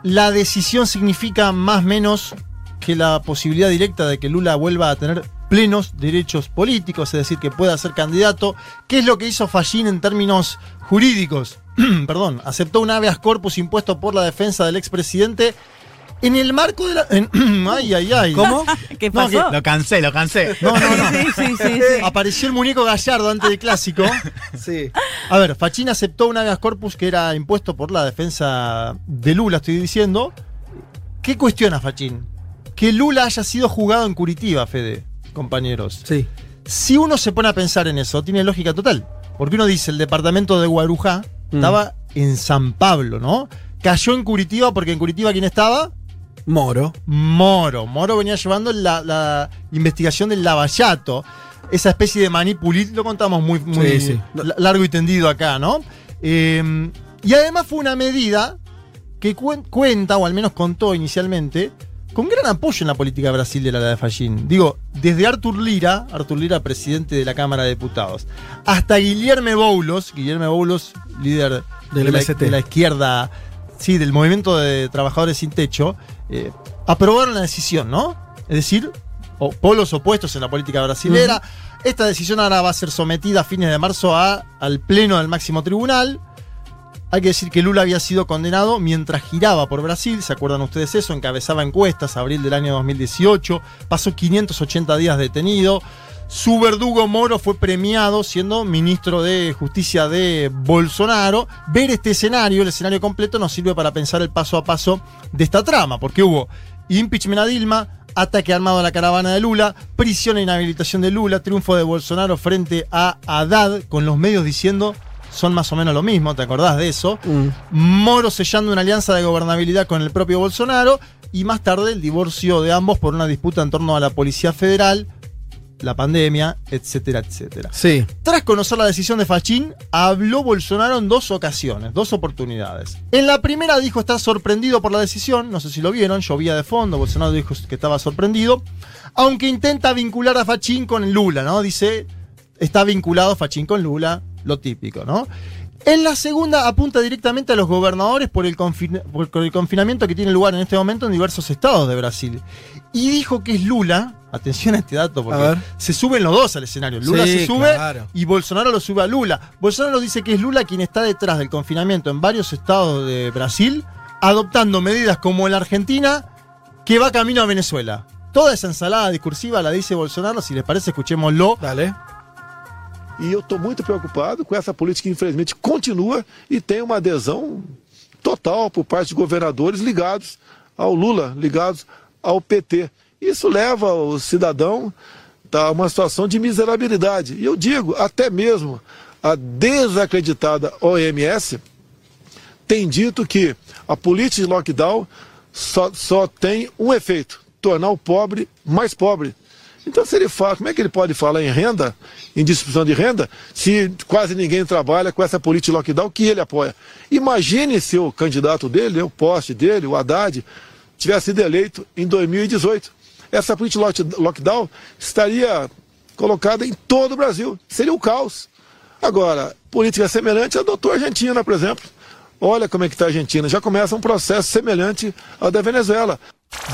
Speaker 4: La decisión significa más menos que la posibilidad directa de que Lula vuelva a tener plenos derechos políticos, es decir, que pueda ser candidato. ¿Qué es lo que hizo Fallín en términos jurídicos? <clears throat> Perdón, aceptó un habeas corpus impuesto por la defensa del expresidente en el marco de la. en- <clears throat> ay, ay, ay.
Speaker 6: ¿Cómo?
Speaker 5: ¿Qué
Speaker 4: No,
Speaker 5: pasó?
Speaker 4: que-
Speaker 6: Lo cansé, lo cansé. <laughs>
Speaker 4: No, no, no.
Speaker 5: Sí, sí, sí, sí.
Speaker 4: Apareció el muñeco Gallardo antes del clásico. <laughs>
Speaker 3: Sí.
Speaker 4: A ver, Fachín aceptó un habeas corpus que era impuesto por la defensa de Lula, estoy diciendo. ¿Qué cuestiona Fachín? Que Lula haya sido jugado en Curitiba, Fede, compañeros.
Speaker 3: Sí.
Speaker 4: Si uno se pone a pensar en eso, tiene lógica total. Porque uno dice, el departamento de Guarujá
Speaker 3: Mm.
Speaker 4: estaba en San Pablo, ¿no? Cayó en Curitiba porque en Curitiba, ¿quién estaba?
Speaker 3: Moro.
Speaker 4: Moro. Moro venía llevando la, la investigación del lavallato. Esa especie de manipulit, lo contamos muy, muy
Speaker 3: Sí, sí.
Speaker 4: la- largo y tendido acá, ¿no? Eh, y además fue una medida que cuen- cuenta, o al menos contó inicialmente, con gran apoyo en la política brasilera la de Fallín. Digo, desde Artur Lira, Artur Lira, presidente de la Cámara de Diputados, hasta Guillermo Boulos, Guillermo Boulos, líder
Speaker 3: Del
Speaker 4: de, la, de la izquierda, sí, del movimiento de trabajadores sin techo, eh, aprobaron la decisión, ¿no? Es decir, o- polos opuestos en la política brasilera. Esta decisión ahora va a ser sometida a fines de marzo a- al Pleno del Máximo Tribunal. Hay que decir que Lula había sido condenado mientras giraba por Brasil, ¿se acuerdan ustedes eso? Encabezaba encuestas, abril del año 2018, pasó 580 días detenido. Su verdugo Moro fue premiado siendo ministro de Justicia de Bolsonaro. Ver este escenario, el escenario completo, nos sirve para pensar el paso a paso de esta trama, porque hubo impeachment a Dilma, ataque armado a la caravana de Lula, prisión e inhabilitación de Lula, triunfo de Bolsonaro frente a Haddad, con los medios diciendo son más o menos lo mismo, ¿te acordás de eso? Moro sellando una alianza de gobernabilidad con el propio Bolsonaro y más tarde el divorcio de ambos por una disputa en torno a la Policía Federal, la pandemia, etcétera, etcétera.
Speaker 3: Sí.
Speaker 4: Tras conocer la decisión de Fachín, habló Bolsonaro en dos ocasiones, dos oportunidades. En la primera dijo estar sorprendido por la decisión, no sé si lo vieron, llovía de fondo, Bolsonaro dijo que estaba sorprendido, aunque intenta vincular a Fachín con Lula, ¿no? Dice, está vinculado Fachín con Lula, lo típico, ¿no? En la segunda apunta directamente a los gobernadores por el, confin- por el confinamiento que tiene lugar en este momento en diversos estados de Brasil. Y dijo que es Lula, atención a este dato, porque se suben los dos al escenario. Lula
Speaker 3: Sí,
Speaker 4: se sube
Speaker 3: claro.
Speaker 4: y Bolsonaro lo sube a Lula. Bolsonaro dice que es Lula quien está detrás del confinamiento en varios estados de Brasil, adoptando medidas como en la Argentina, que va camino a Venezuela. Toda esa ensalada discursiva la dice Bolsonaro, si les parece, escuchémoslo.
Speaker 3: Dale.
Speaker 8: E eu estou muito preocupado com essa política que, infelizmente, continua e tem uma adesão total por parte de governadores ligados ao Lula, ligados ao PT. Isso leva o cidadão a uma situação de miserabilidade. E eu digo, até mesmo a desacreditada OMS tem dito que a política de lockdown só, só tem um efeito: tornar o pobre mais pobre. Então, se ele fala, como é que ele pode falar em renda, em distribuição de renda, se quase ninguém trabalha com essa política de lockdown que ele apoia? Imagine se o candidato dele, o poste dele, o Haddad, tivesse sido eleito em 2018. Essa política de lock- lockdown estaria colocada em todo o Brasil. Seria um caos. Agora, política semelhante adotou a Argentina, por exemplo. Olha como é que está a Argentina. Já começa um processo semelhante ao da Venezuela.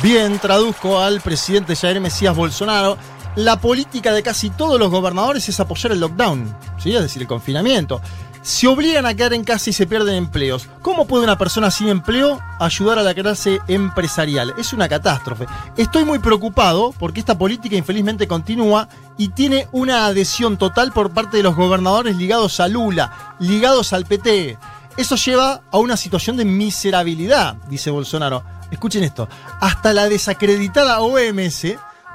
Speaker 4: Bien, traduzco al presidente Jair Mesías Bolsonaro. La política de casi todos los gobernadores es apoyar el lockdown, ¿sí? es decir, el confinamiento. Se obligan a quedar en casa y se pierden empleos. ¿Cómo puede una persona sin empleo ayudar a la clase empresarial? Es una catástrofe. Estoy muy preocupado porque esta política infelizmente continúa y tiene una adhesión total por parte de los gobernadores ligados a Lula, ligados al PT. Eso lleva a una situación de miserabilidad, dice Bolsonaro. Escuchen esto. Hasta la desacreditada OMS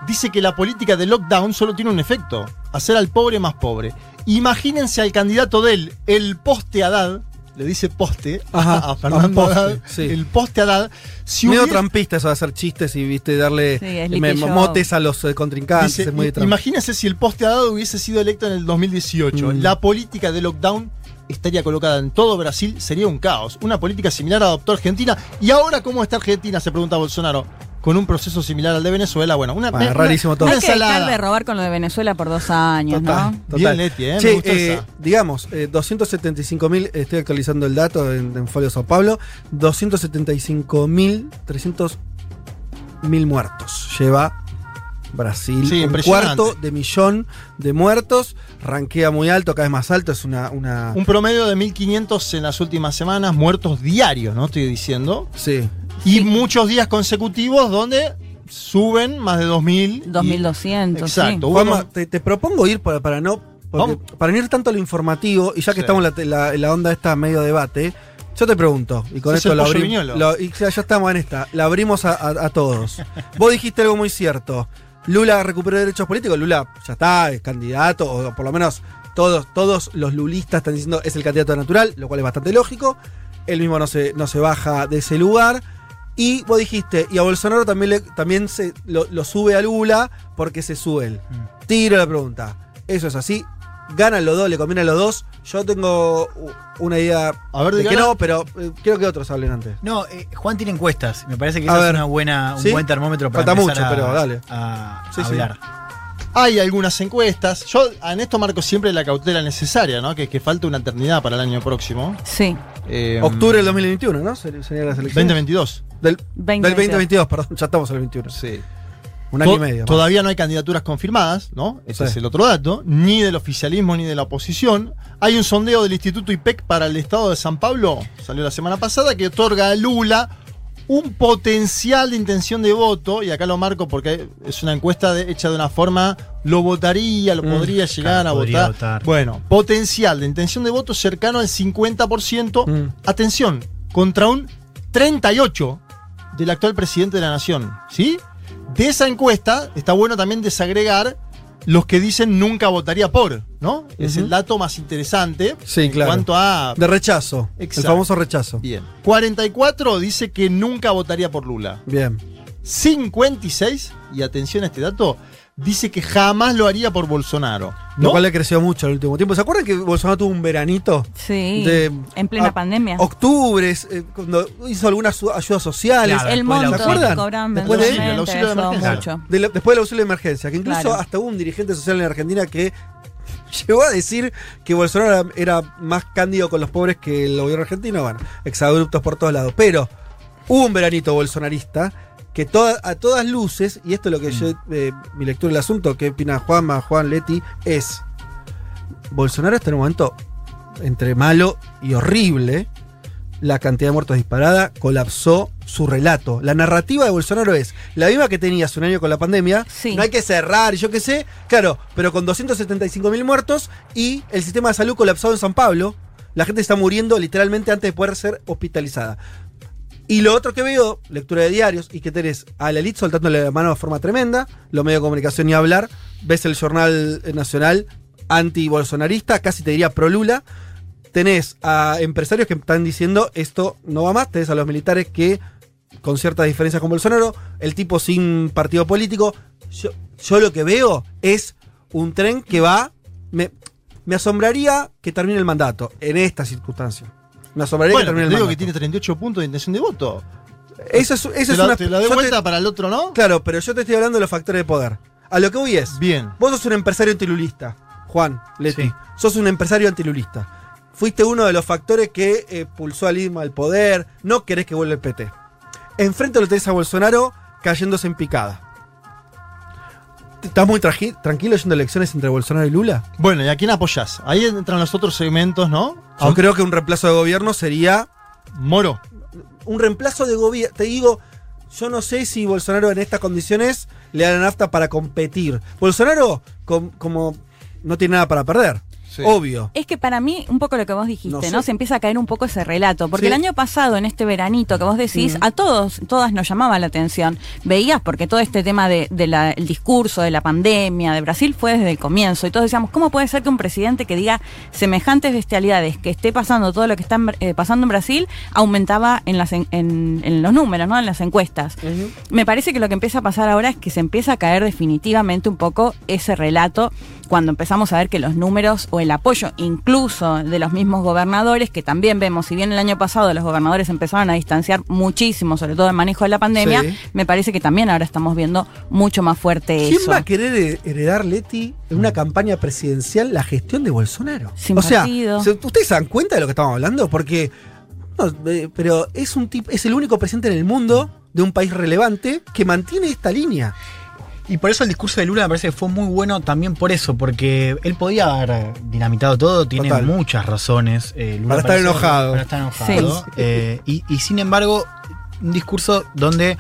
Speaker 4: dice que la política de lockdown solo tiene un efecto, hacer al pobre más pobre. Imagínense al candidato de él, el poste Haddad, le dice poste
Speaker 3: Ajá, <laughs>
Speaker 4: a Fernando
Speaker 3: poste,
Speaker 4: Haddad,
Speaker 3: sí.
Speaker 4: el poste Haddad, si
Speaker 3: Medio
Speaker 4: hubiera-
Speaker 3: trampista eso de hacer chistes y viste darle
Speaker 5: Sí,
Speaker 3: me- motes a los eh, contrincantes.
Speaker 4: Dice,
Speaker 3: es muy
Speaker 4: imagínense si el poste Haddad hubiese sido electo en el 2018.
Speaker 3: Mm.
Speaker 4: La política de lockdown estaría colocada en todo Brasil, sería un caos. Una política similar adoptó Argentina. ¿Y ahora cómo está Argentina? Se pregunta Bolsonaro. Con un proceso similar al de Venezuela. Bueno, una,
Speaker 3: Bueno,
Speaker 4: una-
Speaker 3: rarísimo todo.
Speaker 5: Hay que dejar
Speaker 4: ensalada.
Speaker 5: de robar con lo de Venezuela por dos años,
Speaker 3: Total,
Speaker 5: ¿no?
Speaker 3: total.
Speaker 4: Bien, Leti, ¿eh? Me gustó
Speaker 3: eh,
Speaker 4: esa.
Speaker 3: digamos, eh, 275 mil, estoy actualizando el dato en, en Folio Sao Paulo, 275 mil 300 mil muertos lleva Brasil.
Speaker 4: Sí,
Speaker 3: un cuarto de millón de muertos, ranquea muy alto, cada vez más alto, es una... una
Speaker 4: Un promedio de 1.500 en las últimas semanas, muertos diarios, ¿no? Estoy diciendo.
Speaker 3: sí.
Speaker 4: Y muchos días consecutivos donde suben más de 2.000. y-
Speaker 5: 2.200,
Speaker 4: Exacto.
Speaker 5: sí.
Speaker 4: Bueno,
Speaker 3: te, te propongo ir para, para no... porque- para no ir tanto a lo informativo, y ya que
Speaker 4: Sí.
Speaker 3: estamos en la, la- en la onda esta medio debate, yo te pregunto, y con esto lo abrimos. y ya, ya estamos en esta, la abrimos a, a- a todos. Vos dijiste algo muy cierto. Lula recuperó derechos políticos, Lula ya está, es candidato, o por lo menos todos, todos los lulistas están diciendo es el candidato natural, lo cual es bastante lógico. Él mismo no se, no se baja de ese lugar. Y vos dijiste, y a Bolsonaro también, le- también se, lo, lo sube a Lula porque se sube él.
Speaker 6: Mm.
Speaker 3: Tiro la pregunta. ¿Eso es así? ¿Ganan los dos? ¿Le conviene a los dos? Yo tengo una idea
Speaker 4: A ver,
Speaker 3: de que no, pero eh, quiero que otros hablen antes.
Speaker 6: No, eh, Juan tiene encuestas. Me parece que
Speaker 3: A
Speaker 6: esa
Speaker 3: ver.
Speaker 6: es una buena, un
Speaker 3: ¿Sí?
Speaker 6: buen termómetro para
Speaker 3: Falta mucho,
Speaker 6: a,
Speaker 3: pero dale.
Speaker 6: a
Speaker 3: Sí, sí.
Speaker 6: hablar.
Speaker 4: Hay algunas encuestas. Yo en esto marco siempre la cautela necesaria, ¿no? Que, que falta una eternidad para el año próximo.
Speaker 5: Sí.
Speaker 4: Eh,
Speaker 3: Octubre del 2021, ¿no? Se- Sería las elecciones.
Speaker 4: 2022.
Speaker 3: Del,
Speaker 5: 2022.
Speaker 3: del 2022, perdón. Ya estamos en el 21.
Speaker 4: Sí.
Speaker 3: Un año y medio. más.
Speaker 4: Todavía no hay candidaturas confirmadas, ¿no? Ese
Speaker 3: Sí.
Speaker 4: es el otro dato. Ni del oficialismo ni de la oposición. Hay un sondeo del Instituto IPEC para el estado de San Pablo, salió la semana pasada, que otorga a Lula un potencial de intención de voto, y acá lo marco porque es una encuesta de- hecha de una forma, lo votaría, lo
Speaker 3: Mm,
Speaker 4: podría llegar
Speaker 6: claro,
Speaker 4: a
Speaker 6: podría
Speaker 4: votar.
Speaker 6: votar.
Speaker 4: Bueno, potencial de intención de voto cercano al 50%.
Speaker 3: Mm.
Speaker 4: Atención, contra un 38% del actual presidente de la nación. ¿Sí? De esa encuesta está bueno también desagregar los que dicen nunca votaría por, ¿no? Es el dato más interesante
Speaker 3: Sí,
Speaker 4: en
Speaker 3: claro.
Speaker 4: cuanto a...
Speaker 3: De rechazo.
Speaker 4: Exacto.
Speaker 3: El famoso rechazo.
Speaker 4: Bien. 44 dice que nunca votaría por Lula.
Speaker 3: Bien.
Speaker 4: 56, y atención a este dato, dice que jamás lo haría por Bolsonaro.
Speaker 3: Lo cual le creció mucho el último tiempo. ¿Se acuerdan que Bolsonaro tuvo un veranito?
Speaker 5: Sí.
Speaker 3: De-
Speaker 5: en plena
Speaker 3: a-
Speaker 5: pandemia.
Speaker 3: Octubre, eh, cuando hizo algunas ayudas sociales.
Speaker 6: Claro,
Speaker 5: el monto
Speaker 3: ¿Se acuerdan? Después de-
Speaker 4: el auxilio de emergencia.
Speaker 5: mucho.
Speaker 3: De la- después del auxilio de emergencia, que incluso
Speaker 5: Claro.
Speaker 3: hasta hubo un dirigente social en Argentina que <laughs> llegó a decir que Bolsonaro era, era más cándido con los pobres que el gobierno argentino. Bueno, exabruptos por todos lados. Pero hubo un veranito bolsonarista que toda- a todas luces, y esto es lo que yo, eh, mi lectura del asunto, que opina Juanma, Juan Leti, es Bolsonaro está en un momento entre malo y horrible. La cantidad de muertos disparada colapsó su relato. La narrativa de Bolsonaro es la misma que tenía hace un año con la pandemia.
Speaker 5: Sí.
Speaker 3: No hay que cerrar, y yo qué sé. Claro, pero con 275 mil muertos y el sistema de salud colapsado en San Pablo. La gente está muriendo literalmente antes de poder ser hospitalizada. Y lo otro que veo, lectura de diarios, y que tenés a la elite soltándole la mano de forma tremenda, los medios de comunicación ni hablar, ves el jornal eh, nacional anti-bolsonarista, casi te diría pro-Lula, tenés a empresarios que están diciendo esto no va más, tenés a los militares que con ciertas diferencias con Bolsonaro, el tipo sin partido político, yo, lo que veo es un tren que va, me, me asombraría que termine el mandato en esta circunstancia. Me asombraría
Speaker 4: Bueno,
Speaker 3: que termine
Speaker 4: te
Speaker 3: el
Speaker 4: digo que tiene 38 puntos de intención de voto.
Speaker 3: Eso es, eso
Speaker 4: te
Speaker 3: es una.
Speaker 4: te
Speaker 3: yo te-
Speaker 4: vuelta para el otro, ¿no?
Speaker 3: Claro, pero yo te estoy hablando de los factores de poder. A lo que voy es.
Speaker 4: Bien.
Speaker 3: Vos sos un empresario antilulista, Juan Leti.
Speaker 6: Sí.
Speaker 3: Sos un empresario antilulista. Fuiste uno de los factores que eh, pulsó a Lima al poder. No querés que vuelva el PT. Enfrente lo tenés a Bolsonaro cayéndose en picada. ¿Estás muy tranquilo yendo elecciones entre Bolsonaro y Lula?
Speaker 4: Bueno, ¿y a quién apoyás? Ahí entran los otros segmentos, ¿no?
Speaker 3: Yo creo que un reemplazo de gobierno sería
Speaker 4: Moro.
Speaker 3: un reemplazo de gobierno. Te digo, yo no sé si Bolsonaro en estas condiciones le da la nafta para competir. Bolsonaro, com- como no tiene nada para perder. Obvio.
Speaker 5: Es que para mí, un poco lo que vos dijiste,
Speaker 3: No
Speaker 5: ¿no?
Speaker 3: sé.
Speaker 5: Se empieza a caer un poco ese relato. Porque
Speaker 3: Sí.
Speaker 5: el año pasado, en este veranito que vos decís,
Speaker 3: Mm.
Speaker 5: a todos, todas nos llamaba la atención. Veías, porque todo este tema del de, la- el discurso de la pandemia de Brasil fue desde el comienzo. Y todos decíamos, ¿cómo puede ser que un presidente que diga semejantes bestialidades, que esté pasando todo lo que está en- eh, pasando en Brasil, aumentaba en, las en, en- en los números, ¿no? En las encuestas. Me parece que lo que empieza a pasar ahora es que se empieza a caer definitivamente un poco ese relato cuando empezamos a ver que los números o el apoyo incluso de los mismos gobernadores, que también vemos, si bien el año pasado los gobernadores empezaron a distanciar muchísimo, sobre todo el manejo de la pandemia,
Speaker 3: Sí.
Speaker 5: me parece que también ahora estamos viendo mucho más fuerte
Speaker 3: ¿Quién
Speaker 5: eso.
Speaker 3: va a querer he- heredar, Leti, en una campaña presidencial la gestión de Bolsonaro?
Speaker 5: Sin
Speaker 3: o sea,
Speaker 5: partido.
Speaker 3: ¿se- ¿ustedes se dan cuenta de lo que estamos hablando? Porque, eh, pero es un tipo, es el único presidente en el mundo de un país relevante que mantiene esta línea.
Speaker 6: Y por eso el discurso de Lula me parece que fue muy bueno también por eso, porque él podía haber dinamitado todo, tiene
Speaker 3: Total.
Speaker 6: muchas razones. eh, Lula
Speaker 3: Para estar enojado.
Speaker 6: Para estar enojado.
Speaker 3: Sí.
Speaker 6: eh, y, y sin embargo, un discurso donde,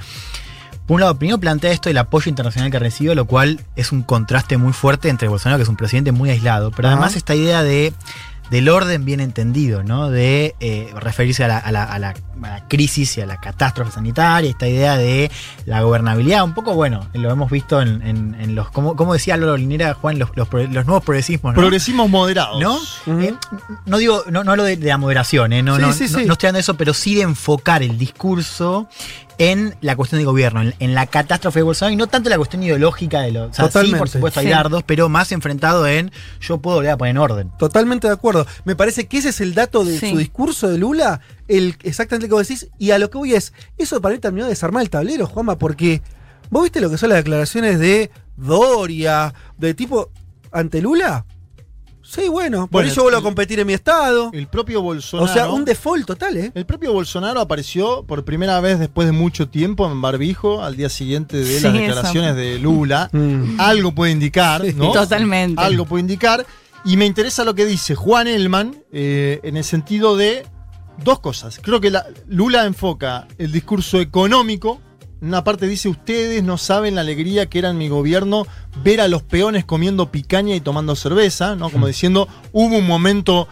Speaker 6: por un lado, primero plantea esto del apoyo internacional que recibe, lo cual es un contraste muy fuerte entre Bolsonaro, que es un presidente muy aislado, pero además esta idea de del orden bien entendido, ¿no? De eh, referirse a la, a la- a la- a la crisis y a la catástrofe sanitaria, esta idea de la gobernabilidad, un poco, bueno, lo hemos visto en, en- en los, como, como decía Lolo Linera, Juan, los, los, los nuevos progresismos, ¿no?
Speaker 4: Progresismos moderados.
Speaker 6: ¿No? Eh, no digo, no, no hablo de, de la moderación, ¿eh? no,
Speaker 3: Sí,
Speaker 6: no,
Speaker 3: sí,
Speaker 6: no-
Speaker 3: sí.
Speaker 6: no estoy hablando de eso, pero sí de enfocar el discurso en la cuestión de gobierno, en, en la catástrofe de Bolsonaro y no tanto la cuestión ideológica de los. O sea, sí, por supuesto, hay
Speaker 3: Sí.
Speaker 6: dardos, pero más enfrentado en yo puedo volver a poner en orden.
Speaker 3: Totalmente de acuerdo. Me parece que ese es el dato de
Speaker 6: Sí.
Speaker 3: su discurso de Lula, el exactamente lo que vos decís. Y a lo que voy es, eso para mí terminó de desarmar el tablero, Juanma, porque vos viste lo que son las declaraciones de Doria, de tipo ante Lula. Sí, bueno, por
Speaker 4: Bueno,
Speaker 3: eso vuelvo a competir en mi estado.
Speaker 4: El propio Bolsonaro.
Speaker 3: O sea, un default total, ¿eh?
Speaker 4: El propio Bolsonaro apareció por primera vez después de mucho tiempo en barbijo al día siguiente de
Speaker 5: Sí,
Speaker 4: las
Speaker 5: eso.
Speaker 4: declaraciones de Lula. <laughs>
Speaker 3: Mm.
Speaker 4: Algo puede indicar, ¿no?
Speaker 5: Totalmente.
Speaker 4: Algo puede indicar. Y me interesa lo que dice Juan Elman eh, en el sentido de dos cosas. Creo que la- Lula enfoca el discurso económico. Una parte dice, ustedes no saben la alegría que era en mi gobierno ver a los peones comiendo picaña y tomando cerveza, ¿no? Como diciendo, hubo un momento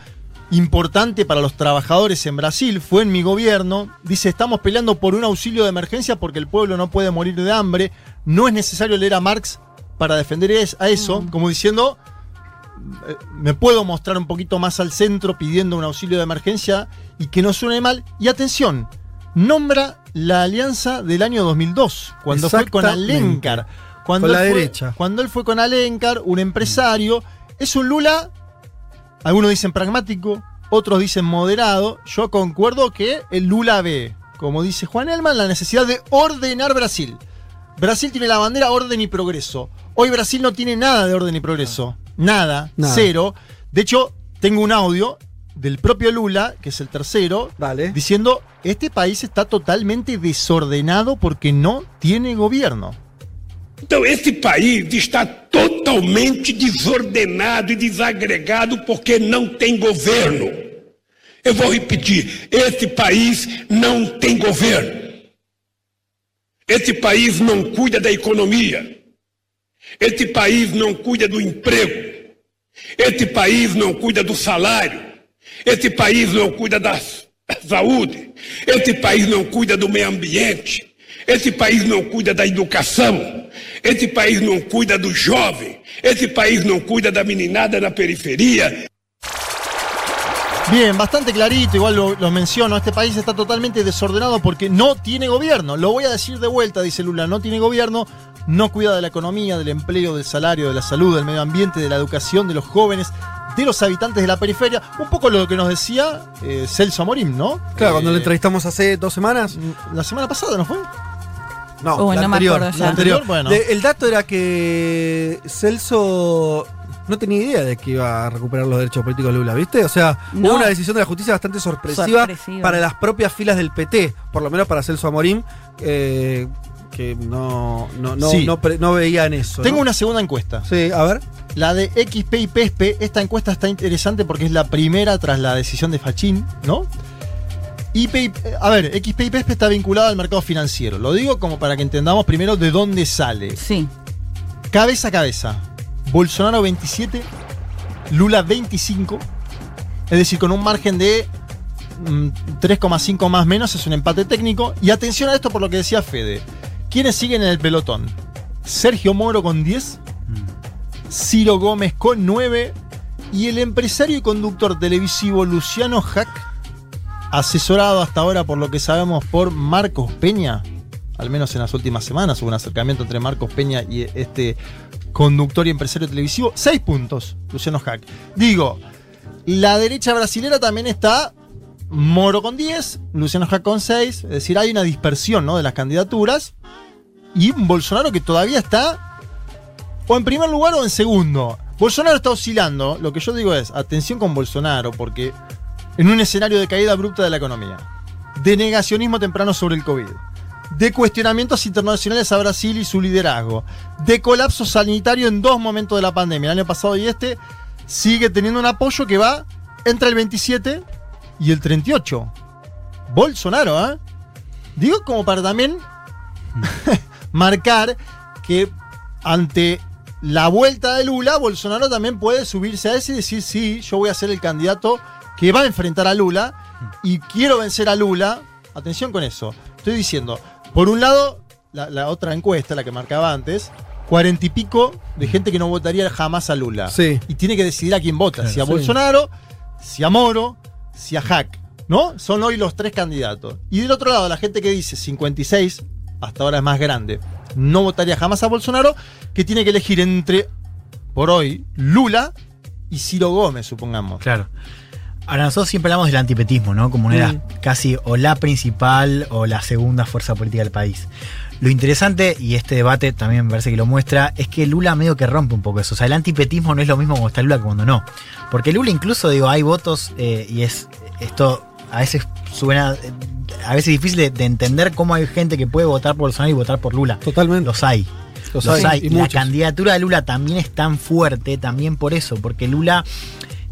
Speaker 4: importante para los trabajadores en Brasil, fue en mi gobierno. Dice, estamos peleando por un auxilio de emergencia porque el pueblo no puede morir de hambre. No es necesario leer a Marx para defender a eso, como diciendo, eh, me puedo mostrar un poquito más al centro pidiendo un auxilio de emergencia y que no suene mal. Y atención, nombra la alianza del año 2002, cuando fue con. Alencar. Cuando
Speaker 3: Con la
Speaker 4: fue-
Speaker 3: derecha.
Speaker 4: Cuando él fue con Alencar, un empresario. Es un Lula, algunos dicen pragmático, otros dicen moderado. Yo concuerdo que el Lula ve, como dice Juan Elman, la necesidad de ordenar Brasil. Brasil tiene la bandera orden y progreso. Hoy Brasil no tiene nada de orden y progreso. Nada,
Speaker 3: Nada.
Speaker 4: cero. De hecho, tengo un audio del propio Lula, que es el tercero, diciendo, este país está totalmente desordenado porque no tiene gobierno.
Speaker 16: Então, esse país está totalmente desordenado e desagregado porque não tem governo. Eu vou repetir: esse país não tem governo. Esse país não cuida da economia. Esse país não cuida do emprego. Esse país não cuida do salário. Esse país não cuida da saúde. Esse país não cuida do meio ambiente. Esse país não cuida da educação. Esse país não cuida do jovem. Esse país não cuida da meninada na periferia.
Speaker 4: Bien, bastante clarito, igual lo, lo menciono, este país está totalmente desordenado porque no tiene gobierno. Lo voy a decir de vuelta, dice Lula, no tiene gobierno, no cuida de la economía, del empleo, del salario, de la salud, del medio ambiente, de la educación, de los jóvenes, de los habitantes de la periferia. Un poco lo que nos decía eh, Celso Amorim, ¿no?
Speaker 3: Claro, cuando
Speaker 4: Eh,
Speaker 3: lo entrevistamos hace dos semanas.
Speaker 4: La semana pasada, ¿no fue?
Speaker 3: No,
Speaker 5: Uy,
Speaker 3: la
Speaker 5: no me
Speaker 3: anterior.
Speaker 5: acuerdo ya.
Speaker 3: la anterior.
Speaker 4: Bueno.
Speaker 3: De- el dato era que Celso no tenía idea de que iba a recuperar los derechos políticos de Lula, ¿viste? O sea,
Speaker 5: No.
Speaker 3: hubo una decisión de la justicia bastante sorpresiva,
Speaker 5: Sorpresiva.
Speaker 3: para las propias filas del PT, por lo menos para Celso Amorim, eh, que no, no, no,
Speaker 4: Sí.
Speaker 3: no, pre- no veían eso.
Speaker 4: Tengo
Speaker 3: ¿no?
Speaker 4: una segunda encuesta.
Speaker 3: Sí, a ver.
Speaker 4: La de XP y PESPE, esta encuesta está interesante porque es la primera tras la decisión de Fachín, ¿no? IP y- a ver, XP y PESPE está vinculada al mercado financiero. Lo digo como para que entendamos primero de dónde sale.
Speaker 5: Sí.
Speaker 4: Cabeza a cabeza. Bolsonaro 27, Lula 25. Es decir, con un margen de mm, 3,5 más menos es un empate técnico. Y atención a esto por lo que decía Fede. ¿Quiénes siguen en el pelotón? Sergio Moro con 10, Ciro Gómez con 9 y el empresario y conductor televisivo Luciano Hack, asesorado hasta ahora por lo que sabemos por Marcos Peña, al menos en las últimas semanas hubo un acercamiento entre Marcos Peña y este conductor y empresario televisivo, 6 puntos, Luciano Hack. Digo, la derecha brasilera también está Moro con 10, Luciano Hack con 6, es decir, hay una dispersión ¿no? de las candidaturas y Bolsonaro que todavía está o en primer lugar o en segundo. Bolsonaro está oscilando. Lo que yo digo es, atención con Bolsonaro, porque en un escenario de caída abrupta de la economía, de negacionismo temprano sobre el COVID, de cuestionamientos internacionales a Brasil y su liderazgo, de colapso sanitario en dos momentos de la pandemia, el año pasado y este, sigue teniendo un apoyo que va entre el 27 y el 38. Bolsonaro, ¿eh? Digo como para también <laughs> marcar que ante la vuelta de Lula, Bolsonaro también puede subirse a ese y decir, sí, yo voy a ser el candidato que va a enfrentar a Lula y quiero vencer a Lula. Atención con eso. Estoy diciendo, por un lado, la, la otra encuesta, la que marcaba antes, cuarenta y pico de gente que no votaría jamás a Lula.
Speaker 3: Sí.
Speaker 4: Y tiene que decidir a quién vota,
Speaker 6: Claro,
Speaker 4: si a
Speaker 6: sí.
Speaker 4: Bolsonaro, si a Moro, si a Hack. ¿No? Son hoy los tres candidatos. Y del otro lado, la gente que dice 56, hasta ahora es más grande, no votaría jamás a Bolsonaro, que tiene que elegir entre, por hoy, Lula y Ciro Gómez, supongamos.
Speaker 6: Claro. Ahora nosotros siempre hablamos del antipetismo, ¿no? Como una de las casi o la principal o la segunda fuerza política del país. Lo interesante, y este debate también me parece que lo muestra, es que Lula medio que rompe un poco eso. O sea, el antipetismo no es lo mismo cuando está Lula que cuando no. Porque Lula incluso, digo, hay votos, eh, y es esto a veces suena, a veces difícil de, de entender cómo hay gente que puede votar por Bolsonaro y votar por Lula.
Speaker 3: Totalmente.
Speaker 6: Los hay.
Speaker 3: Los
Speaker 6: Los,
Speaker 3: hay,
Speaker 6: hay.
Speaker 3: y
Speaker 6: Y la
Speaker 3: muchos.
Speaker 6: candidatura de Lula también es tan fuerte, también por eso, porque Lula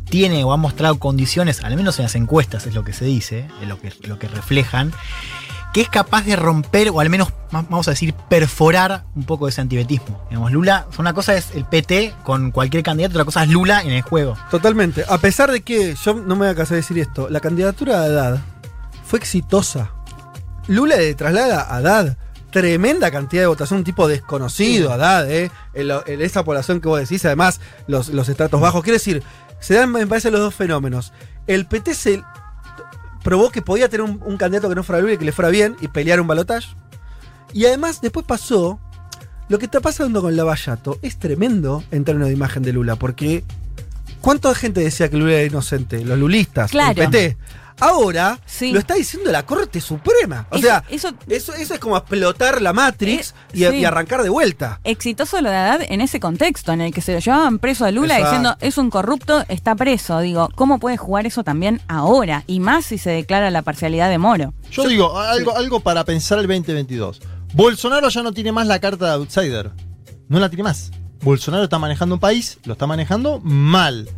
Speaker 6: tiene o ha mostrado condiciones, al menos en las encuestas es lo que se dice, es lo que, lo que reflejan, que es capaz de romper o al menos, vamos a decir, perforar un poco ese antibetismo. Digamos, Lula, una cosa es el PT con cualquier candidato, otra cosa es Lula en el juego.
Speaker 3: Totalmente. A pesar de que, yo no me voy a cansar de decir esto, la candidatura de Haddad fue exitosa. Lula le traslada a Haddad tremenda cantidad de votación, un tipo desconocido, Haddad, ¿eh? En, lo- en esa población que vos decís, además, los, los estratos bajos. Quiero decir, se dan, me parece, los dos fenómenos. El PT se probó que podía tener un, un candidato que no fuera Lula y que le fuera bien y pelear un balotaje. Y además, después pasó. Lo que está pasando con Lavallato es tremendo en términos de imagen de Lula, porque ¿cuánta gente decía que Lula era inocente? Los lulistas,
Speaker 5: Claro.
Speaker 3: el PT. Ahora
Speaker 5: Sí.
Speaker 3: lo está diciendo la Corte Suprema. O
Speaker 5: Eso-
Speaker 3: sea,
Speaker 5: eso-
Speaker 3: eso, eso es como explotar la Matrix y,
Speaker 5: sí.
Speaker 3: y arrancar de vuelta.
Speaker 5: Exitoso lo de Haddad en ese contexto, en el que se lo llevaban preso a Lula
Speaker 3: Exacto.
Speaker 5: diciendo es un corrupto, está preso. Digo, ¿cómo puede jugar eso también ahora? Y más si se declara la parcialidad de Moro.
Speaker 4: Yo digo, algo, algo para pensar el 2022. Bolsonaro ya no tiene más la carta de outsider. No la tiene más. Bolsonaro está manejando un país, lo está manejando mal.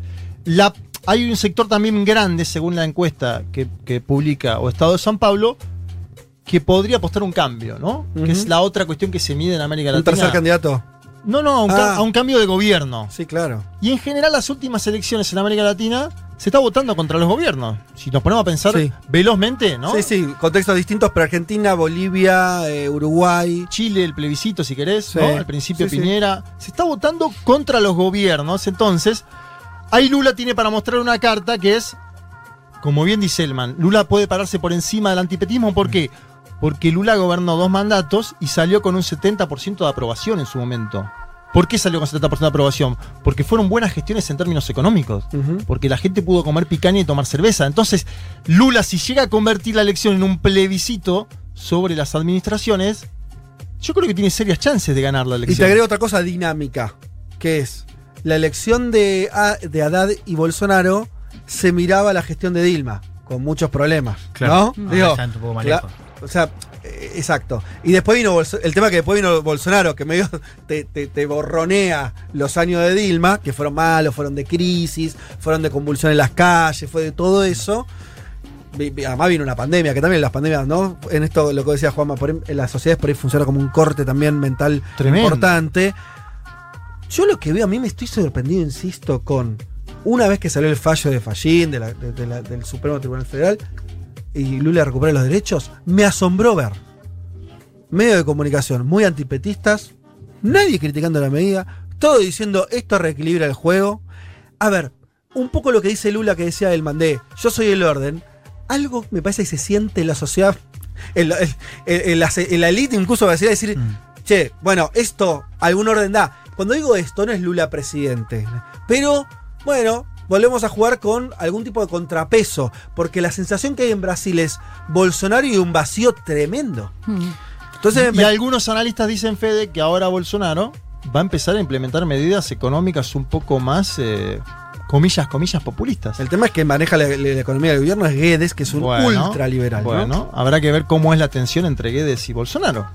Speaker 4: La, hay un sector también grande, según la encuesta que, que publica o Estado de San Pablo, que podría apostar un cambio, ¿no? Que es la otra cuestión que se mide en América
Speaker 3: Un
Speaker 4: Latina.
Speaker 3: tercer candidato.
Speaker 4: No, no, a un,
Speaker 3: Ah.
Speaker 4: a un cambio de gobierno.
Speaker 3: Sí, claro.
Speaker 4: Y en general las últimas elecciones en América Latina se está votando contra los gobiernos. Si nos ponemos a pensar
Speaker 3: Sí.
Speaker 4: velozmente, ¿no?
Speaker 3: Sí, sí, contextos distintos, pero Argentina, Bolivia, eh, Uruguay.
Speaker 4: Chile, el plebiscito, si querés,
Speaker 3: Sí.
Speaker 4: ¿no? Al principio
Speaker 3: sí.
Speaker 4: Piñera. Se está votando contra los gobiernos. Entonces, ahí Lula tiene para mostrar una carta que es, como bien dice Elman, Lula puede pararse por encima del antipetismo. ¿Por qué? Porque Lula gobernó dos mandatos y salió con un 70% de aprobación en su momento. ¿Por qué salió con 70% de aprobación? Porque fueron buenas gestiones en términos económicos. Porque la gente pudo comer picaña y tomar cerveza. Entonces, Lula, si llega a convertir la elección en un plebiscito sobre las administraciones, yo creo que tiene serias chances de ganar la
Speaker 3: Y
Speaker 4: elección.
Speaker 3: te agrego otra cosa dinámica, que es la elección de, de Haddad y Bolsonaro se miraba la gestión de Dilma, con muchos problemas.
Speaker 6: Claro.
Speaker 3: ¿No?
Speaker 6: Ah,
Speaker 3: Digo,
Speaker 6: un poco más
Speaker 3: o sea, eh, exacto. Y después vino Bolso- el tema que después vino Bolsonaro, que medio <laughs> te, te- te borronea los años de Dilma, que fueron malos, fueron de crisis, fueron de convulsión en las calles, fue de todo eso. Además vino una pandemia, que también las pandemias, ¿no? En esto, lo que decía Juanma, por ahí- en las sociedades por ahí funciona como un corte también mental
Speaker 4: Tremendo.
Speaker 3: importante. Yo lo que veo, a mí me estoy sorprendido, insisto, con Una vez que salió el fallo de Fallín, de la- de- de la- del Supremo Tribunal Federal, y Lula recupera los derechos, me asombró ver medios de comunicación muy antipetistas, nadie criticando la medida, todo diciendo esto reequilibra el juego. A ver, un poco lo que dice Lula que decía del Mandé, yo soy el orden, algo me parece que se siente en la sociedad, en la, en- en la- en la elite incluso va a decir, decir che, bueno, esto algún orden da. Cuando digo esto, no es Lula presidente, pero bueno, volvemos a jugar con algún tipo de contrapeso, porque la sensación que hay en Brasil es Bolsonaro y un vacío tremendo. Entonces,
Speaker 4: y
Speaker 3: me-
Speaker 4: algunos analistas dicen, Fede, que ahora Bolsonaro va a empezar a implementar medidas económicas un poco más, eh, comillas, comillas, populistas.
Speaker 3: El tema es que maneja la, la- la economía del gobierno es Guedes, que es un
Speaker 4: Bueno,
Speaker 3: ultraliberal. ¿no?
Speaker 4: Bueno, habrá que ver cómo es la tensión entre Guedes y Bolsonaro.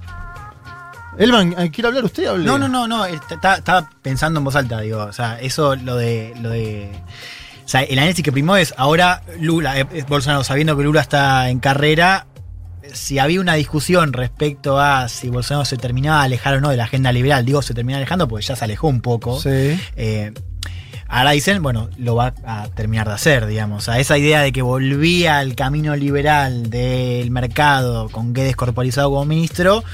Speaker 4: Elman, eh, ¿quiere hablar usted? Hable.
Speaker 6: No, no, no, no. est- Estaba pensando en voz alta, digo. O sea, eso lo de. Lo de o sea, el análisis que primó es ahora Lula, eh, eh, Bolsonaro, sabiendo que Lula está en carrera, eh, si había una discusión respecto a si Bolsonaro se terminaba de alejar o no de la agenda liberal, digo, se termina alejando porque ya se alejó un poco.
Speaker 3: Sí.
Speaker 6: Eh, ahora dicen, bueno, lo va a terminar de hacer, digamos. A esa idea de que volvía al camino liberal del mercado con Guedes corporizado como ministro,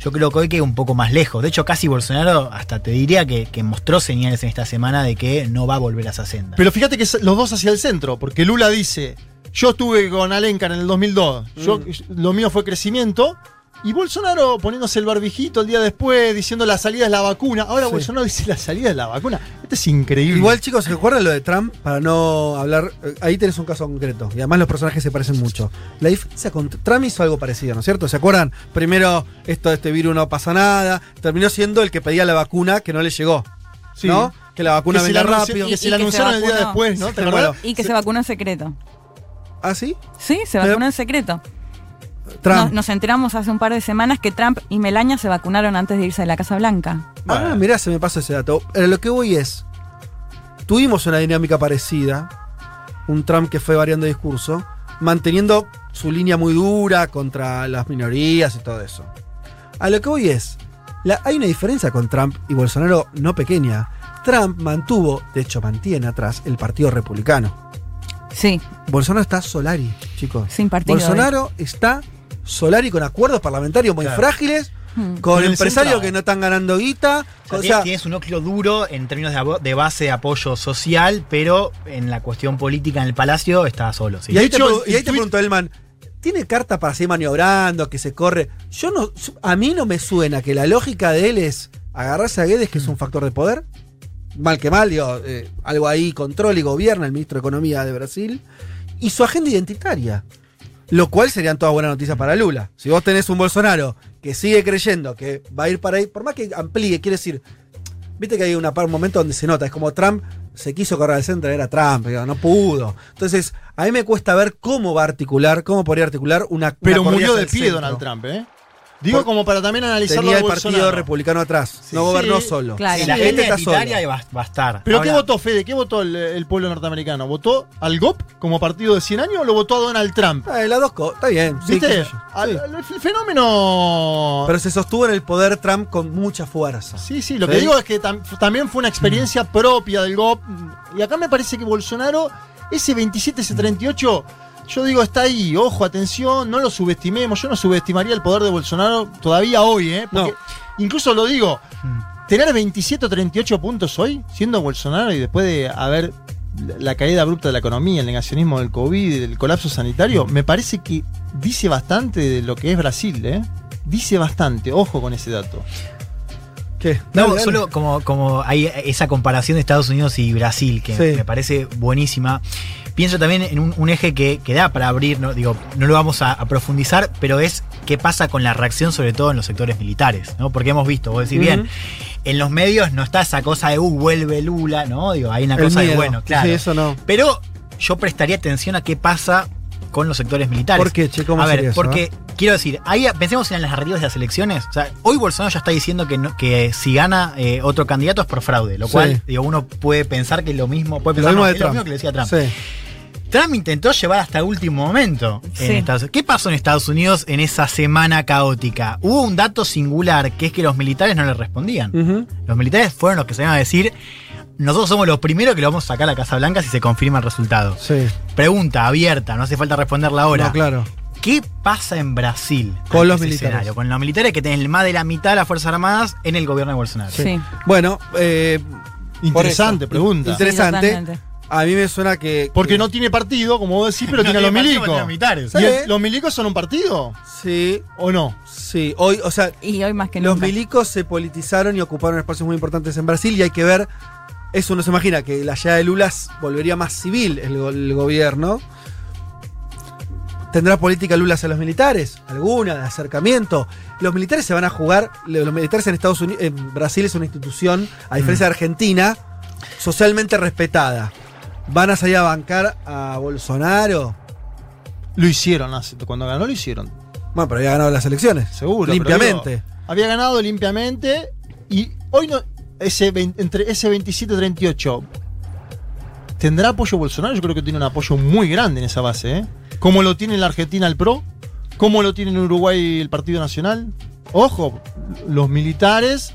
Speaker 6: yo creo que hoy queda un poco más lejos. De hecho, casi Bolsonaro hasta te diría que, que mostró señales en esta semana de que no va a volver a esa senda.
Speaker 4: Pero fíjate que los dos hacia el centro, porque Lula dice, yo estuve con Alencar en el 2002, yo, lo mío fue crecimiento, y Bolsonaro poniéndose el barbijito el día después, diciendo la salida es la vacuna. Ahora
Speaker 3: Sí.
Speaker 4: Bolsonaro dice la salida es la vacuna. Esto es increíble.
Speaker 3: Igual, chicos, ¿se acuerdan lo de Trump? Para no hablar. eh, Ahí tenés un caso concreto. Y además los personajes se parecen mucho. La diferencia con Trump hizo algo parecido, ¿no es cierto? ¿Se acuerdan? Primero, esto de este virus no pasa nada. Terminó siendo el que pedía la vacuna que no le llegó.
Speaker 4: Sí.
Speaker 3: ¿No? Que la vacuna venga rápido.
Speaker 4: que se la anunciaron el día después, ¿no? ¿Te
Speaker 3: Bueno,
Speaker 4: acuerdas?
Speaker 5: Y que se vacunó en secreto.
Speaker 3: ¿Ah, sí?
Speaker 5: Sí, se vacunó en secreto.
Speaker 3: Trump.
Speaker 5: Nos, nos enteramos hace un par de semanas que Trump y Melania se vacunaron antes de irse de la Casa Blanca.
Speaker 3: Ah, mirá, se me pasa ese dato. Pero lo que voy es. Tuvimos una dinámica parecida. Un Trump que fue variando de discurso, manteniendo su línea muy dura contra las minorías y todo eso. A lo que voy es. la- hay una diferencia con Trump y Bolsonaro no pequeña. Trump mantuvo, de hecho mantiene atrás, el Partido Republicano.
Speaker 5: Sí.
Speaker 3: Bolsonaro está Solari, chicos.
Speaker 5: Sin partido.
Speaker 3: Bolsonaro está Solari con acuerdos parlamentarios muy
Speaker 6: Claro.
Speaker 3: frágiles,
Speaker 5: Hmm.
Speaker 3: con empresarios que no están ganando guita.
Speaker 6: O sea,
Speaker 3: o
Speaker 6: tiene-
Speaker 3: sea,
Speaker 6: tiene su núcleo duro en términos de, base de apoyo social, pero en la cuestión política en el palacio está solo. sí.
Speaker 3: y ahí, te, y ahí
Speaker 4: el
Speaker 3: te pregunto, Elman, ¿tiene carta para seguir maniobrando, que se corre? Yo no, a mí no me suena que la lógica de él es agarrarse a Guedes, que es un factor de poder. Mal que mal, digo, eh, algo ahí controla y gobierna el ministro de Economía de Brasil. Y su agenda identitaria. Lo cual serían todas buenas noticias para Lula. Si vos tenés un Bolsonaro que sigue creyendo que va a ir para ahí, por más que amplíe, quiere decir, viste que hay una par- un momento donde se nota, es como Trump se quiso correr al centro, era Trump, no pudo. Entonces, a mí me cuesta ver cómo va a articular, cómo podría articular una.
Speaker 4: Pero
Speaker 3: una
Speaker 4: murió de pie
Speaker 3: centro.
Speaker 4: Donald Trump, ¿eh? Digo
Speaker 3: Por-
Speaker 4: como para también analizarlo
Speaker 3: Tenía el Partido
Speaker 4: Bolsonaro.
Speaker 3: Republicano atrás, no gobernó
Speaker 4: Sí,
Speaker 3: solo.
Speaker 5: claro.
Speaker 6: Sí, la agenda
Speaker 3: está
Speaker 6: identitaria va, va a estar.
Speaker 4: ¿Pero
Speaker 6: Ahora,
Speaker 4: qué votó, Fede? ¿Qué votó el, el pueblo norteamericano? ¿Votó al GOP como partido de 100 años o lo votó a Donald Trump?
Speaker 3: Eh, las dos cosas, está bien.
Speaker 4: ¿Viste? Al- al- el fenómeno...
Speaker 3: Pero se sostuvo en el poder Trump con mucha fuerza.
Speaker 4: Sí, sí, lo
Speaker 3: ¿Sí?
Speaker 4: que digo es que tam- también fue una experiencia propia del GOP. Y acá me parece que Bolsonaro, ese 27, ese 38, yo digo, está ahí, ojo, atención, no lo subestimemos. Yo no subestimaría el poder de Bolsonaro todavía hoy, ¿eh? Porque incluso lo digo, tener 27 o 38 puntos hoy, siendo Bolsonaro y después de haber la- la caída abrupta de la economía, el negacionismo del COVID, el colapso sanitario, me parece que dice bastante de lo que es Brasil, ¿eh? Dice bastante, ojo con ese dato.
Speaker 3: ¿Qué?
Speaker 6: No,
Speaker 3: Dale, dale.
Speaker 6: solo como, como hay esa comparación de Estados Unidos y Brasil, que
Speaker 3: Sí.
Speaker 6: me parece buenísima. Pienso también en un, un eje que, que da para abrir, ¿no? digo, no lo vamos a, a profundizar, pero es qué pasa con la reacción, sobre todo en los sectores militares, ¿no? Porque hemos visto, vos decís bien, en los medios no está esa cosa de, uh, vuelve Lula, ¿no? Digo, hay una
Speaker 3: El
Speaker 6: cosa de, bueno, claro.
Speaker 3: Sí, eso no.
Speaker 6: Pero yo prestaría atención a qué pasa con los sectores militares.
Speaker 3: ¿Por qué, che? ¿Cómo
Speaker 6: a ver,
Speaker 3: sería eso,
Speaker 6: porque quiero decir, ahí pensemos en las narrativas de las elecciones. O sea, hoy Bolsonaro ya está diciendo que, no- que si gana eh, otro candidato es por fraude, lo
Speaker 3: Sí.
Speaker 6: cual digo, uno puede pensar que es lo mismo, puede
Speaker 3: Lo
Speaker 6: pensar
Speaker 3: mismo
Speaker 6: no,
Speaker 3: de
Speaker 6: es
Speaker 3: Trump.
Speaker 6: lo mismo que le decía Trump.
Speaker 3: Sí.
Speaker 6: Trump intentó llevar hasta el último momento
Speaker 5: Sí.
Speaker 6: en Estados Unidos. ¿Qué pasó en Estados Unidos en esa semana caótica? Hubo un dato singular, que es que los militares no le respondían. Los militares fueron los que se iban a decir, nosotros somos los primeros que lo vamos a sacar a la Casa Blanca si se confirma el resultado.
Speaker 3: Sí.
Speaker 6: Pregunta abierta, no hace falta responderla ahora.
Speaker 3: No, claro.
Speaker 6: ¿Qué pasa en Brasil
Speaker 3: Con los militares.
Speaker 6: escenario? Con los militares que tienen más de la mitad de las Fuerzas Armadas en el gobierno de Bolsonaro.
Speaker 3: Bueno, eh,
Speaker 4: Interesante pregunta.
Speaker 3: Interesante.
Speaker 4: Sí,
Speaker 3: a mí me suena que.
Speaker 4: Porque
Speaker 3: que-
Speaker 4: no tiene partido, como vos decís, pero
Speaker 3: No
Speaker 4: tiene a los milicos.
Speaker 3: tiene militares.
Speaker 4: ¿Y
Speaker 3: Sí.
Speaker 4: el- ¿Los milicos son un partido?
Speaker 3: Sí.
Speaker 4: ¿O no?
Speaker 3: Sí, hoy, o sea.
Speaker 5: Y hoy más que
Speaker 3: Los
Speaker 5: nunca.
Speaker 3: milicos se politizaron y ocuparon espacios muy importantes en Brasil y hay que ver. Eso no se imagina, que la llegada de Lula volvería más civil el, go- el gobierno. ¿Tendrá política Lula hacia los militares? ¿Alguna? ¿De acercamiento? Los militares se van a jugar. Los militares en Estados Unidos. En Brasil es una institución, a diferencia de Argentina, socialmente respetada. ¿Van a salir a bancar a Bolsonaro?
Speaker 4: Lo hicieron, cuando ganó lo hicieron.
Speaker 3: Bueno, pero había ganado las elecciones.
Speaker 4: Seguro.
Speaker 3: Limpiamente.
Speaker 4: digo, había ganado limpiamente y hoy no. Ese, entre ese 27 y 38. ¿Tendrá apoyo Bolsonaro? Yo creo que tiene un apoyo muy grande en esa base, ¿eh? Como lo tiene en la Argentina el PRO, como lo tiene en Uruguay el Partido Nacional. Ojo, los militares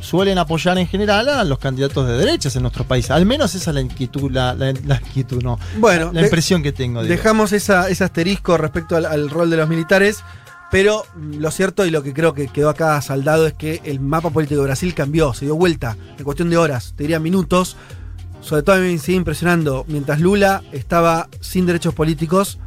Speaker 4: suelen apoyar en general a los candidatos de derechas en nuestro país. Al menos esa es la inquietud, la, la- la inquietud, no.
Speaker 3: Bueno,
Speaker 4: la impresión que tengo. digo.
Speaker 3: Dejamos esa, ese asterisco respecto al, al rol de los militares, pero lo cierto y lo que creo que quedó acá saldado es que el mapa político de Brasil cambió, se dio vuelta en cuestión de horas, te diría minutos. Sobre todo a mí me sigue impresionando, mientras Lula estaba sin derechos políticos,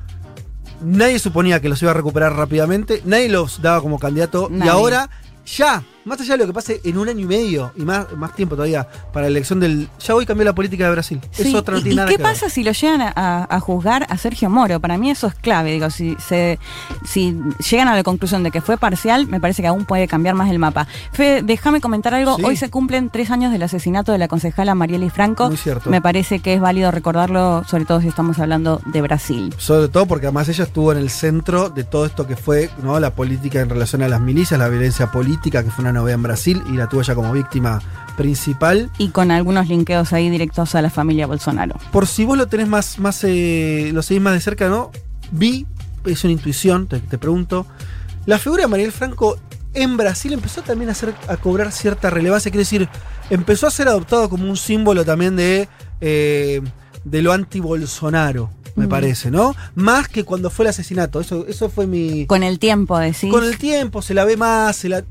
Speaker 3: nadie suponía que los iba a recuperar rápidamente, nadie los daba como candidato y ahora ya, más allá de lo que pase en un año y medio y más, más tiempo todavía para la elección del... Ya hoy cambió la política de Brasil.
Speaker 5: Sí,
Speaker 3: Eso otra no
Speaker 5: ¿Y,
Speaker 3: tiene
Speaker 5: y
Speaker 3: nada
Speaker 5: qué
Speaker 3: que ver.
Speaker 5: pasa si lo llegan a, a- a juzgar a Sergio Moro? Para mí eso es clave. Digo, si se si llegan a la conclusión de que fue parcial, me parece que aún puede cambiar más el mapa. Fe, déjame comentar algo.
Speaker 3: Sí.
Speaker 5: Hoy se cumplen tres años del asesinato de la concejala Marieli Franco.
Speaker 3: Muy cierto.
Speaker 5: Me parece que es válido recordarlo, sobre todo si estamos hablando de Brasil.
Speaker 3: Sobre todo porque además ella estuvo en el centro de todo esto que fue ¿no? la política en relación a las milicias, la violencia política, que fue una novedad en Brasil y la tuvo ella como víctima principal.
Speaker 5: Y con algunos linkeos ahí directos a la familia Bolsonaro.
Speaker 3: Por si vos lo tenés más, más eh, lo seguís más de cerca, ¿no? Vi, es una intuición, te, te pregunto. La figura de Mariel Franco en Brasil empezó también a, hacer, a cobrar cierta relevancia, quiere decir, empezó a ser adoptado como un símbolo también de, eh, de lo anti-Bolsonaro, me parece, ¿no? Más que cuando fue el asesinato, eso, eso fue mi...
Speaker 5: Con el tiempo, decís.
Speaker 3: Con el tiempo se la ve más, se la-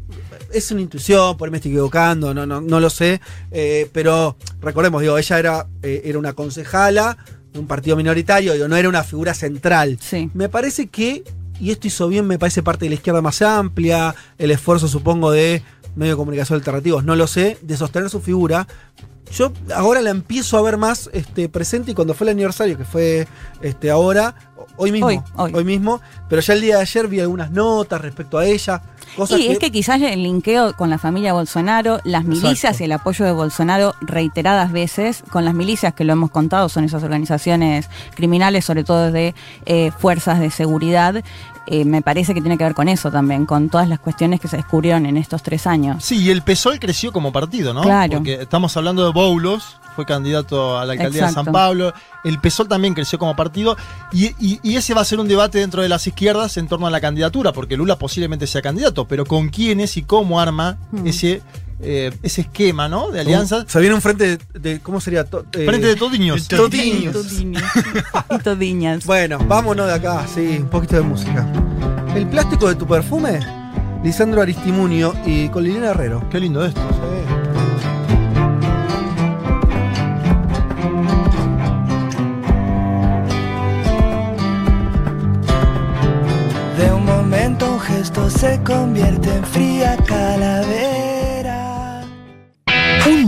Speaker 3: es una intuición, por ahí me estoy equivocando, no, no, no lo sé, eh, pero recordemos, digo, ella era, eh, era una concejala de un partido minoritario, digo, no era una figura central. Me parece que, y esto hizo bien, me parece parte de la izquierda más amplia, el esfuerzo supongo de medios de comunicación alternativos, no lo sé, de sostener su figura. Yo ahora la empiezo a ver más este, presente y cuando fue el aniversario, que fue este, ahora, hoy mismo,
Speaker 5: Hoy, hoy.
Speaker 3: mismo, pero ya el día de ayer vi algunas notas respecto a ella, cosas
Speaker 5: y es que quizás el linkeo con la familia Bolsonaro, las milicias
Speaker 3: Exacto.
Speaker 5: y el apoyo de Bolsonaro reiteradas veces, con las milicias que lo hemos contado, son esas organizaciones criminales, sobre todo de eh, fuerzas de seguridad, eh, me parece que tiene que ver con eso también, con todas las cuestiones que se descubrieron en estos tres años.
Speaker 4: Sí, y el PSOL creció como partido, ¿no?
Speaker 5: Claro.
Speaker 4: Porque estamos hablando de Boulos, fue candidato a la alcaldía de. San Pablo. El PSOL también creció como partido. Y, y- y ese va a ser un debate dentro de las izquierdas en torno a la candidatura, porque Lula posiblemente sea candidato, pero con quiénes y cómo arma
Speaker 5: Hmm.
Speaker 4: ese, eh, ese esquema, ¿no? De alianzas.
Speaker 3: Se viene un frente de, de- ¿cómo sería? To- eh,
Speaker 4: Frente de todiños.
Speaker 3: Todiños.
Speaker 5: Y todiñas.
Speaker 3: Bueno, vámonos de acá, sí, un poquito de música. El plástico de tu perfume, Lisandro Aristimunio y con Liliana Herrero.
Speaker 4: Qué lindo esto.
Speaker 17: De un momento un gesto se convierte en fría calavera.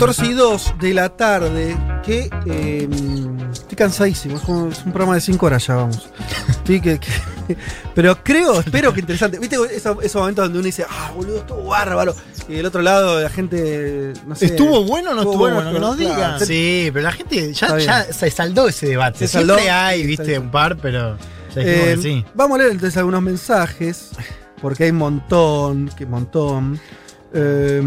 Speaker 3: 14 y 2 de la tarde, que eh, estoy cansadísimo, es, como- es un programa de 5 horas ya, vamos. Estoy que, que <laughs> Pero creo, espero que interesante. ¿Viste esos, esos momentos donde uno dice, ah, boludo, estuvo bárbaro? Y del otro lado la gente, no sé.
Speaker 4: ¿Estuvo bueno o no estuvo bueno? Que nos
Speaker 3: Claro.
Speaker 4: digan.
Speaker 6: Sí, pero la gente ya, se saldó ese debate.
Speaker 3: Se saldó.
Speaker 6: Siempre hay, viste, un par, pero ya
Speaker 3: Eh,
Speaker 6: que sí.
Speaker 3: Vamos a leer entonces algunos mensajes, porque hay un montón, que montón. Eh,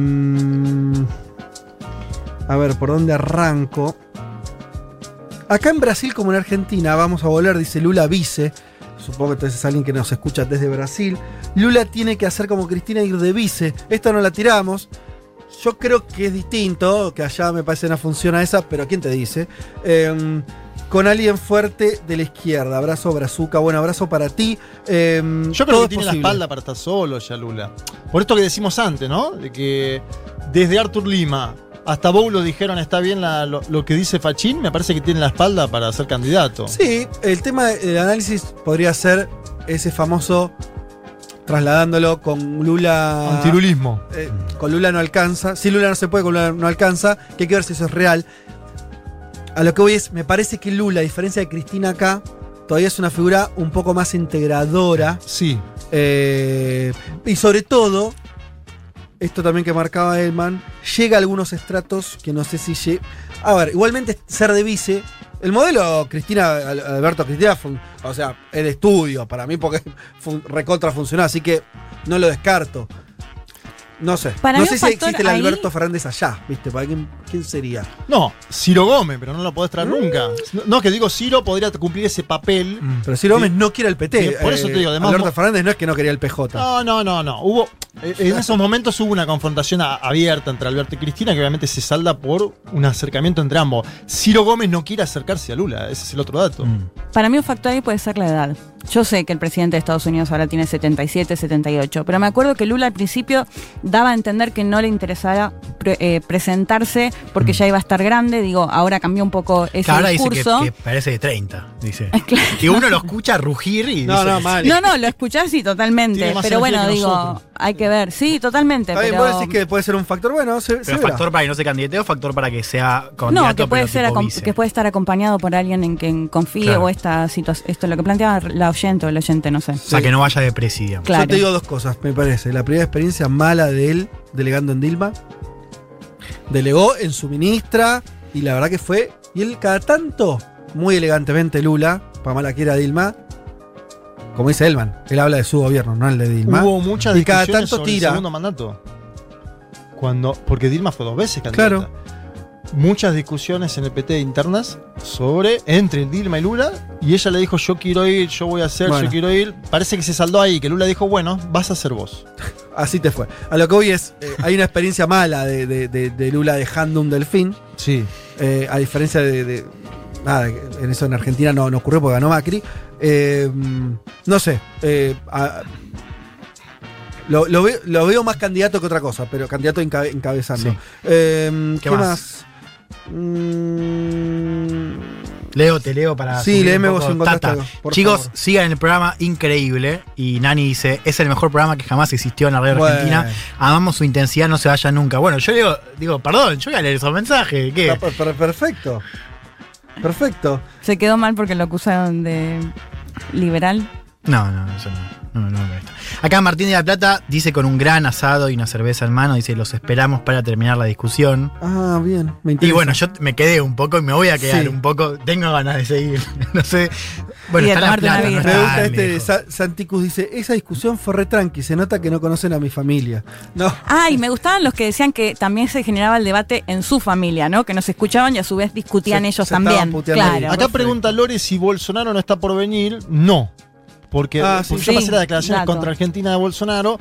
Speaker 3: a ver, ¿por dónde arranco? Acá en Brasil como en Argentina, vamos a volver, dice Lula Vice. Supongo que entonces es alguien que nos escucha desde Brasil. Lula tiene que hacer como Cristina ir de vice. Esta no la tiramos. Yo creo que es distinto, que allá me parece no funciona esa, pero ¿quién te dice? Eh, con alguien fuerte de la izquierda. Abrazo, Brazuca. Bueno, abrazo para ti. Eh,
Speaker 4: Yo creo que tiene la espalda para estar solo ya Lula. Por esto que decimos antes, ¿no? De que desde Artur Lima hasta Boulo dijeron está bien la- lo, lo que dice Fachín, me parece que tiene la espalda para ser candidato.
Speaker 3: Sí, el tema del análisis podría ser ese famoso trasladándolo con Lula.
Speaker 4: Antilulismo.
Speaker 3: Eh, con Lula no alcanza. Si Lula no se puede, con Lula no alcanza. Que hay que ver si eso es real. A lo que voy es, me parece que Lula, a diferencia de Cristina acá, todavía es una figura un poco más integradora.
Speaker 4: Sí.
Speaker 3: Eh, y sobre todo, esto también que marcaba Elman, llega a algunos estratos que no sé si llega. A ver, igualmente ser de vice. El modelo Cristina, Al- Alberto Cristina, fue o sea, de estudio para mí porque <laughs> recontra funcionó, así que no lo descarto. No sé.
Speaker 5: Para
Speaker 3: no sé si existe el
Speaker 5: ahí-
Speaker 3: Alberto Fernández allá, ¿viste? ¿Para quién, quién sería?
Speaker 4: No, Ciro Gómez, pero no lo podés traer nunca. No, no, que digo, Ciro podría cumplir ese papel.
Speaker 3: Pero Ciro Gómez no quiere el PT.
Speaker 4: Sí, por eso te digo, además-
Speaker 3: Alberto Fernández no es que no quería el PJ.
Speaker 4: No, no, no, no. Hubo. eh, En esos momentos hubo una confrontación a- abierta entre Alberto y Cristina que obviamente se salda por un acercamiento entre ambos. Ciro Gómez no quiere acercarse a Lula, ese es el otro dato.
Speaker 5: Para mí un factor ahí puede ser la edad. Yo sé que el presidente de Estados Unidos ahora tiene 77, 78, pero me acuerdo que Lula al principio daba a entender que no le interesaba pre- eh, presentarse porque ya iba a estar grande. Digo, ahora cambió un poco ese
Speaker 6: ahora dice que,
Speaker 5: discurso.
Speaker 6: que parece de 30, dice. <laughs> Que uno lo escucha rugir y
Speaker 3: No,
Speaker 6: dice
Speaker 3: no, mal.
Speaker 5: No, no, lo escuchás sí, totalmente. Pero bueno, digo,
Speaker 6: nosotros.
Speaker 5: hay que ver. Sí, totalmente.
Speaker 3: Bien,
Speaker 5: pero...
Speaker 3: vos decís que puede ser un factor bueno, se, se
Speaker 6: Pero
Speaker 3: verá.
Speaker 6: factor para que no se candidate o factor para que sea candidato
Speaker 5: No, que puede, ser que puede estar acompañado por alguien en quien confíe
Speaker 6: Claro.
Speaker 5: o esta situación. Esto lo que planteaba la oyente o el oyente, no sé.
Speaker 6: O sea, que no vaya de presidio.
Speaker 5: Claro.
Speaker 3: Yo te digo dos cosas, me parece. La primera experiencia mala de él delegando en Dilma. Delegó en su ministra y la verdad que fue. Y él cada tanto, muy elegantemente Lula, para mala quiera Dilma, como dice Elman, él habla de su gobierno, no el de Dilma.
Speaker 4: Hubo muchas
Speaker 3: y cada tanto
Speaker 4: sobre el
Speaker 3: tira.
Speaker 4: segundo mandato. Cuando, porque Dilma fue dos veces candidata.
Speaker 3: Claro.
Speaker 4: Muchas discusiones en el PT internas sobre entre Dilma y Lula. Y ella le dijo, yo quiero ir, yo voy a hacer,
Speaker 3: Bueno.
Speaker 4: yo quiero ir. Parece que se saldó ahí, que Lula dijo, bueno, vas a ser vos. <laughs>
Speaker 3: Así te fue. A lo que voy es, eh, hay una experiencia mala de, de- de- de Lula dejando un delfín.
Speaker 4: Sí.
Speaker 3: Eh, a diferencia de, Nada, en eso en Argentina no, no ocurrió porque ganó Macri. Eh, no sé. a- lo, lo veo, lo veo más candidato que otra cosa, pero candidato encabe- encabezando.
Speaker 6: Sí.
Speaker 3: Eh, ¿Qué,
Speaker 6: ¿Qué
Speaker 3: más?
Speaker 6: más?
Speaker 3: Mm,
Speaker 6: Leo, te leo para.
Speaker 3: Sí,
Speaker 6: un poco.
Speaker 3: vos encontraste
Speaker 6: Tata, Chicos,
Speaker 3: favor.
Speaker 6: sigan el programa increíble. Y Nani dice: Es el mejor programa que jamás existió en la radio
Speaker 3: Bueno.
Speaker 6: argentina. Amamos su intensidad, no se vaya nunca. Bueno, yo digo, digo, perdón, yo voy a leer esos mensajes. ¿Qué?
Speaker 3: perfecto. Perfecto.
Speaker 5: Se quedó mal porque lo acusaron de liberal.
Speaker 6: No, no, eso no. No, no me molesta. Acá Martín de la Plata dice con un gran asado y una cerveza en mano, dice, los esperamos para terminar la discusión.
Speaker 3: Ah, bien. Me
Speaker 6: Y
Speaker 3: interesa.
Speaker 6: bueno, yo me quedé un poco y me voy a quedar
Speaker 3: Sí.
Speaker 6: un poco. Tengo ganas de seguir. <laughs> no sé. Bueno,
Speaker 5: Y
Speaker 6: está la plata, no.
Speaker 3: Me gusta este de
Speaker 6: lejos.
Speaker 3: Sa- Santicus dice, esa discusión fue re tranqui, se nota que no conocen a mi familia. No,
Speaker 5: Ah, y me gustaban los que decían que también se generaba el debate en su familia, ¿no? Que nos escuchaban y a su vez discutían
Speaker 3: Se-
Speaker 5: ellos
Speaker 3: se
Speaker 5: también. Claro.
Speaker 4: Acá pregunta Lore si Bolsonaro no está por venir. No. Porque,
Speaker 3: Ah, sí.
Speaker 4: porque yo
Speaker 5: Sí,
Speaker 4: pasé las declaraciones
Speaker 5: dato.
Speaker 4: contra Argentina de Bolsonaro.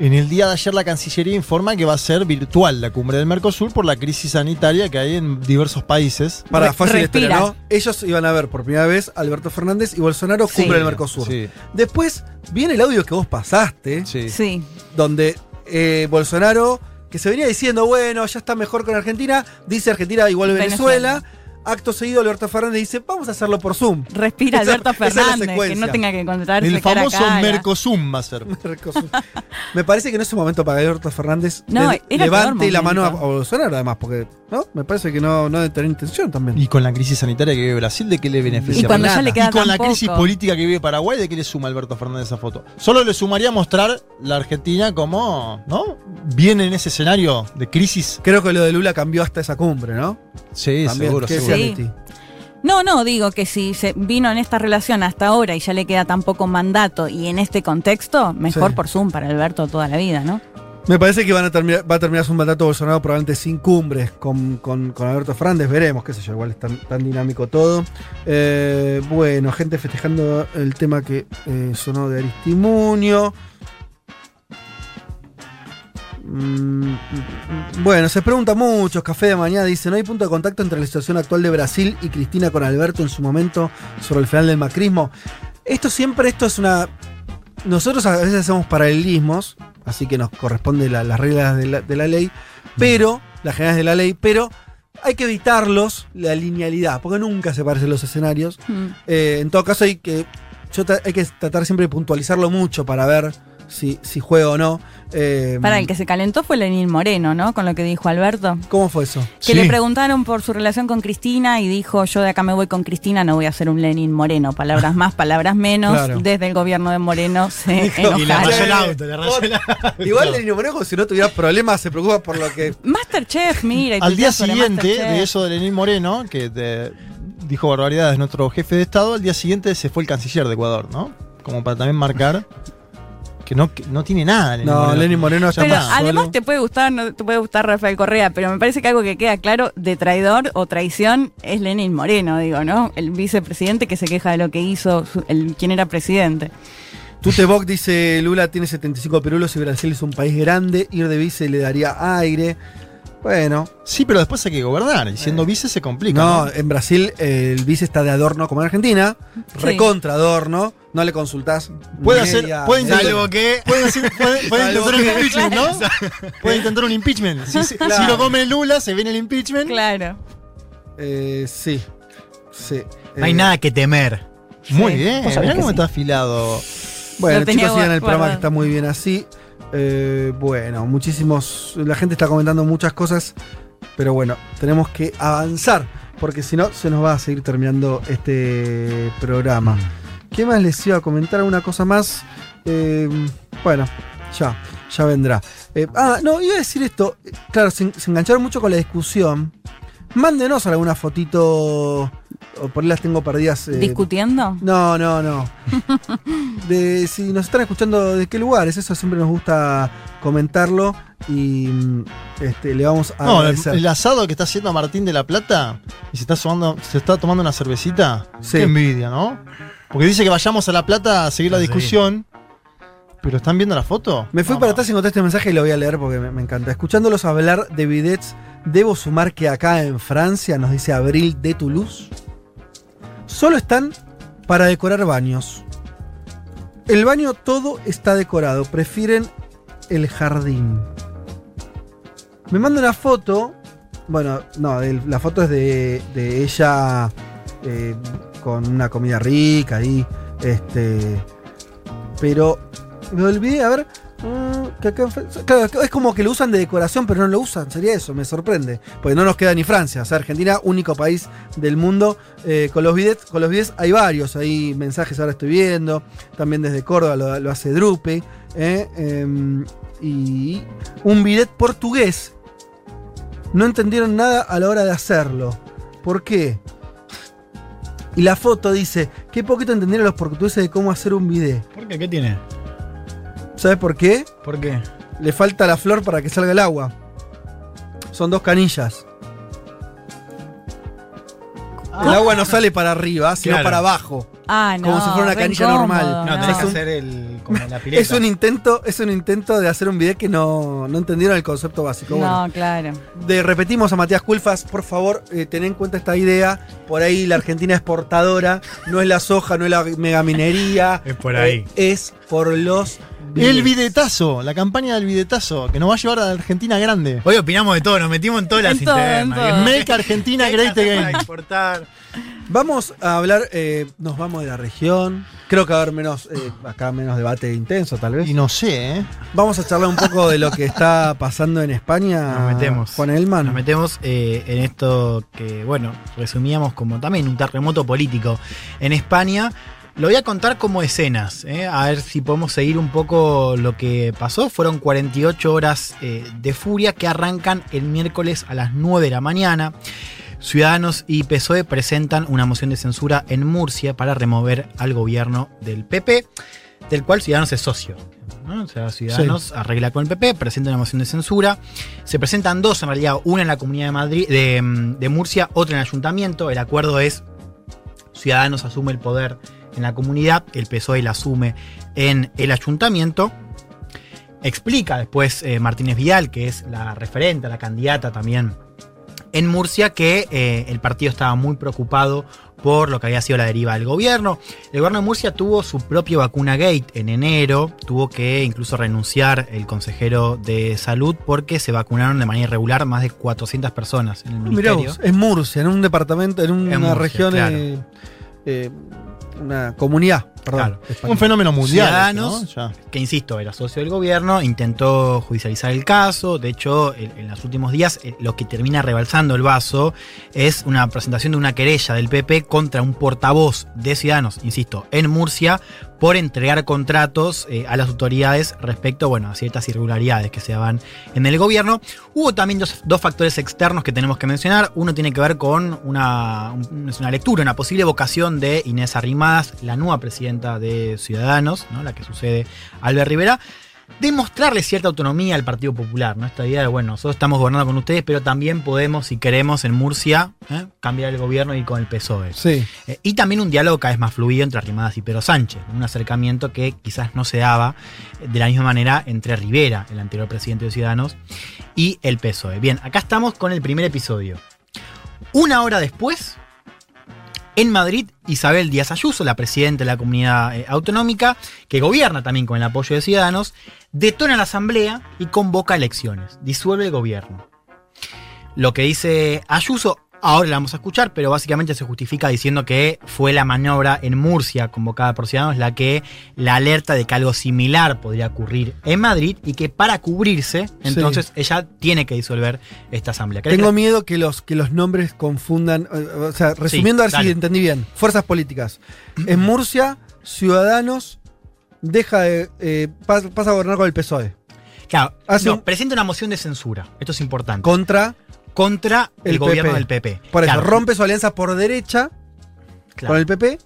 Speaker 4: En el día de ayer la Cancillería informa que va a ser virtual la cumbre del Mercosur por la crisis sanitaria que hay en diversos países.
Speaker 3: para fácil historia. ¿no? Ellos iban a ver por primera vez a Alberto Fernández y Bolsonaro
Speaker 5: Sí.
Speaker 3: cumbre el Mercosur.
Speaker 4: Sí.
Speaker 3: Después viene el audio que vos pasaste,
Speaker 4: Sí.
Speaker 5: Sí.
Speaker 3: donde eh, Bolsonaro, que se venía diciendo, bueno, ya está mejor con Argentina, dice Argentina igual Venezuela.
Speaker 5: Venezuela.
Speaker 3: Acto seguido, Alberto Fernández dice, vamos a hacerlo por Zoom.
Speaker 5: Respira
Speaker 3: Esa-
Speaker 5: Alberto Fernández, que no tenga que encontrarse
Speaker 4: El
Speaker 5: cara a
Speaker 4: famoso
Speaker 5: cara.
Speaker 4: Mercosum va a ser. <laughs>
Speaker 3: Me parece que no es un momento para que Alberto Fernández <laughs>
Speaker 5: No,
Speaker 3: le- levante la mano a, Bolsonaro, además, porque ¿no? me parece que no, no debe tener intención también.
Speaker 4: Y con la crisis sanitaria que vive Brasil, ¿de qué le beneficia?
Speaker 5: Y cuando ya
Speaker 4: Nada.
Speaker 5: le queda
Speaker 4: Y con la crisis
Speaker 5: poco.
Speaker 4: política que vive Paraguay, ¿de qué le suma Alberto Fernández esa foto? Solo le sumaría mostrar la Argentina como, ¿no? Viene en ese escenario de crisis.
Speaker 3: Creo que lo de Lula cambió hasta esa cumbre, ¿no?
Speaker 4: Sí,
Speaker 3: También,
Speaker 4: seguro,
Speaker 3: ¿qué
Speaker 4: seguro.
Speaker 5: Sí. No, no, digo que si se vino en esta relación hasta ahora y ya le queda tan poco mandato y en este contexto, mejor
Speaker 3: Sí.
Speaker 5: por Zoom para Alberto toda la vida, ¿no?
Speaker 3: Me parece que van a terminar, va a terminar su mandato Bolsonaro probablemente sin cumbre con, con- con Alberto Fernández. Veremos, qué sé yo, igual es tan, tan dinámico todo. Eh, bueno, gente festejando el tema que eh, sonó de Aristimunio. Mm, mm, mm. Bueno, se pregunta mucho. Café de mañana dice: No hay punto de contacto entre la situación actual de Brasil y Cristina con Alberto en su momento sobre el final del macrismo. Esto siempre, esto es una. Nosotros a veces hacemos paralelismos, así que nos corresponde la- las reglas de la, de la ley, pero, las generales de la ley, pero hay que evitarlos, la linealidad, porque nunca se parecen los escenarios.
Speaker 5: Mm.
Speaker 3: Eh, en todo caso, hay que, yo hay que tratar siempre de puntualizarlo mucho para ver si, si juega o no. Eh,
Speaker 5: Para el que se calentó fue Lenín Moreno, ¿no? Con lo que dijo Alberto.
Speaker 3: ¿Cómo fue eso?
Speaker 5: Que le preguntaron por su relación con Cristina y dijo, yo de acá me voy con Cristina, no voy a ser un Lenin Moreno. Palabras más, palabras menos.
Speaker 3: Claro.
Speaker 5: Desde el gobierno de Moreno se
Speaker 6: Y le rayó el auto, le rayó el auto.
Speaker 3: Igual Lenino Moreno, si no tuviera problemas, se preocupa por lo que.
Speaker 5: Masterchef, mira. y
Speaker 4: Al día siguiente de eso de Lenín Moreno, que te- dijo barbaridades nuestro jefe de Estado, al día siguiente se fue el canciller de Ecuador, ¿no? Como para también marcar que no, que no tiene nada. Lenín
Speaker 3: No,
Speaker 4: Moreno.
Speaker 3: Lenín Moreno está
Speaker 5: Pero
Speaker 3: más
Speaker 5: además
Speaker 3: solo.
Speaker 5: te puede gustar, no te puede gustar Rafael Correa, pero me parece que algo que queda claro de traidor o traición es Lenin Moreno, digo, ¿no? El vicepresidente que se queja de lo que hizo su- el quien era presidente.
Speaker 3: Tutebok dice: Lula tiene 75 perulos y Brasil es un país grande. Ir de vice le daría aire. Bueno.
Speaker 4: Sí, pero después hay que gobernar. Y siendo vice se complica.
Speaker 3: No,
Speaker 4: ¿no?
Speaker 3: en Brasil eh, el vice está de adorno como en Argentina.
Speaker 5: Sí.
Speaker 3: Recontra adorno. No le consultás.
Speaker 4: Puede hacer, puede intentar,
Speaker 6: que-
Speaker 4: puede intentar un impeachment, ¿no? Puede intentar un impeachment. Si, si-
Speaker 3: Claro.
Speaker 4: si lo come Lula, se viene el impeachment.
Speaker 5: Claro.
Speaker 3: Eh, sí. Sí.
Speaker 6: No hay
Speaker 3: Eh,
Speaker 6: nada que temer.
Speaker 4: Muy
Speaker 5: Sí,
Speaker 4: bien. Mirá cómo
Speaker 5: sí.
Speaker 4: está afilado.
Speaker 3: Bueno, chicos, sigan el programa que está muy bien así. Eh, bueno, muchísimos. La gente está comentando muchas cosas. Pero bueno, tenemos que avanzar. Porque si no, se nos va a seguir terminando este programa. ¿Qué más les iba a comentar? ¿Alguna cosa más? Eh, bueno, ya, ya vendrá. Eh, ah, no, iba a decir esto. Claro, se, se engancharon mucho con la discusión. Mándenos alguna fotito. O por ahí las tengo perdidas. eh,
Speaker 5: ¿Discutiendo?
Speaker 3: no, no, no. <laughs> De si nos están escuchando de qué lugares, eso siempre nos gusta comentarlo y mm, este, le vamos a
Speaker 4: No, el asado que está haciendo Martín de la Plata y se está, sumando- se está tomando una cervecita.
Speaker 3: Sí.
Speaker 4: Qué envidia, ¿no? Porque dice que vayamos a La Plata a seguir la discusión. Pero ¿están viendo la foto?
Speaker 3: Me fui para atrás y encontré este mensaje y lo voy a leer porque me, me encanta. Escuchándolos hablar de bidets, debo sumar que acá en Francia, nos dice Abril de Toulouse, solo están para decorar baños. El baño todo está decorado, prefieren el jardín. Me manda una foto, bueno, no, el- la foto es de, de ella eh, con una comida rica ahí, este, pero me olvidé, a ver. mm, es como que lo usan de decoración, pero no lo usan. Sería eso, me sorprende. Porque no nos queda ni Francia. O sea, Argentina, único país del mundo. eh, con los bidets, con los bidets hay varios. Hay mensajes, ahora estoy viendo. También desde Córdoba lo, lo hace Drupe. eh, em, y un bidet portugués. No entendieron nada a la hora de hacerlo. ¿Por qué? Y la foto dice, qué poquito entendieron los portugueses de cómo hacer un bidet.
Speaker 6: ¿Por qué? ¿Qué tiene?
Speaker 3: ¿Sabes por qué?
Speaker 6: ¿Por qué?
Speaker 3: Le falta la flor para que salga el agua. Son dos canillas. El agua no sale para arriba, sino
Speaker 6: Claro.
Speaker 3: para abajo.
Speaker 5: Ah, no.
Speaker 3: Como si fuera una canilla
Speaker 5: incómodo,
Speaker 3: normal.
Speaker 6: No,
Speaker 3: no.
Speaker 6: tenés que
Speaker 3: Es un-
Speaker 6: hacer el, como <laughs> la pileta.
Speaker 3: Es un intento, es un intento de hacer un video que no, no entendieron el concepto básico. Bueno,
Speaker 5: No, claro.
Speaker 3: de, repetimos a Matías Culfas, por favor, eh, ten en cuenta esta idea. Por ahí la Argentina es portadora, no es la soja, no es la megaminería.
Speaker 6: Es por ahí.
Speaker 3: eh, es por los
Speaker 4: El bidetazo, la campaña del bidetazo, que nos va a llevar a la Argentina grande.
Speaker 6: Hoy opinamos de todo, nos metimos en todas las
Speaker 5: En todo, en
Speaker 6: internas.
Speaker 5: todo.
Speaker 4: Make Argentina Great Again.
Speaker 3: Vamos a hablar, eh, nos vamos de la región. Creo que va a haber menos, eh, acá menos debate intenso, tal vez.
Speaker 4: Y no sé, ¿eh?
Speaker 3: Vamos a charlar un poco de lo que está pasando en España.
Speaker 6: Nos metemos.
Speaker 3: Juan Elman.
Speaker 6: Nos metemos eh, en esto que, bueno, resumíamos como también un terremoto político en España. Lo voy a contar como escenas, eh, a ver si podemos seguir un poco lo que pasó. Fueron 48 horas eh, de furia que arrancan el miércoles a las 9 de la mañana. Ciudadanos y PSOE presentan una moción de censura en Murcia para remover al gobierno del PP, del cual Ciudadanos es socio. ¿no? O sea, Ciudadanos arregla con el PP, presenta una moción de censura. Se presentan dos, en realidad, una en la Comunidad de Madrid, de, de Murcia, otra en el Ayuntamiento. El acuerdo es Ciudadanos asume el poder en la comunidad, el PSOE la asume en el Ayuntamiento. Explica después eh, Martínez Vidal, que es la referente, la candidata también en Murcia, que eh, el partido estaba muy preocupado por lo que había sido la deriva del gobierno. El gobierno de Murcia tuvo su propio vacuna gate en enero, tuvo que incluso renunciar el consejero de salud porque se vacunaron de manera irregular más de 400 personas en el
Speaker 3: Mirá
Speaker 6: ministerio.
Speaker 3: vos, en Murcia, en un departamento, en una
Speaker 6: En Murcia,
Speaker 3: región,
Speaker 6: claro.
Speaker 3: eh, eh, una comunidad, perdón.
Speaker 6: Claro.
Speaker 4: Un fenómeno mundial.
Speaker 6: Ciudadanos,
Speaker 4: ¿no? Ya.
Speaker 6: que insisto, era socio del gobierno, intentó judicializar el caso. De hecho, en, en los últimos días, eh, lo que termina rebalsando el vaso es una presentación de una querella del PP contra un portavoz de Ciudadanos, insisto, en Murcia, por entregar contratos eh, a las autoridades respecto bueno, a ciertas irregularidades que se daban en el gobierno. Hubo también dos, dos factores externos que tenemos que mencionar. Uno tiene que ver con una, un- es una lectura, una posible vocación de Inés Arrimadas, la nueva presidenta de Ciudadanos, ¿no? la que sucede a Albert Rivera, de mostrarle cierta autonomía al Partido Popular. ¿no? Esta idea de, bueno, nosotros estamos gobernando con ustedes, pero también podemos, si queremos, en Murcia, ¿eh? cambiar el gobierno y con el PSOE.
Speaker 3: Sí.
Speaker 6: Eh, y también un diálogo cada vez más fluido entre Arrimadas y Pedro Sánchez, un acercamiento que quizás no se daba eh, de la misma manera entre Rivera, el anterior presidente de Ciudadanos, y el PSOE. Bien, acá estamos con el primer episodio. Una hora después, en Madrid, Isabel Díaz Ayuso, la presidenta de la comunidad eh, autonómica, que gobierna también con el apoyo de Ciudadanos, detona la asamblea y convoca elecciones, disuelve el gobierno. Lo que dice Ayuso, ahora la vamos a escuchar, pero básicamente se justifica diciendo que fue la maniobra en Murcia convocada por Ciudadanos la que la alerta de que algo similar podría ocurrir en Madrid y que para cubrirse, entonces ella tiene que disolver esta asamblea. ¿Querés
Speaker 3: Tengo
Speaker 6: que-
Speaker 3: miedo que los, que los nombres confundan. eh, O sea, resumiendo a ver si entendí bien. Fuerzas políticas. En Murcia, Ciudadanos deja de, eh, pas- pasa a gobernar con el PSOE.
Speaker 6: Claro, no,
Speaker 3: un-
Speaker 6: presenta una moción de censura. Esto es importante.
Speaker 3: Contra
Speaker 6: Contra el,
Speaker 3: el
Speaker 6: gobierno
Speaker 3: PP.
Speaker 6: del PP.
Speaker 3: Por eso,
Speaker 6: Claro,
Speaker 3: rompe su alianza por derecha
Speaker 6: claro.
Speaker 3: con el PP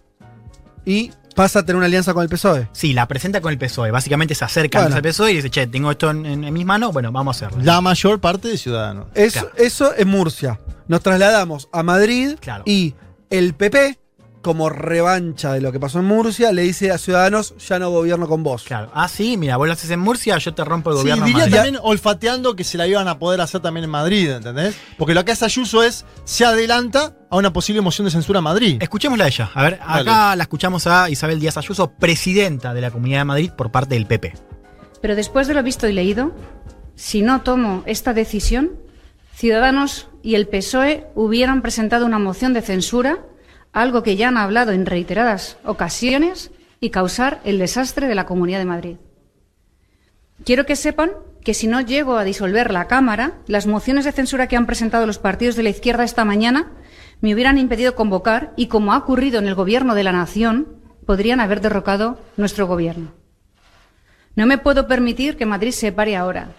Speaker 3: y pasa a tener una alianza con el PSOE.
Speaker 6: Sí, la presenta con el PSOE. Básicamente se acerca
Speaker 3: Bueno.
Speaker 6: al PSOE y dice, che, tengo esto en, en- en mis manos, bueno, vamos a hacerlo.
Speaker 4: La mayor parte de ciudadanos.
Speaker 3: Eso,
Speaker 6: Claro.
Speaker 3: eso en Murcia. Nos trasladamos a Madrid
Speaker 6: Claro.
Speaker 3: y el PP, como revancha de lo que pasó en Murcia, le dice a Ciudadanos, ya no gobierno con vos.
Speaker 6: Claro. Ah, sí, mira, vos lo haces en Murcia, yo te rompo el
Speaker 4: Sí,
Speaker 6: gobierno. en
Speaker 4: diría
Speaker 6: Madrid.
Speaker 4: también olfateando que se la iban a poder hacer también en Madrid, ¿entendés? Porque lo que hace Ayuso es, se adelanta a una posible moción de censura en Madrid.
Speaker 6: Escuchémosla a ella. A ver, acá la escuchamos a Isabel Díaz Ayuso, presidenta de la Comunidad de Madrid por parte del PP.
Speaker 18: Pero después de lo visto y leído, si no tomo esta decisión, Ciudadanos y el PSOE hubieran presentado una moción de censura, algo que ya han hablado en reiteradas ocasiones, y causar el desastre de la Comunidad de Madrid. Quiero que sepan que si no llego a disolver la Cámara, las mociones de censura que han presentado los partidos de la izquierda esta mañana me hubieran impedido convocar y, como ha ocurrido en el Gobierno de la Nación, podrían haber derrocado nuestro Gobierno. No me puedo permitir que Madrid se pare ahora.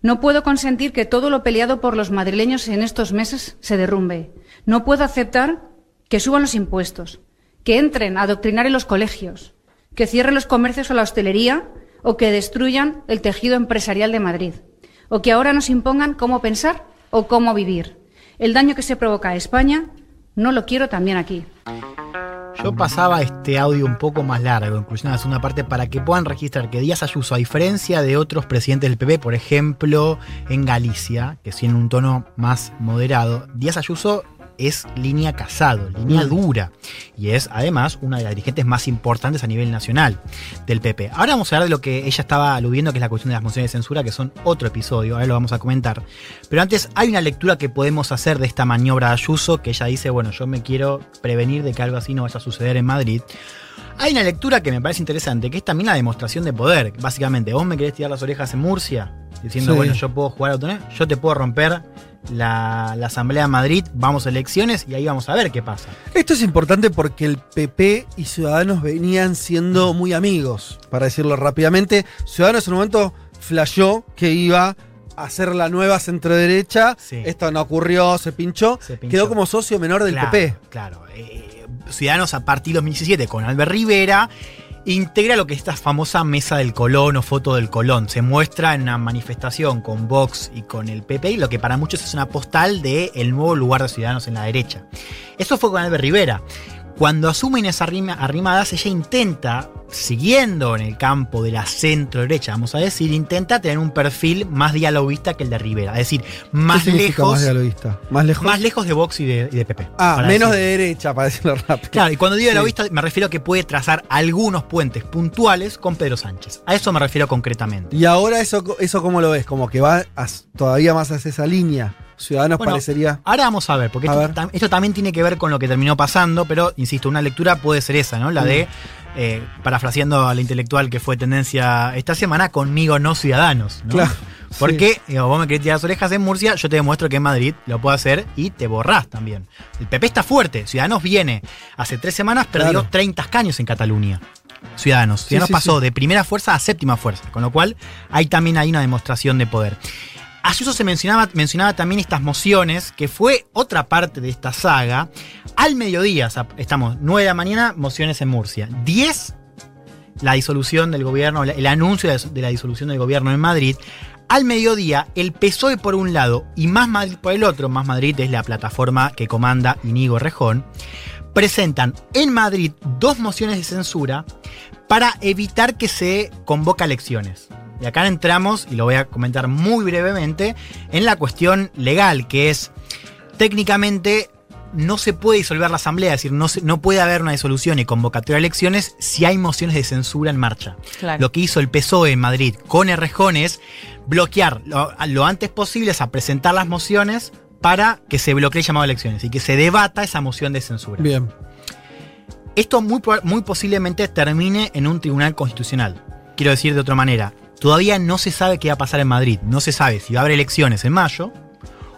Speaker 18: No puedo consentir que todo lo peleado por los madrileños en estos meses se derrumbe. No puedo aceptar que suban los impuestos, que entren a adoctrinar en los colegios, que cierren los comercios o la hostelería o que destruyan el tejido empresarial de Madrid, o que ahora nos impongan cómo pensar o cómo vivir. El daño que se provoca a España no lo quiero también aquí.
Speaker 6: Yo pasaba este audio un poco más largo, incluso en la segunda parte, para que puedan registrar que Díaz Ayuso, a diferencia de otros presidentes del PP, por ejemplo, en Galicia, que sí en un tono más moderado, Díaz Ayuso es línea Casado, línea dura. Y es además una de las dirigentes más importantes a nivel nacional del PP. Ahora vamos a hablar de lo que ella estaba aludiendo, que es la cuestión de las mociones de censura, que son otro episodio, ahora lo vamos a comentar. Pero antes hay una lectura que podemos hacer de esta maniobra de Ayuso, que ella dice, bueno, yo me quiero prevenir de que algo así no vaya a suceder en Madrid. Hay una lectura que me parece interesante, que es también la demostración de poder. Básicamente, vos me querés tirar las orejas en Murcia, diciendo,
Speaker 3: Sí.
Speaker 6: bueno, yo puedo jugar a autonomía, yo te puedo romper la, la Asamblea de Madrid, vamos a elecciones y ahí vamos a ver qué pasa.
Speaker 3: Esto es importante porque el PP y Ciudadanos venían siendo muy amigos, para decirlo rápidamente. Ciudadanos en un momento flasheó que iba a hacer la nueva centroderecha. Esto no ocurrió, se pinchó.
Speaker 6: pinchó.
Speaker 3: Quedó como socio menor del
Speaker 6: Claro,
Speaker 3: PP.
Speaker 6: Claro. eh, Ciudadanos a partir de 2017 con Albert Rivera integra lo que es esta famosa mesa del Colón o foto del Colón. Se muestra en una manifestación con Vox y con el PP, y lo que para muchos es una postal de el nuevo lugar de Ciudadanos en la derecha. Eso fue con Albert Rivera. Cuando asume Inés Arrima- Arrimadas, ella intenta, siguiendo en el campo de la centro derecha, vamos a decir, intenta tener un perfil más dialoguista que el de Rivera. Es decir, más
Speaker 3: ¿Qué significa
Speaker 6: lejos.
Speaker 3: más dialoguista? Más lejos.
Speaker 6: Más lejos de Vox y de, y de PP.
Speaker 3: Ah, menos
Speaker 6: decir.
Speaker 3: de derecha, para decirlo rápido.
Speaker 6: Claro, y cuando digo
Speaker 3: Sí.
Speaker 6: dialoguista me refiero a que puede trazar algunos puentes puntuales con Pedro Sánchez. A eso me refiero concretamente.
Speaker 3: Y ahora eso, eso cómo lo ves, como que va todavía más hacia esa línea. Ciudadanos
Speaker 6: Bueno,
Speaker 3: parecería.
Speaker 6: Ahora vamos a ver, porque
Speaker 3: A
Speaker 6: esto,
Speaker 3: ver.
Speaker 6: tam- esto también tiene que ver con lo que terminó pasando, pero insisto, una lectura puede ser esa, ¿no? La de,
Speaker 3: Mm.
Speaker 6: eh, parafraseando a la intelectual que fue tendencia esta semana, conmigo no ciudadanos, ¿no?
Speaker 3: Claro,
Speaker 6: Porque digo, vos me querés tirar las orejas en Murcia, yo te demuestro que en Madrid lo puedo hacer y te borrás también. El PP está fuerte, Ciudadanos viene. Hace tres semanas perdió
Speaker 3: Claro.
Speaker 6: 30 escaños en Cataluña. Ciudadanos. Ciudadanos
Speaker 3: sí,
Speaker 6: pasó
Speaker 3: sí.
Speaker 6: de primera fuerza a séptima fuerza, con lo cual hay también hay una demostración de poder. Ayuso se mencionaba, mencionaba también estas mociones, que fue otra parte de esta saga. Al mediodía, estamos 9 de la mañana, mociones en Murcia. 10, la disolución del gobierno, el anuncio de la- disolución del gobierno en Madrid. Al mediodía, el PSOE por un lado y Más Madrid por el otro, Más Madrid es la plataforma que comanda Inigo Rejón, presentan en Madrid dos mociones de censura para evitar que se convoque a elecciones. Y acá entramos, y lo voy a comentar muy brevemente, en la cuestión legal, que es técnicamente no se puede disolver la asamblea, es decir, no, se- no puede haber una disolución y convocatoria a elecciones si hay mociones de censura en marcha.
Speaker 5: Claro.
Speaker 6: Lo que hizo el PSOE en Madrid con Errejón es bloquear lo, lo antes posible, a presentar las mociones para que se bloquee el llamado a elecciones y que se debata esa moción de censura.
Speaker 3: Bien.
Speaker 6: Esto muy, muy posiblemente termine en un tribunal constitucional. Quiero decir de otra manera, todavía no se sabe qué va a pasar en Madrid. No se sabe si va a haber elecciones en mayo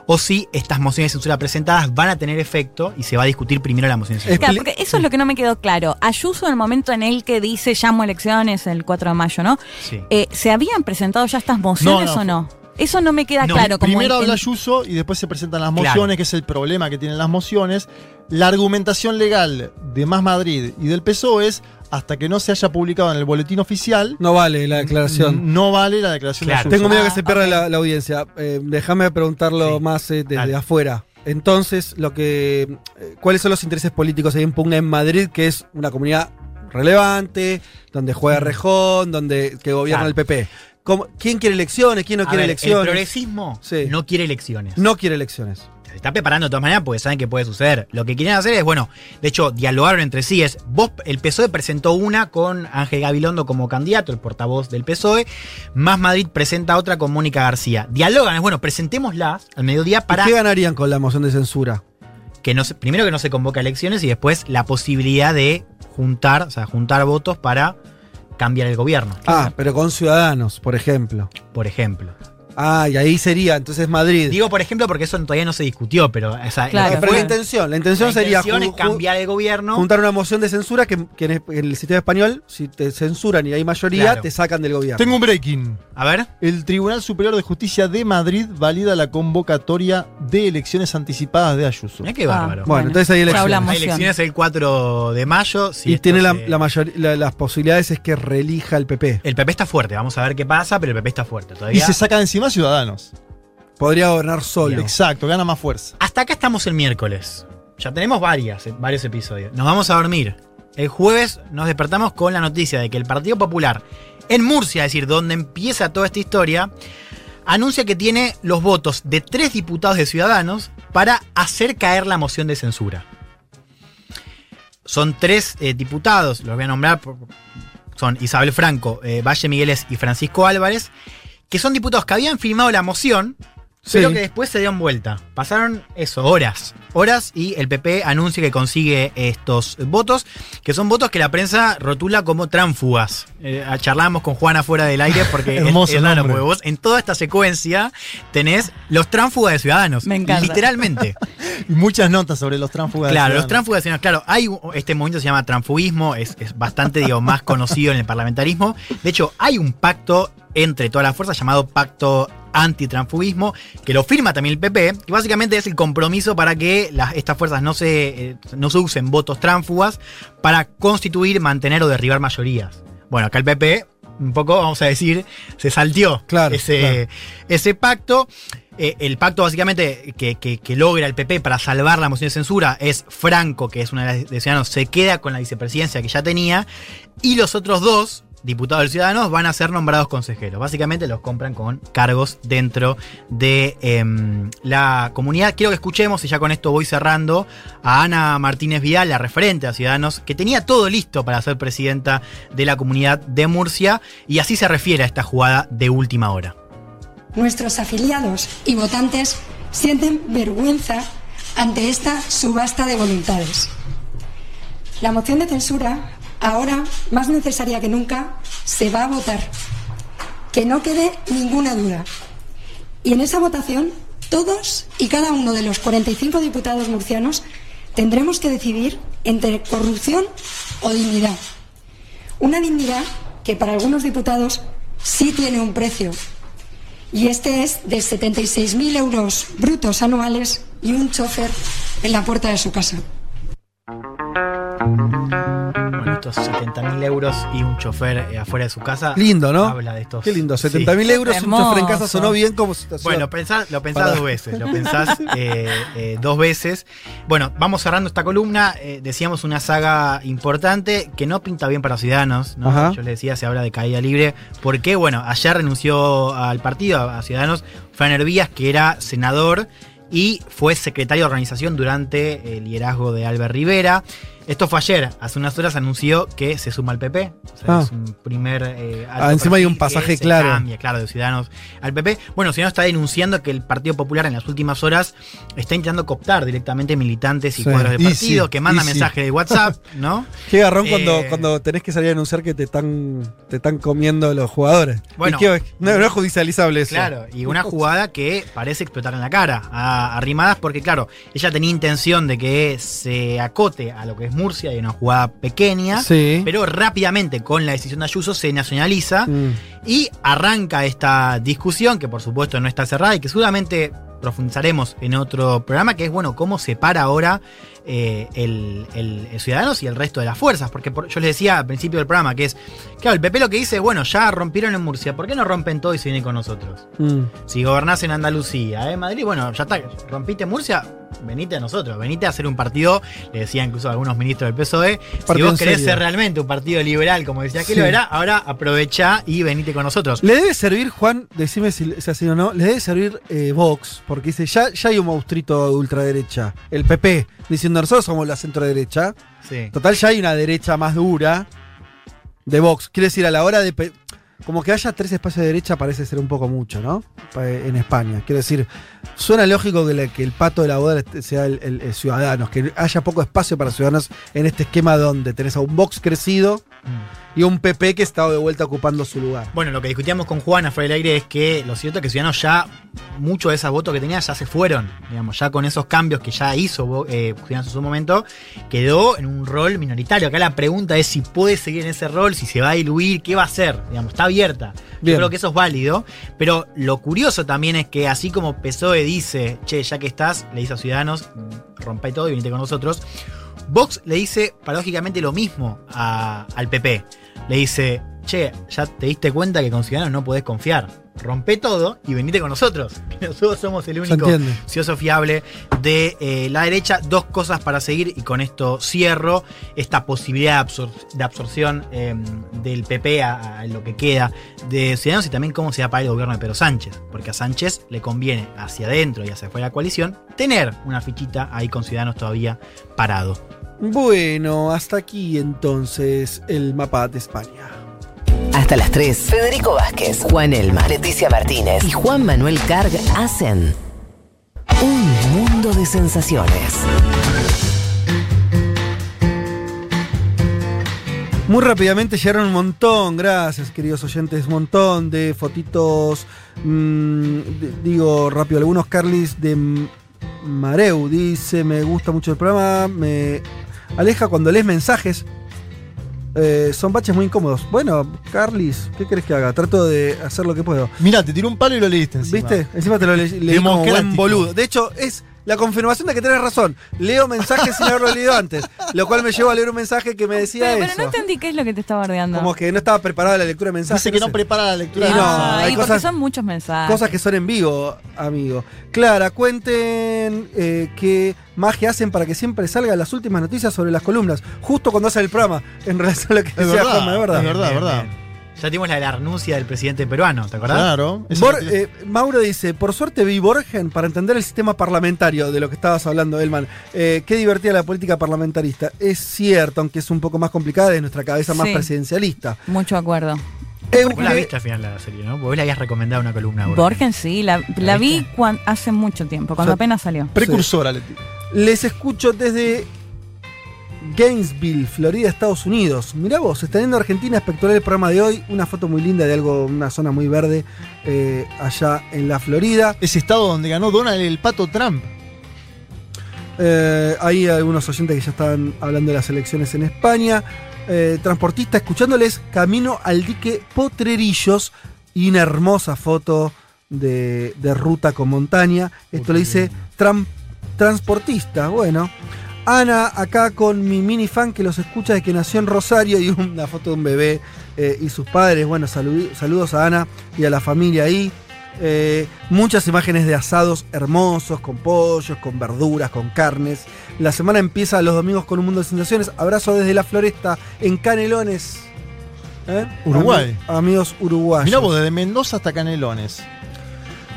Speaker 6: o si estas mociones de censura presentadas van a tener efecto y se va a discutir primero la moción de censura.
Speaker 5: Claro, porque eso es lo que no me quedó claro. Ayuso en el momento en el que dice llamo elecciones el 4 de mayo, ¿no?
Speaker 6: Sí.
Speaker 5: Eh, ¿Se habían presentado ya estas mociones
Speaker 4: No, no,
Speaker 5: o no? Eso no me queda
Speaker 4: No,
Speaker 5: claro. Como
Speaker 4: primero habla Ayuso y después se presentan las
Speaker 6: Claro.
Speaker 4: mociones, que es el problema que tienen las mociones. La argumentación legal de Más Madrid y del PSOE es hasta que no se haya publicado en el boletín oficial.
Speaker 3: No vale la declaración.
Speaker 4: No vale la declaración de Ayuso.
Speaker 3: Tengo miedo que
Speaker 5: Ah,
Speaker 3: se pierda la, la audiencia. Eh, déjame preguntarlo más eh, desde
Speaker 6: Dale.
Speaker 3: afuera. Entonces, lo que, eh, ¿cuáles son los intereses políticos ahí en pugna en Madrid, que es una comunidad relevante, donde juega Rejón, donde que gobierna
Speaker 6: Claro.
Speaker 3: el PP? ¿Cómo- ¿Quién quiere elecciones? ¿Quién no
Speaker 6: A
Speaker 3: quiere
Speaker 6: ver,
Speaker 3: elecciones?
Speaker 6: El progresismo
Speaker 3: Sí.
Speaker 6: no quiere elecciones.
Speaker 3: No quiere elecciones.
Speaker 6: Se está preparando de todas maneras porque saben que puede suceder. Lo que quieren hacer es, bueno, de hecho, dialogaron entre sí. Es, vos, el PSOE presentó una con Ángel Gabilondo como candidato, el portavoz del PSOE. Más Madrid presenta otra con Mónica García. Dialogan, es bueno, presentémoslas al mediodía para
Speaker 3: ¿Y ¿Qué ganarían con la moción de censura?
Speaker 6: que no se, primero que no se convoque a elecciones y después la posibilidad de juntar, o sea, juntar votos para cambiar el gobierno,
Speaker 3: Ah, pero con ciudadanos, por ejemplo.
Speaker 6: por ejemplo.
Speaker 3: Ah, y ahí sería, entonces Madrid.
Speaker 6: Digo por ejemplo porque eso todavía no se discutió, pero o sea,
Speaker 5: Claro.
Speaker 6: lo que
Speaker 3: pero
Speaker 6: fue-
Speaker 3: la intención, la intención
Speaker 6: la
Speaker 3: sería
Speaker 6: intención
Speaker 3: ju-
Speaker 6: es cambiar el gobierno.
Speaker 3: juntar una moción de censura que, que en en el sistema español, si te censuran y hay mayoría,
Speaker 6: Claro.
Speaker 3: te sacan del gobierno.
Speaker 4: Tengo un breaking.
Speaker 6: A ver.
Speaker 4: El Tribunal Superior de Justicia de Madrid valida la convocatoria de elecciones anticipadas de Ayuso.
Speaker 6: Mirá qué bárbaro.
Speaker 3: Bueno, entonces hay elecciones.
Speaker 6: Hay elecciones el 4 de mayo. si
Speaker 3: y tiene la,
Speaker 6: se-
Speaker 3: la mayoría, la- las posibilidades es que reelija el PP.
Speaker 6: El PP está fuerte, vamos a ver qué pasa, pero el PP está fuerte
Speaker 4: Y
Speaker 6: todavía.
Speaker 4: se saca de encima Ciudadanos.
Speaker 3: Podría gobernar solo.
Speaker 4: Exacto, gana más fuerza.
Speaker 6: Hasta acá estamos el miércoles. Ya tenemos varias, eh, varios episodios. Nos vamos a dormir. El jueves nos despertamos con la noticia de que el Partido Popular en Murcia, es decir, donde empieza toda esta historia, anuncia que tiene los votos de tres diputados de Ciudadanos para hacer caer la moción de censura. Son tres eh, diputados, los voy a nombrar, son Isabel Franco, eh, Valle Migueles y Francisco Álvarez, que son diputados que habían firmado la moción, pero que después se dieron vuelta. Pasaron eso, horas. Horas y el PP anuncia que consigue estos votos, que son votos que la prensa rotula como tránfugas. Eh, charlábamos con Juana fuera del aire porque <laughs> es,
Speaker 4: Hermoso
Speaker 6: es raro, porque vos en toda esta secuencia tenés los tránfugas de ciudadanos.
Speaker 5: Me encanta.
Speaker 6: Literalmente. <laughs>
Speaker 4: Y muchas notas sobre los tránsfugas.
Speaker 6: Claro, los
Speaker 4: ciudadanos.
Speaker 6: tránsfugas de ciudadanos, claro, hay este movimiento se llama transfugismo, es, es bastante digo, más conocido en el parlamentarismo. De hecho, hay un pacto entre todas las fuerzas llamado Pacto Antitransfugismo, que lo firma también el PP, que básicamente es el compromiso para que las- estas fuerzas no se, eh, no se usen votos tránfugas para constituir, mantener o derribar mayorías. Bueno, acá el PP, un poco, vamos a decir, se salteó
Speaker 3: Claro,
Speaker 6: ese,
Speaker 3: claro.
Speaker 6: ese pacto. Eh, el pacto básicamente que, que- que logra el PP para salvar la moción de censura es Franco, que es una de las de Ciudadanos, se queda con la vicepresidencia que ya tenía, y los otros dos diputados del Ciudadanos van a ser nombrados consejeros. Básicamente los compran con cargos dentro de em, la comunidad. Quiero que escuchemos, y ya con esto voy cerrando, a Ana Martínez Vidal, la referente a Ciudadanos, que tenía todo listo para ser presidenta de la comunidad de Murcia, y así se refiere a esta jugada de última hora.
Speaker 19: Nuestros afiliados y votantes sienten vergüenza ante esta subasta de voluntades. La moción de censura, ahora más necesaria que nunca, se va a votar. Que no quede ninguna duda. Y en esa votación, todos y cada uno de los 45 diputados murcianos tendremos que decidir entre corrupción o dignidad. Una dignidad que para algunos diputados sí tiene un precio. Y este es de 76.000 euros brutos anuales y un chofer en la puerta de su casa.
Speaker 6: Bueno, estos 70.000 euros y un chofer eh, afuera de su casa.
Speaker 3: Lindo, ¿no?
Speaker 6: Habla de estos.
Speaker 3: Qué lindo,
Speaker 6: Sí.
Speaker 3: 70.000 euros, un
Speaker 5: Hermoso.
Speaker 3: chofer en casa sonó bien como situación.
Speaker 6: Bueno, pensá- lo pensás
Speaker 3: Para-
Speaker 6: dos veces, lo pensás <laughs> eh, eh, dos veces. Bueno, vamos cerrando esta columna. eh, decíamos una saga importante que no pinta bien para Ciudadanos. Yo les decía, se habla de caída libre. Porque, bueno, ayer renunció al partido, a Ciudadanos, Fran Hervías, que era senador y fue secretario de organización durante el liderazgo de Albert Rivera. Esto fue ayer, hace unas horas anunció que se suma al PP. O sea,
Speaker 3: Ah.
Speaker 6: es un primer. eh,
Speaker 3: Ah, encima hay un pasaje claro.
Speaker 6: cambia, claro, de Ciudadanos al PP. Bueno, Ciudadanos está denunciando que el Partido Popular en las últimas horas está intentando cooptar directamente militantes y
Speaker 3: Sí.
Speaker 6: cuadros del
Speaker 3: Y
Speaker 6: partido,
Speaker 3: sí,
Speaker 6: que mandan
Speaker 3: sí.
Speaker 6: mensajes de WhatsApp, <laughs> ¿no?
Speaker 3: Qué garrón cuando,
Speaker 6: Eh,
Speaker 3: cuando tenés que salir a anunciar que te están, te están comiendo los jugadores.
Speaker 6: Bueno.
Speaker 3: ¿Y qué- no, no es judicializable eso.
Speaker 6: Claro, y una jugada que parece explotar en la cara a Arrimadas, porque claro, ella tenía intención de que se acote a lo que es Murcia y una jugada pequeña,
Speaker 3: Sí.
Speaker 6: pero rápidamente con la decisión de Ayuso se nacionaliza
Speaker 3: Mm.
Speaker 6: y arranca esta discusión que por supuesto no está cerrada y que seguramente profundizaremos en otro programa, que es bueno, cómo se para ahora eh, el, el- el Ciudadanos y el resto de las fuerzas. Porque por- yo les decía al principio del programa que es, claro, el PP lo que dice es, bueno, ya rompieron en Murcia, ¿por qué no rompen todo y se vienen con nosotros?
Speaker 3: Mm.
Speaker 6: Si gobernás en Andalucía, en Madrid, bueno, ya está, rompiste Murcia, venite a nosotros, venite a hacer un partido, le decía incluso a algunos ministros del PSOE, si vos querés
Speaker 3: serio.
Speaker 6: ser realmente un partido liberal, como decía que
Speaker 3: Sí.
Speaker 6: lo era, ahora aprovecha y venite con nosotros.
Speaker 3: Le debe servir, Juan, decime si es así o no, le debe servir eh, Vox, porque dice, ya, ya hay un monstruito de ultraderecha, el PP, diciendo nosotros somos la centro derecha.
Speaker 6: Sí.
Speaker 3: Total, ya hay una derecha más dura de Vox. Quiere decir, a la hora de... Como que haya tres espacios de derecha parece ser un poco mucho, ¿no? En España. Quiero decir, suena lógico que, la- que el pato de la boda este sea el, el- el Ciudadanos, que haya poco espacio para Ciudadanos en este esquema donde tenés a un Vox crecido y un PP que está de vuelta ocupando su lugar.
Speaker 6: Bueno, lo que discutíamos con Juana fuera del aire es que lo cierto es que Ciudadanos ya, muchos de esos votos que tenía ya se fueron. Digamos, ya con esos cambios que ya hizo eh, Ciudadanos en su momento, quedó en un rol minoritario. Acá la pregunta es si puede seguir en ese rol, si se va a diluir, qué va a hacer. Digamos, está abierta. Yo creo que eso es válido. Pero lo curioso también es que así como PSOE dice, che, ya que estás, le dice a Ciudadanos, mm, rompe todo y venite con nosotros. Vox le dice paradójicamente lo mismo a- al PP. Le dice, che, ya te diste cuenta que con Ciudadanos no podés confiar. Rompe todo y venite con nosotros. <laughs> Nosotros somos el único cioso fiable de eh, la derecha. Dos cosas para seguir y con esto cierro. Esta posibilidad de, absor- de absorción eh, del PP a, a lo que queda de Ciudadanos y también cómo se va a pagar el gobierno de Pedro Sánchez. Porque a Sánchez le conviene hacia adentro y hacia afuera de la coalición tener una fichita ahí con Ciudadanos todavía parado.
Speaker 3: Bueno, hasta aquí entonces el mapa de España.
Speaker 1: Hasta las 3. Federico Vázquez, Juan Elma, Leticia Martínez y Juan Manuel Carg hacen un mundo de sensaciones.
Speaker 3: Muy rápidamente llegaron un montón, gracias queridos oyentes, un montón de fotitos, mm, de- digo rápido, algunos Carlis de Mareu, dice, me gusta mucho el programa, me aleja cuando lees mensajes, Eh, son baches muy incómodos. Bueno, Carlis, ¿qué querés que haga? Trato de hacer lo que puedo.
Speaker 4: Mira, te tiró un palo y lo leíste encima.
Speaker 3: ¿Viste? Encima te lo le- leí como buen boludo. De hecho, es la confirmación de que tenés razón. Leo mensajes sin haberlo leído antes. Lo cual me llevó a leer un mensaje que me decía
Speaker 5: Pero,
Speaker 3: eso.
Speaker 5: pero no entendí qué es lo que te está bardeando.
Speaker 3: Como que no estaba preparada la lectura de mensajes.
Speaker 4: Dice que no
Speaker 3: sé.
Speaker 4: prepara la lectura
Speaker 3: Y
Speaker 4: de
Speaker 3: no,
Speaker 5: Ah,
Speaker 3: hay
Speaker 5: y porque
Speaker 3: cosas,
Speaker 5: son muchos mensajes.
Speaker 3: cosas que son en vivo, amigo. Clara, cuenten eh, qué magia hacen para que siempre salgan las últimas noticias sobre las columnas, justo cuando hacen el programa, en relación a lo que
Speaker 4: Es
Speaker 3: decía
Speaker 4: verdad,
Speaker 3: Juanma, es verdad.
Speaker 4: es verdad,
Speaker 6: Bien,
Speaker 4: verdad.
Speaker 6: bien. Ya tuvimos la de la renuncia del presidente peruano, ¿te acordás?
Speaker 4: Claro.
Speaker 3: Bor- eh, Mauro dice, por suerte vi Borgen para entender el sistema parlamentario de lo que estabas hablando, Elman. Eh, qué divertida la política parlamentarista. Es cierto, aunque es un poco más complicada de nuestra cabeza más
Speaker 5: Sí.
Speaker 3: presidencialista.
Speaker 5: Mucho acuerdo.
Speaker 6: Vos la
Speaker 3: Euge-
Speaker 6: viste al final de la serie, ¿no? Vos le habías recomendado una columna. a Borgen.
Speaker 5: Borgen sí, la, la vi cuan- hace mucho tiempo, cuando
Speaker 3: O sea,
Speaker 5: apenas salió.
Speaker 4: Precursora, Leti.
Speaker 3: Les escucho desde Gainesville, Florida, Estados Unidos. Mirá vos, está viendo Argentina, espectacular el programa de hoy. Una foto muy linda de algo, una zona muy verde eh, allá en la Florida.
Speaker 4: Ese estado donde ganó Donald el pato Trump.
Speaker 3: Eh, hay algunos oyentes que ya están hablando de las elecciones en España. Eh, transportista escuchándoles camino al dique Potrerillos y una hermosa foto de, de ruta con montaña. Esto lo dice tram- transportista. Bueno. Ana, acá con mi mini fan que los escucha de que nació en Rosario y una foto de un bebé eh, y sus padres. Bueno, salu- saludos a Ana y a la familia ahí. Eh, muchas imágenes de asados hermosos, con pollos, con verduras, con carnes. La semana empieza los domingos con un mundo de sensaciones. Abrazo desde la floresta en Canelones. ¿Eh?
Speaker 4: Uruguay.
Speaker 3: Ami- amigos uruguayos.
Speaker 4: Mirá vos, desde Mendoza hasta Canelones.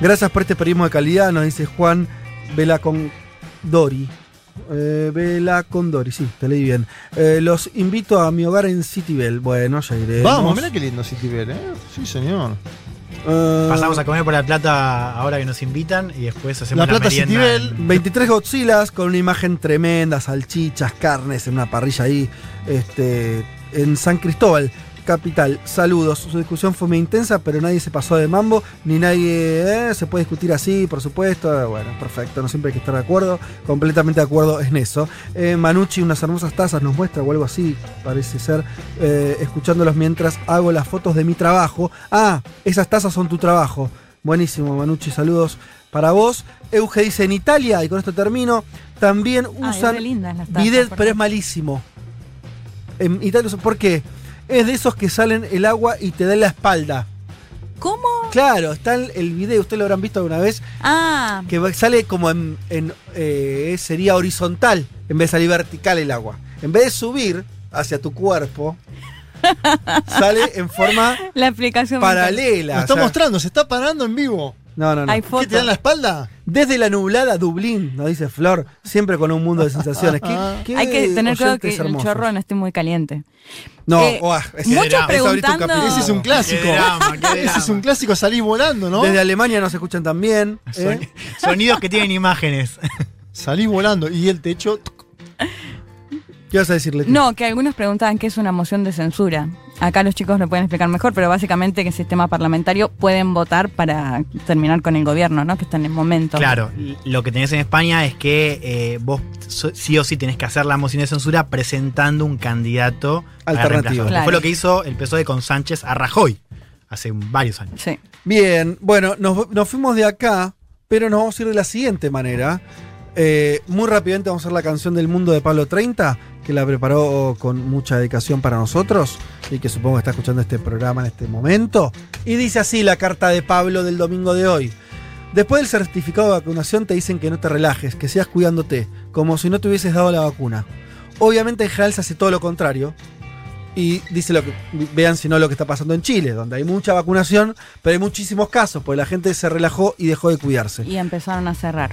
Speaker 3: Gracias por este periodismo de calidad, nos dice Juan Vela con Dori. Eh, Vela con Dori, sí, te leí bien. Eh, los invito a mi hogar en Citybel. Bueno, ya iré.
Speaker 4: Vamos, mirá qué lindo Citibel, ¿eh? Sí, señor.
Speaker 6: Pasamos a comer por la plata ahora que nos invitan y después hacemos
Speaker 3: La Plata Citibel,
Speaker 6: en-
Speaker 3: 23 Godzillas con una imagen tremenda, salchichas, carnes en una parrilla ahí, este, en San Cristóbal, capital. Saludos. Su discusión fue muy intensa, pero nadie se pasó de mambo, ni nadie eh, se puede discutir así, por supuesto. Eh, Bueno, perfecto, no siempre hay que estar de acuerdo, completamente de acuerdo en eso. Eh, Manucci, unas hermosas tazas nos muestra o algo así, parece ser, eh, escuchándolos mientras hago las fotos de mi trabajo. Ah, esas tazas son tu trabajo. Buenísimo, Manucci, saludos para vos. Euge dice en Italia, y con esto termino, también usan
Speaker 5: las tazas,
Speaker 3: bidet, pero es malísimo. En Italia, ¿por qué? Es de esos que salen el agua y te da en la espalda.
Speaker 5: ¿Cómo?
Speaker 3: Claro, está el, el video, ustedes lo habrán visto alguna vez,
Speaker 5: Ah,
Speaker 3: que sale como en, en, eh, sería horizontal, en vez de salir vertical el agua. En vez de subir hacia tu cuerpo, <laughs> sale en forma
Speaker 5: la explicación. me
Speaker 3: paralela.
Speaker 4: Lo
Speaker 3: o
Speaker 4: está
Speaker 3: sea-
Speaker 4: mostrando, se está parando en vivo.
Speaker 3: No, no, no.
Speaker 5: Hay
Speaker 4: ¿Qué te dan la espalda?
Speaker 3: Desde la nublada Dublín, nos dice Flor, siempre con un mundo de sensaciones. <laughs> ¿Qué- qué
Speaker 5: Hay que tener cuidado que el
Speaker 3: hermosos?
Speaker 5: chorro no esté muy caliente.
Speaker 3: No,
Speaker 5: Eh,
Speaker 3: oh, ese
Speaker 5: muchos
Speaker 3: drama,
Speaker 5: preguntando-
Speaker 3: capítulo.
Speaker 4: Ese es un clásico.
Speaker 6: Qué drama, qué <laughs>
Speaker 4: Ese es un clásico, salís volando, ¿no?
Speaker 3: Desde Alemania nos escuchan también. ¿eh?
Speaker 6: Soni- <laughs> Sonidos que tienen imágenes.
Speaker 4: Salís volando. Y el techo.
Speaker 3: ¿Qué vas a decirle?
Speaker 5: No, que algunos preguntaban qué es una moción de censura. Acá los chicos lo pueden explicar mejor, pero básicamente que el sistema parlamentario pueden votar para terminar con el gobierno, ¿no? Que está en el momento.
Speaker 6: Claro, lo que tenés en España es que eh, vos so- sí o sí tenés que hacer la moción de censura presentando un candidato
Speaker 3: Alternativo.
Speaker 5: Claro.
Speaker 6: Fue lo que hizo el PSOE con Sánchez a Rajoy hace varios años.
Speaker 5: Sí.
Speaker 3: Bien, bueno, nos, nos fuimos de acá, pero nos vamos a ir de la siguiente manera. Eh, muy rápidamente vamos a hacer la canción del mundo de Pablo 30, que la preparó con mucha dedicación para nosotros y que supongo que está escuchando este programa en este momento. Y dice así la carta de Pablo del domingo de hoy. Después del certificado de vacunación te dicen que no te relajes, que sigas cuidándote, como si no te hubieses dado la vacuna. Obviamente en general se hace todo lo contrario. Y dice lo que, vean si no lo que está pasando en Chile, donde hay mucha vacunación, pero hay muchísimos casos, porque la gente se relajó y dejó de cuidarse.
Speaker 5: Y empezaron a cerrar.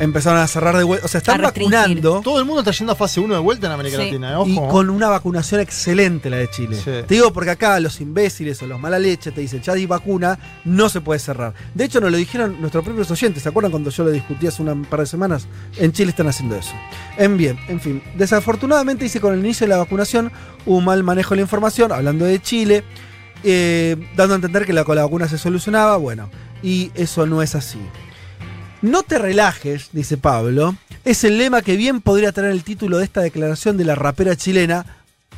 Speaker 3: Empezaron a cerrar de vuelta. O sea, están vacunando.
Speaker 4: Todo el mundo está yendo a fase 1 de vuelta en América
Speaker 5: Sí.
Speaker 4: Latina, ¿eh? ojo.
Speaker 3: Y con una vacunación excelente la de Chile.
Speaker 4: Sí.
Speaker 3: Te digo porque acá los imbéciles o los mala leche te dicen, ya di vacuna, no se puede cerrar. De hecho, nos lo dijeron nuestros propios oyentes. ¿Se acuerdan cuando yo lo discutí hace un par de semanas? En Chile están haciendo eso. En bien, en fin. Desafortunadamente dice con el inicio de la vacunación hubo un mal manejo de la información, hablando de Chile, eh, dando a entender que la, con la vacuna se solucionaba. Bueno, y eso no es así. No te relajes, dice Pablo, es el lema que bien podría tener el título de esta declaración de la rapera chilena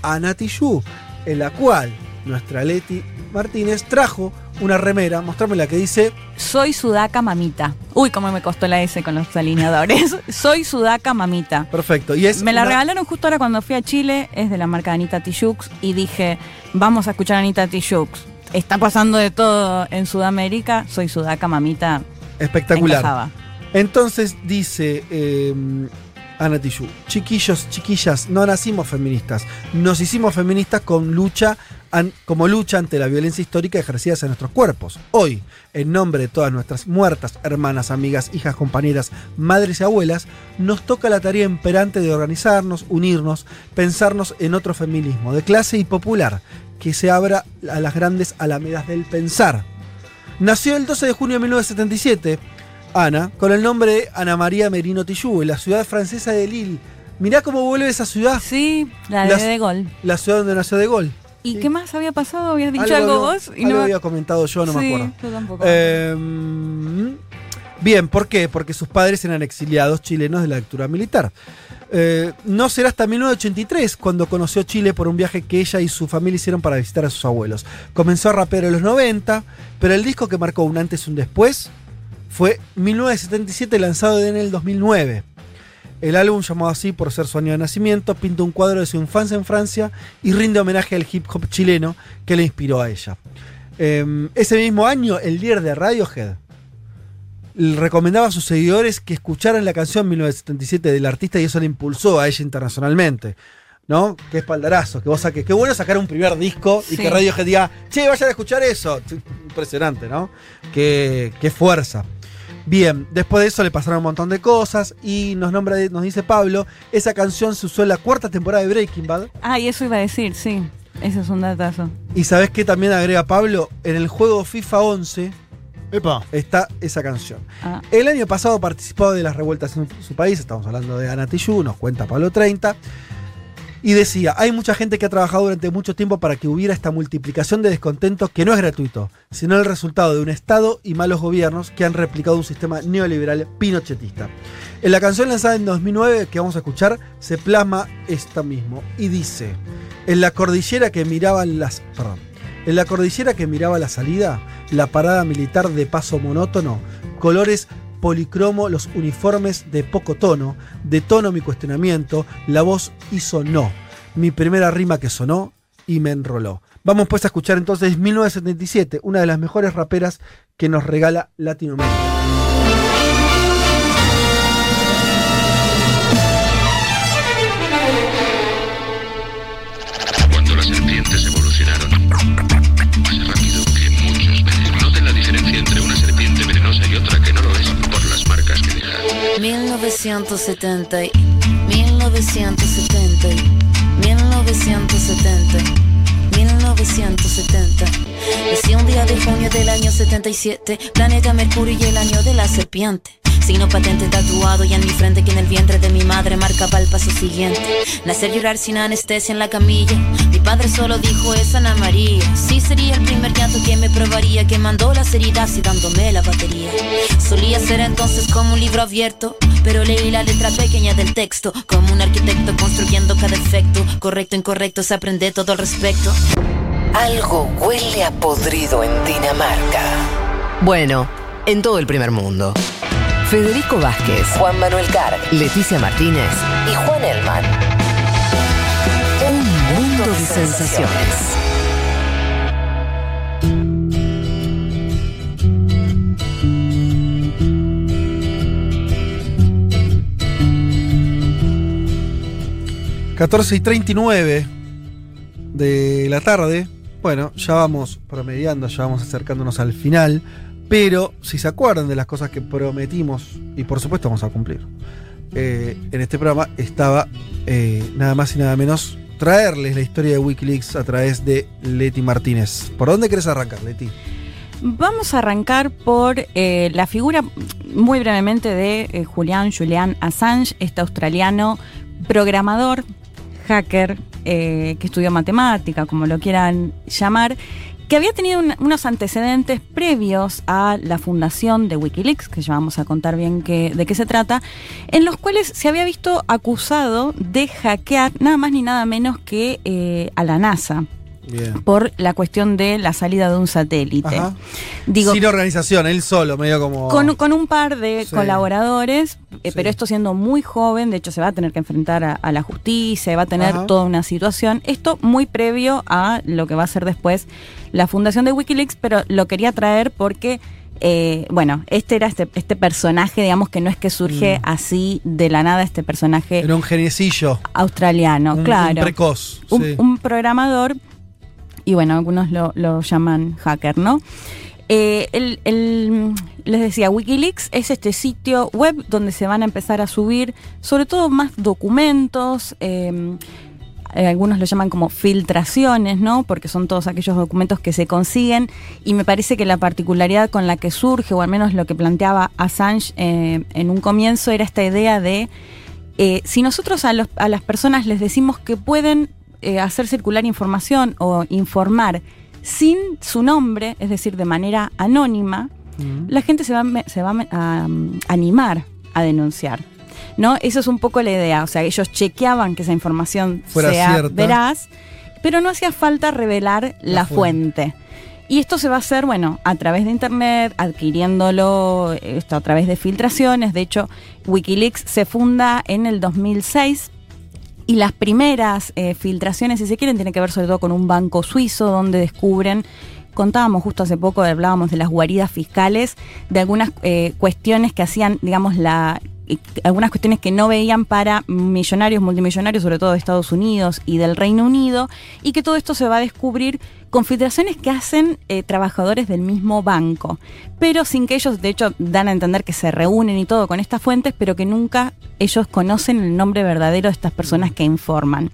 Speaker 3: Ana Tijoux, en la cual nuestra Leti Martínez trajo una remera, mostrame la que dice
Speaker 5: Soy sudaca mamita. Uy, cómo me costó la S con los alineadores. <laughs> Soy sudaca mamita.
Speaker 3: Perfecto. Y es
Speaker 5: Me la
Speaker 3: una-
Speaker 5: regalaron justo ahora cuando fui a Chile, es de la marca Anita Tijoux y dije, vamos a escuchar a Anita Tijoux. Está pasando de todo en Sudamérica, soy sudaca mamita.
Speaker 3: Espectacular.
Speaker 5: Encajaba.
Speaker 3: Entonces dice eh, Ana Tijoux, chiquillos, chiquillas, no nacimos feministas, nos hicimos feministas con lucha an- como lucha ante la violencia histórica ejercida en nuestros cuerpos. Hoy, en nombre de todas nuestras muertas hermanas, amigas, hijas, compañeras, madres y abuelas, nos toca la tarea imperante de organizarnos, unirnos, pensarnos en otro feminismo de clase y popular, que se abra a las grandes alamedas del pensar. Nació el 12 de junio de 1977, Ana, con el nombre de Ana María Merino Tijoux, en la ciudad francesa de Lille. Mirá cómo vuelve esa ciudad.
Speaker 5: Sí, la de De Gaulle.
Speaker 3: La ciudad donde nació De Gaulle.
Speaker 5: ¿Y qué más había pasado? ¿Habías dicho algo, vos? Y
Speaker 3: algo
Speaker 5: no-
Speaker 3: había comentado yo, no me acuerdo.
Speaker 5: yo tampoco.
Speaker 3: Eh, bien, ¿por qué? Porque sus padres eran exiliados chilenos de la dictadura militar. Eh, no será hasta 1983 cuando conoció Chile por un viaje que ella y su familia hicieron para visitar a sus abuelos. Comenzó a rapear en los 90, pero el disco que marcó un antes y un después fue 1977 lanzado en el 2009. El álbum, llamado así por ser su año de nacimiento, pinta un cuadro de su infancia en Francia y rinde homenaje al hip hop chileno que le inspiró a ella. Eh, ese mismo año, el líder de Radiohead recomendaba a sus seguidores que escucharan la canción 1977 del artista y eso le impulsó a ella internacionalmente. ¿No? Qué espaldarazo, que vos saques. Qué bueno sacar un primer disco y
Speaker 5: Sí.
Speaker 3: que Radiohead diga, che, vayan a escuchar eso. Impresionante, ¿no? Qué, qué fuerza. Bien, después de eso le pasaron un montón de cosas y nos nombra, nos dice Pablo, esa canción se usó en la cuarta temporada de Breaking Bad.
Speaker 5: Ah, y eso iba a decir, sí. Ese es un datazo.
Speaker 3: Y sabes qué también agrega Pablo, en el juego FIFA 11
Speaker 4: Epa.
Speaker 3: está esa canción.
Speaker 5: Ah.
Speaker 3: El año pasado participó de las revueltas en su país, estamos hablando de Ana Tijoux, nos cuenta Pablo 30, y decía, hay mucha gente que ha trabajado durante mucho tiempo para que hubiera esta multiplicación de descontento que no es gratuito, sino el resultado de un Estado y malos gobiernos que han replicado un sistema neoliberal pinochetista. En la canción lanzada en 2009 que vamos a escuchar se plasma esto mismo y dice, en la cordillera que miraban las... Perdón. En la cordillera que miraba la salida, la parada militar de paso monótono, colores policromo, los uniformes de poco tono, de tono mi cuestionamiento, la voz hizo no, mi primera rima que sonó y me enroló. Vamos pues a escuchar entonces 1977, una de las mejores raperas que nos regala Latinoamérica.
Speaker 20: 1970, y- 1970, y- 1970, 1970. Nací un día de junio del año 77, planeta Mercurio y el año de la serpiente. Signo patente tatuado y en mi frente que en el vientre de mi madre marcaba el paso siguiente. Nacer llorar sin anestesia en la camilla. Mi padre solo dijo es Ana María. Sí sería el primer llanto que me probaría, que mandó las heridas y dándome la batería. Solía ser entonces como un libro abierto, pero leí la letra pequeña del texto, como un arquitecto construyendo cada efecto. Correcto, incorrecto, se aprende todo al respecto.
Speaker 1: Algo huele a podrido en Dinamarca. Bueno, en todo el primer mundo. Federico Vázquez, Juan Manuel Carr, Leticia Martínez y Juan Elman. Un mundo de sensaciones.
Speaker 3: ...14 y 39 de la tarde. Bueno, ya vamos promediando, ya vamos acercándonos al final. Pero si se acuerdan de las cosas que prometimos, y por supuesto vamos a cumplir, eh, en este programa estaba eh, nada más y nada menos traerles la historia de Wikileaks a través de Leti Martínez. ¿Por dónde querés arrancar, Leti?
Speaker 5: Vamos a arrancar por eh, la figura, muy brevemente, de eh, Julian Julian Assange, este australiano programador, hacker, eh, que estudió matemática, como lo quieran llamar, que había tenido un- unos antecedentes previos a la fundación de Wikileaks, que ya vamos a contar bien qué- de qué se trata, en los cuales se había visto acusado de hackear nada más ni nada menos que eh, a la NASA
Speaker 3: Bien.
Speaker 5: por la cuestión de la salida de un satélite.
Speaker 3: Ajá.
Speaker 5: Digo,
Speaker 3: Sin organización, él solo, medio como.
Speaker 5: con, con un par de
Speaker 3: Sí.
Speaker 5: colaboradores, eh,
Speaker 3: Sí.
Speaker 5: pero esto siendo muy joven, de hecho se va a tener que enfrentar a, a la justicia, va a tener
Speaker 3: Ajá.
Speaker 5: toda una situación. Esto muy previo a lo que va a ser después la fundación de Wikileaks, pero lo quería traer porque, eh, bueno, este era este, este personaje, digamos que no es que surge
Speaker 3: Mm.
Speaker 5: así de la nada, este personaje
Speaker 3: Era un geniecillo.
Speaker 5: australiano,
Speaker 3: un,
Speaker 5: claro.
Speaker 3: un precoz.
Speaker 5: un,
Speaker 3: sí.
Speaker 5: un programador, y bueno, algunos lo, llaman hacker, ¿no? Eh, el- les decía, Wikileaks es este sitio web donde se van a empezar a subir sobre todo más documentos, eh, eh, algunos lo llaman como filtraciones, ¿no? Porque son todos aquellos documentos que se consiguen y me parece que la particularidad con la que surge, o al menos lo que planteaba Assange eh, en un comienzo, era esta idea de eh, si nosotros a, los- a las personas les decimos que pueden eh, hacer circular información o informar sin su nombre, es decir, de manera anónima, la gente se va, se va a mm, animar a denunciar. ¿No? Eso es un poco la idea. O sea, ellos chequeaban que esa información
Speaker 3: Fuera
Speaker 5: sea
Speaker 3: cierta.
Speaker 5: veraz, pero no hacía falta revelar la,
Speaker 3: La
Speaker 5: fuente. Y esto se va a hacer, bueno, a través de Internet, adquiriéndolo esto a través de filtraciones. De hecho, Wikileaks se funda en el 2006 y las primeras eh, filtraciones, si se quieren, tienen que ver sobre todo con un banco suizo donde descubren, contábamos justo hace poco, hablábamos de las guaridas fiscales, de algunas eh, cuestiones que hacían, digamos, la algunas cuestiones que no veían para millonarios, multimillonarios, sobre todo de Estados Unidos y del Reino Unido, y que todo esto se va a descubrir con filtraciones que hacen eh, trabajadores del mismo banco, pero sin que ellos, de hecho, dan a entender que se reúnen y todo con estas fuentes, pero que nunca ellos conocen el nombre verdadero de estas personas que informan.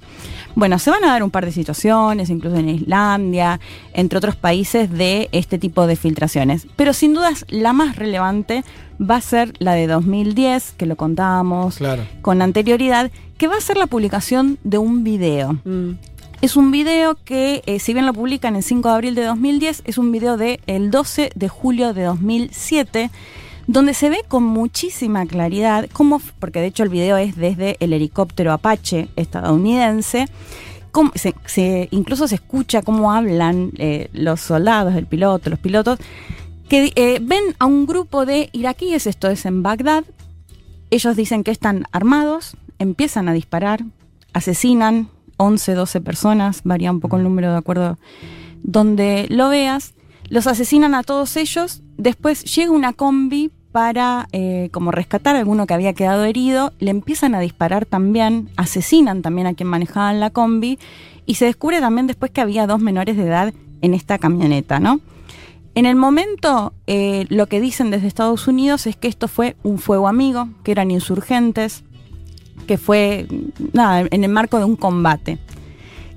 Speaker 5: Bueno, se van a dar un par de situaciones, incluso en Islandia, entre otros países, de este tipo de filtraciones. Pero sin dudas, la más relevante va a ser la de 2010, que lo contábamos
Speaker 3: Claro.
Speaker 5: con anterioridad, que va a ser la publicación de un video. Es un video que, eh, si bien lo publican el 5 de abril de 2010, es un video del el 12 de julio de 2007, donde se ve con muchísima claridad cómo, porque de hecho el video es desde el helicóptero Apache estadounidense, cómo incluso se escucha cómo hablan eh, los soldados, el piloto, los pilotos, que eh, ven a un grupo de iraquíes, esto es en Bagdad, ellos dicen que están armados, empiezan a disparar, asesinan 11, 12 personas, varía un poco el número de acuerdo donde lo veas, los asesinan a todos ellos, después llega una combi para eh, como rescatar a alguno que había quedado herido, le empiezan a disparar también, asesinan también a quien manejaba la combi y se descubre también después que había dos menores de edad en esta camioneta, ¿no? En el momento, eh, lo que dicen desde Estados Unidos es que esto fue un fuego amigo, que eran insurgentes, que fue, nada, en el marco de un combate.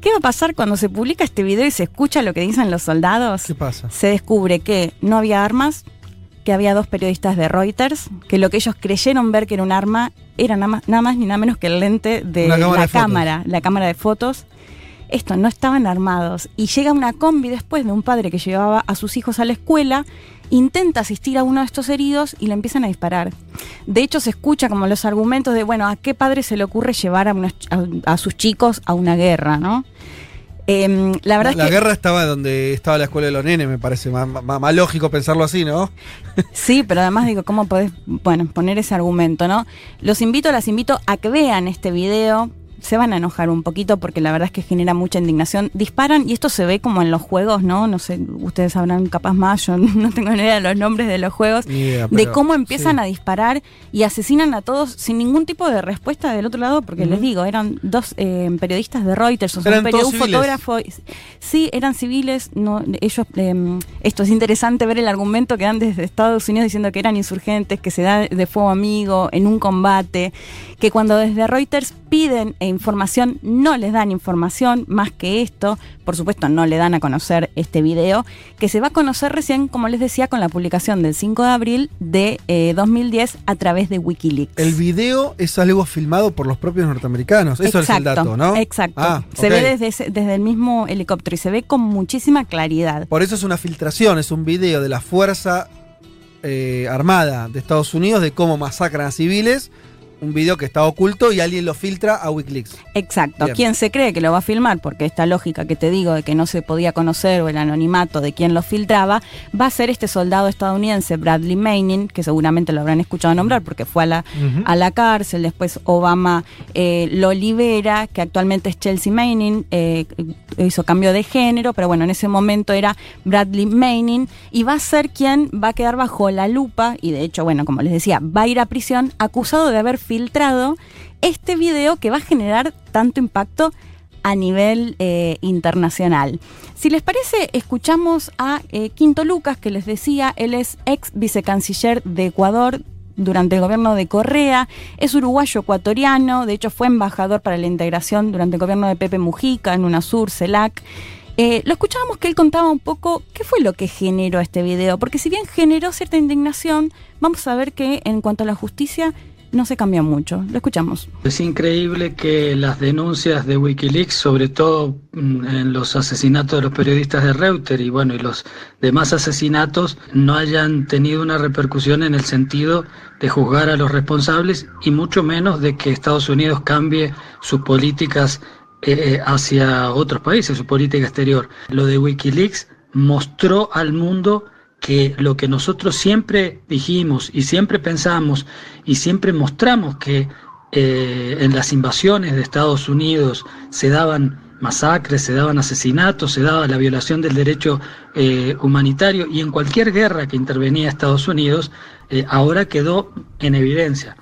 Speaker 5: ¿Qué va a pasar cuando se publica este video y se escucha lo que dicen los soldados?
Speaker 3: ¿Qué pasa?
Speaker 5: Se descubre que no había armas, que había dos periodistas de Reuters, que lo que ellos creyeron ver que era un arma era nada más, nada más ni nada menos que el lente de
Speaker 3: Una cámara
Speaker 5: la
Speaker 3: de
Speaker 5: cámara, la cámara de fotos. Esto, no estaban armados. Y llega una combi después de un padre que llevaba a sus hijos a la escuela, intenta asistir a uno de estos heridos y le empiezan a disparar. De hecho, se escucha como los argumentos de, bueno, ¿a qué padre se le ocurre llevar a, unos ch- a- a sus chicos a una guerra, no? Em, la verdad
Speaker 3: la
Speaker 5: es que
Speaker 3: guerra estaba donde estaba la escuela de los nenes, me parece más, más- más lógico pensarlo así, ¿no?
Speaker 5: Sí, pero además digo, ¿cómo podés, bueno, poner ese argumento, no? Los invito, las invito a que vean este video. Se van a enojar un poquito porque la verdad es que genera mucha indignación. Disparan, y esto se ve como en los juegos, ¿no? No sé, ustedes sabrán capaz más, yo <laughs> no tengo ni idea de los nombres de los juegos. De cómo empiezan
Speaker 3: sí.
Speaker 5: a disparar y asesinan a todos sin ningún tipo de respuesta del otro lado, porque les digo, eran dos eh, periodistas de Reuters, o sea, un, fotógrafo. Sí, eran civiles. No, ellos, eh, esto es interesante ver el argumento que dan desde Estados Unidos diciendo que eran insurgentes, que se da de fuego amigo en un combate, que cuando desde Reuters piden eh, información no les dan información más que esto. Por supuesto, no le dan a conocer este video, que se va a conocer recién, como les decía, con la publicación del 5 de abril de eh, 2010 a través de Wikileaks.
Speaker 3: El video es algo filmado por los propios norteamericanos. Eso es el dato, ¿no?
Speaker 5: Exacto.
Speaker 3: Ah,
Speaker 5: Se ve desde, ese- desde el mismo helicóptero y se ve con muchísima claridad.
Speaker 3: Por eso es una filtración, es un video de la Fuerza eh, Armada de Estados Unidos de cómo masacran a civiles. Un video que está oculto y alguien lo filtra a Wikileaks.
Speaker 5: Exacto.
Speaker 3: Bien.
Speaker 5: ¿Quién se cree que lo va a filmar? Porque esta lógica que te digo de que no se podía conocer o el anonimato de quién lo filtraba, va a ser este soldado estadounidense, Bradley Manning, que seguramente lo habrán escuchado nombrar porque fue a la, a la cárcel. Después Obama eh, lo libera, que actualmente es Chelsea Manning, eh, hizo cambio de género, pero bueno, en ese momento era Bradley Manning y va a ser quien va a quedar bajo la lupa y de hecho, bueno, como les decía, va a ir a prisión acusado de haber filtrado este video que va a generar tanto impacto a nivel eh, internacional. Si les parece, escuchamos a eh, Quinto Lucas, que les decía, él es ex vicecanciller de Ecuador durante el gobierno de Correa, es uruguayo ecuatoriano, de hecho fue embajador para la integración durante el gobierno de Pepe Mujica en UNASUR, CELAC. Eh, lo escuchábamos que él contaba un poco qué fue lo que generó este video, porque si bien generó cierta indignación, vamos a ver que en cuanto a la justicia no se cambia mucho. Lo escuchamos.
Speaker 21: Es increíble que las denuncias de Wikileaks, sobre todo mm, en los asesinatos de los periodistas de Reuters y bueno, y los demás asesinatos, no hayan tenido una repercusión en el sentido de juzgar a los responsables y mucho menos de que Estados Unidos cambie sus políticas eh, hacia otros países, su política exterior. Lo de Wikileaks mostró al mundo que lo que nosotros siempre dijimos y siempre pensamos y siempre mostramos que eh, en las invasiones de Estados Unidos se daban masacres, se daban asesinatos, se daba la violación del derecho eh, humanitario y en cualquier guerra que intervenía Estados Unidos, eh, ahora quedó en evidencia.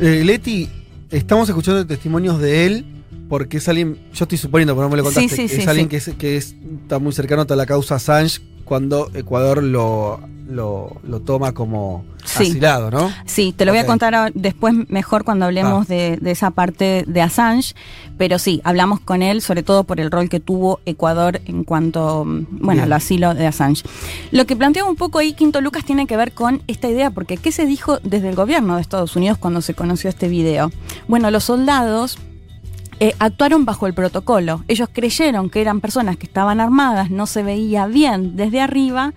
Speaker 3: Leti, estamos escuchando testimonios de él porque es alguien, yo estoy suponiendo, pero no me lo contaste,
Speaker 5: Sí, sí,
Speaker 3: que es
Speaker 5: sí,
Speaker 3: alguien que, es, que es- está muy cercano a la causa Assange cuando Ecuador lo, lo, lo toma como asilado, ¿no?
Speaker 5: Sí, te lo voy a contar después mejor cuando hablemos
Speaker 3: Ah.
Speaker 5: de, de esa parte de Assange, pero sí, hablamos con él sobre todo por el rol que tuvo Ecuador en cuanto, mm, bueno, al asilo de Assange. Lo que plantea un poco ahí Quinto Lucas tiene que ver con esta idea, porque ¿qué se dijo desde el gobierno de Estados Unidos cuando se conoció este video? Bueno, los soldados eh, actuaron bajo el protocolo. Ellos creyeron que eran personas que estaban armadas, no se veía bien desde arriba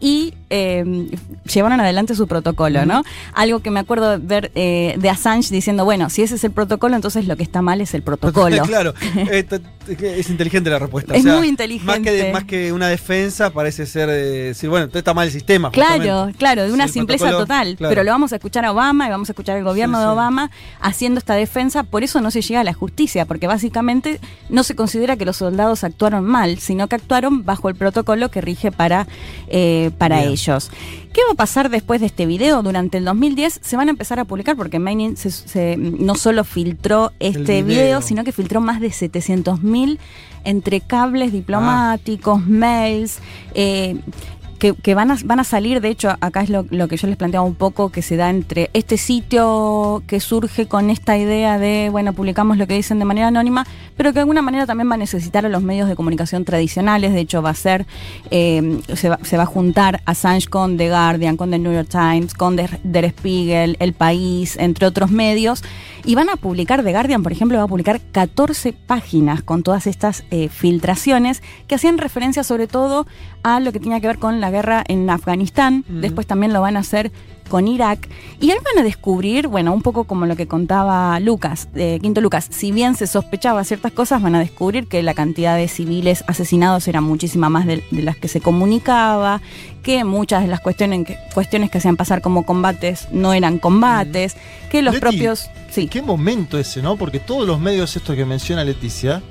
Speaker 5: y eh, llevaron adelante su protocolo, ¿no? Algo que me acuerdo de ver eh, de Assange diciendo, bueno, si ese es el protocolo, entonces lo que está mal es el protocolo. <laughs>
Speaker 3: claro, <laughs> eh, es inteligente la respuesta.
Speaker 5: Es muy inteligente.
Speaker 3: Más que, de- más que una defensa, parece ser eh, decir, bueno, está mal el sistema.
Speaker 5: Claro,
Speaker 3: justamente.
Speaker 5: claro, de una
Speaker 3: Sí,
Speaker 5: simpleza total.
Speaker 3: claro.
Speaker 5: Pero lo vamos a escuchar a Obama y vamos a escuchar al gobierno
Speaker 3: Sí,
Speaker 5: de
Speaker 3: sí.
Speaker 5: Obama haciendo esta defensa. Por eso no se llega a la justicia, porque básicamente no se considera que los soldados actuaron mal, sino que actuaron bajo el protocolo que rige para, eh, para
Speaker 21: Bien.
Speaker 5: ellos. ¿Qué va a pasar después de este video? Durante el 2010 se van a empezar a publicar, porque Manning se- se- no solo filtró este
Speaker 21: video.
Speaker 5: video, sino que filtró más de 700.000 entre cables diplomáticos, mails. eh, que, que van, a, van a salir, de hecho, acá es lo, lo que yo les planteaba un poco, que se da entre este sitio que surge con esta idea de, bueno, publicamos lo que dicen de manera anónima, pero que de alguna manera también va a necesitar a los medios de comunicación tradicionales, de hecho va a ser, eh, se, va, se va a juntar Assange con The Guardian, con The New York Times, con Der, Der Spiegel, El País, entre otros medios, y van a publicar, The Guardian, por ejemplo, va a publicar 14 páginas con todas estas eh, filtraciones que hacían referencia sobre todo a lo que tenía que ver con la guerra en Afganistán. Después también lo van a hacer con Irak. Y ahí van a descubrir, bueno, un poco como lo que contaba Lucas, eh, Quinto Lucas, si bien se sospechaba ciertas cosas, van a descubrir que la cantidad de civiles asesinados era muchísima más de, de las que se comunicaba, que muchas de las cuestiones que, cuestiones que hacían pasar como combates no eran combates, que los
Speaker 4: Leti,
Speaker 5: propios... Sí.
Speaker 4: Qué momento ese, ¿no? Porque todos los medios estos que menciona Leticia,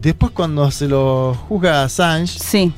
Speaker 4: después cuando se lo juzga a Assange,
Speaker 5: sí.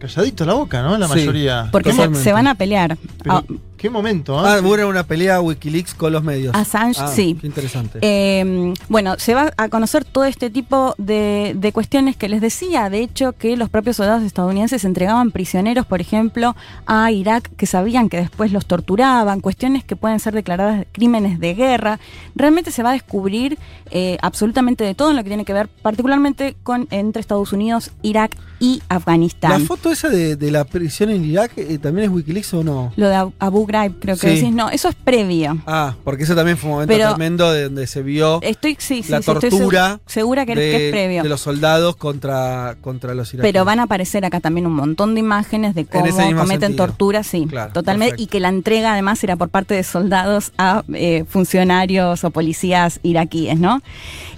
Speaker 4: Calladito la boca, ¿no? La
Speaker 3: Sí.
Speaker 4: mayoría.
Speaker 5: Porque se, van a pelear.
Speaker 4: Pero,
Speaker 5: Ah,
Speaker 4: qué momento, ¿eh?
Speaker 3: Ah, hubo una pelea Wikileaks con los medios.
Speaker 5: Assange,
Speaker 3: Ah,
Speaker 5: sí.
Speaker 3: Qué interesante.
Speaker 5: Eh, bueno, se va a conocer todo este tipo de, de cuestiones que les decía, de hecho, que los propios soldados estadounidenses entregaban prisioneros, por ejemplo, a Irak, que sabían que después los torturaban, cuestiones que pueden ser declaradas crímenes de guerra. Realmente se va a descubrir eh, absolutamente de todo en lo que tiene que ver particularmente con entre Estados Unidos, Irak y Afganistán.
Speaker 3: ¿La foto esa de, de la prisión en Irak eh, también es Wikileaks o no?
Speaker 5: Lo de Ab- Abu Ghraib, creo que
Speaker 3: Sí.
Speaker 5: decís, no, eso es previo.
Speaker 3: Ah, porque eso también fue un momento
Speaker 5: Pero-
Speaker 3: tremendo de donde se vio
Speaker 5: Estoy, sí,
Speaker 3: la
Speaker 5: sí,
Speaker 3: tortura
Speaker 5: segu- segura que,
Speaker 3: de,
Speaker 5: que es previo.
Speaker 3: de los soldados contra, contra los iraquíes.
Speaker 5: Pero van a aparecer acá también un montón de imágenes de cómo cometen
Speaker 3: sentido.
Speaker 5: tortura, sí,
Speaker 3: Claro,
Speaker 5: totalmente.
Speaker 3: perfecto.
Speaker 5: Y que la entrega además era por parte de soldados a eh, funcionarios o policías iraquíes, ¿no?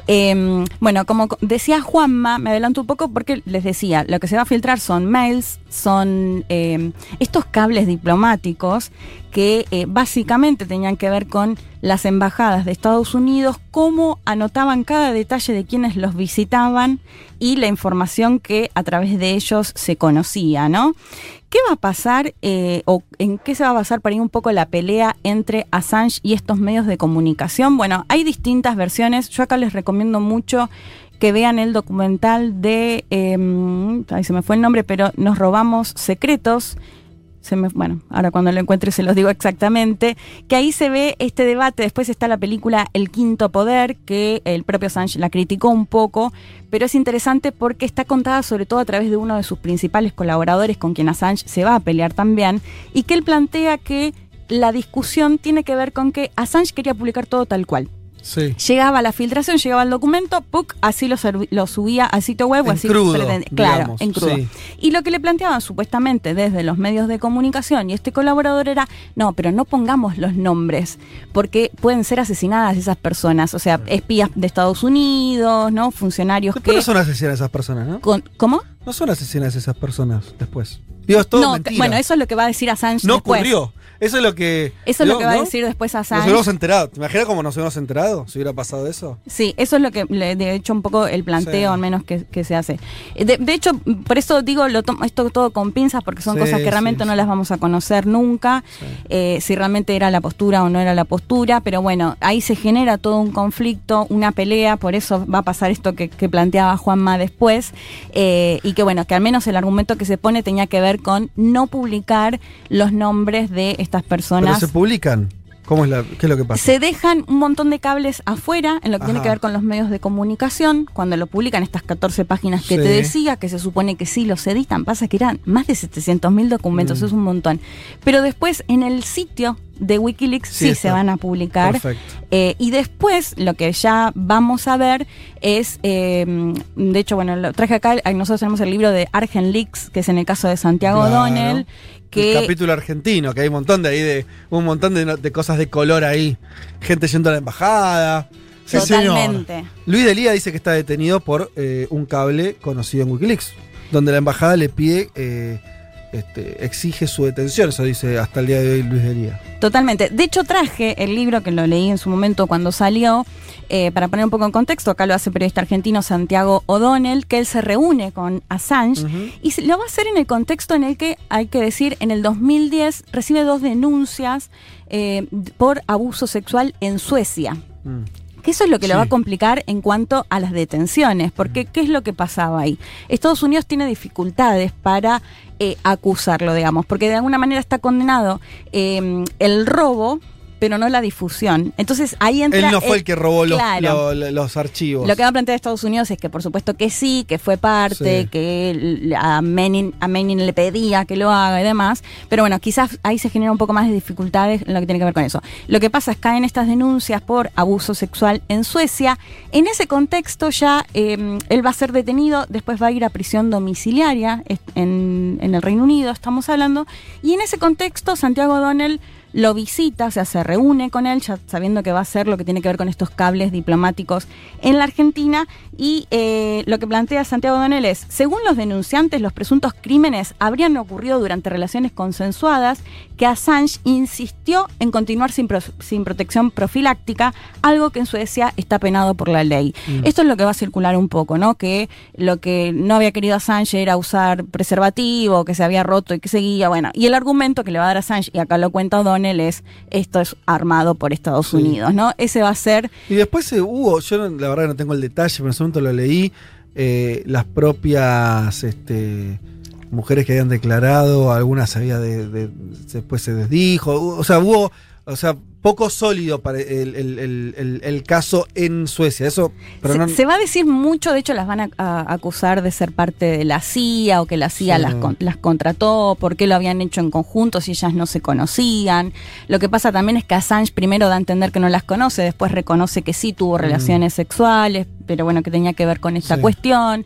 Speaker 5: Eh, bueno, como co- decía Juanma, me adelanto un poco porque les decía, lo que se va a filtrar son mails, son eh, estos cables diplomáticos que eh, básicamente tenían que ver con las embajadas de Estados Unidos, cómo anotaban cada detalle de quienes los visitaban y la información que a través de ellos se conocía, ¿no? ¿Qué va a pasar eh, o en qué se va a basar para ir un poco la pelea entre Assange y estos medios de comunicación? Bueno, hay distintas versiones. Yo acá les recomiendo mucho que vean el documental de, eh, ahí se me fue el nombre, pero Nos robamos secretos. Se me, bueno, ahora cuando lo encuentre se los digo exactamente, que ahí se ve este debate, después está la película El Quinto Poder, que el propio Assange la criticó un poco, pero es interesante porque está contada sobre todo a través de uno de sus principales colaboradores con quien Assange se va a pelear también, y que él plantea que la discusión tiene que ver con que Assange quería publicar todo tal cual.
Speaker 3: Sí.
Speaker 5: Llegaba la filtración, llegaba el documento, ¡puc! así lo, lo subía al sitio web o así
Speaker 3: crudo,
Speaker 5: Claro,
Speaker 3: digamos,
Speaker 5: en crudo.
Speaker 3: sí.
Speaker 5: Y lo que le planteaban supuestamente desde los medios de comunicación y este colaborador era, no, pero no pongamos los nombres, porque pueden ser asesinadas esas personas, o sea, espías de Estados Unidos, ¿no? Funcionarios
Speaker 3: Después
Speaker 5: que...
Speaker 3: no son asesinas esas personas, ¿no?
Speaker 5: con- ¿Cómo?
Speaker 3: No son asesinas esas personas después. Digo, es todo
Speaker 5: no,
Speaker 3: mentira.
Speaker 5: bueno, eso es lo que va a decir Assange
Speaker 3: no
Speaker 5: después.
Speaker 3: ocurrió. Eso es lo que.
Speaker 5: Eso es lo que va a decir después
Speaker 3: Nos
Speaker 5: Assange.
Speaker 3: hubiéramos enterado. ¿Te imaginas cómo nos hubiéramos enterado si hubiera pasado eso?
Speaker 5: Sí, eso es lo que, de hecho, un poco el planteo,
Speaker 3: Sí.
Speaker 5: al menos, que, que se hace. Eh, De, de hecho, por eso digo, lo tomo esto todo con pinzas, porque son
Speaker 3: Sí,
Speaker 5: cosas que realmente
Speaker 3: sí,
Speaker 5: no las vamos a conocer nunca, eh, si realmente era la postura o no era la postura, pero bueno, ahí se genera todo un conflicto, una pelea, por eso va a pasar esto que, que planteaba Juanma después, eh, y que bueno, que al menos el argumento que se pone tenía que ver con no publicar los nombres de estas
Speaker 3: Pero
Speaker 5: personas.
Speaker 3: se publican. ¿Cómo es la, ¿Qué es lo que pasa?
Speaker 5: Se dejan un montón de cables afuera en lo que tiene que ver con los medios de comunicación, cuando lo publican estas 14 páginas que
Speaker 3: Sí.
Speaker 5: te decía, que se supone que sí los editan, pasa que eran más de 700 mil documentos,
Speaker 3: Mm.
Speaker 5: es un montón. Pero después en el sitio de Wikileaks
Speaker 3: Sí
Speaker 5: se van a publicar.
Speaker 3: Perfecto.
Speaker 5: Eh, y después lo que ya vamos a ver es, eh, de hecho, bueno, lo traje acá, nosotros tenemos el libro de Argent Leaks, que es en el caso de Santiago
Speaker 3: Claro.
Speaker 5: O'Donnell, que...
Speaker 3: El capítulo argentino, que hay un montón de ahí de. Un montón de, cosas de color ahí. Gente yendo a la embajada. Sí, señor.
Speaker 5: Totalmente.
Speaker 3: Luis Delía dice que está detenido por eh, un cable conocido en Wikileaks, donde la embajada le pide, eh, este, exige su detención. Eso dice hasta el día de hoy Luis Delía.
Speaker 5: Totalmente. De hecho, traje el libro que lo leí en su momento cuando salió, eh, para poner un poco en contexto. Acá lo hace el periodista argentino Santiago O'Donnell, que él se reúne con Assange y lo va a hacer en el contexto en el que, hay que decir, en el 2010 recibe dos denuncias eh, por abuso sexual en Suecia. Que eso es lo que lo va a complicar en cuanto a las detenciones, porque ¿qué es lo que pasaba ahí? Estados Unidos tiene dificultades para eh, acusarlo, digamos, porque de alguna manera está condenado eh, el robo pero no la difusión. Entonces ahí entra.
Speaker 3: Él no fue el que robó los,
Speaker 5: Claro.
Speaker 3: lo- los archivos.
Speaker 5: Lo que va a plantear Estados Unidos es que por supuesto que sí, que fue parte,
Speaker 3: Sí.
Speaker 5: que a Menin, a Menin le pedía que lo haga y demás, pero bueno, quizás ahí se genera un poco más de dificultades en lo que tiene que ver con eso. Lo que pasa es que caen estas denuncias por abuso sexual en Suecia. En ese contexto ya eh, él va a ser detenido, después va a ir a prisión domiciliaria en, en el Reino Unido, estamos hablando, y en ese contexto Santiago O'Donnell lo visita, o sea, se reúne con él, ya sabiendo que va a hacer lo que tiene que ver con estos cables diplomáticos en la Argentina. Y eh, lo que plantea Santiago Donel es, según los denunciantes, los presuntos crímenes habrían ocurrido durante relaciones consensuadas, que Assange insistió en continuar sin, pro- sin protección profiláctica, algo que en Suecia está penado por la ley.
Speaker 22: Mm.
Speaker 5: Esto es lo que va a circular un poco, ¿no? Que lo que no había querido Assange era usar preservativo, que se había roto y que seguía, bueno. Y el argumento que le va a dar Assange, y acá lo cuenta O'Donnell, es esto es armado por Estados Unidos, ¿no? Ese va a ser
Speaker 3: Y después eh, hubo, yo no- la verdad no tengo el detalle, pero en ese momento lo leí, eh, las propias este, mujeres que habían declarado, algunas había de, de- después se desdijo, o sea, hubo, o sea, poco sólido para el, el- el- caso en Suecia, eso, pero
Speaker 5: se,
Speaker 3: no...
Speaker 5: se va a decir mucho, de hecho las van a, a acusar de ser parte de la CIA o que la CIA
Speaker 3: Sí.
Speaker 5: las, con- las contrató, por qué lo habían hecho en conjunto si ellas no se conocían. Lo que pasa también es que Assange primero da a entender que no las conoce, después reconoce que sí tuvo relaciones sexuales, pero bueno, que tenía que ver con esta
Speaker 22: Sí.
Speaker 5: cuestión.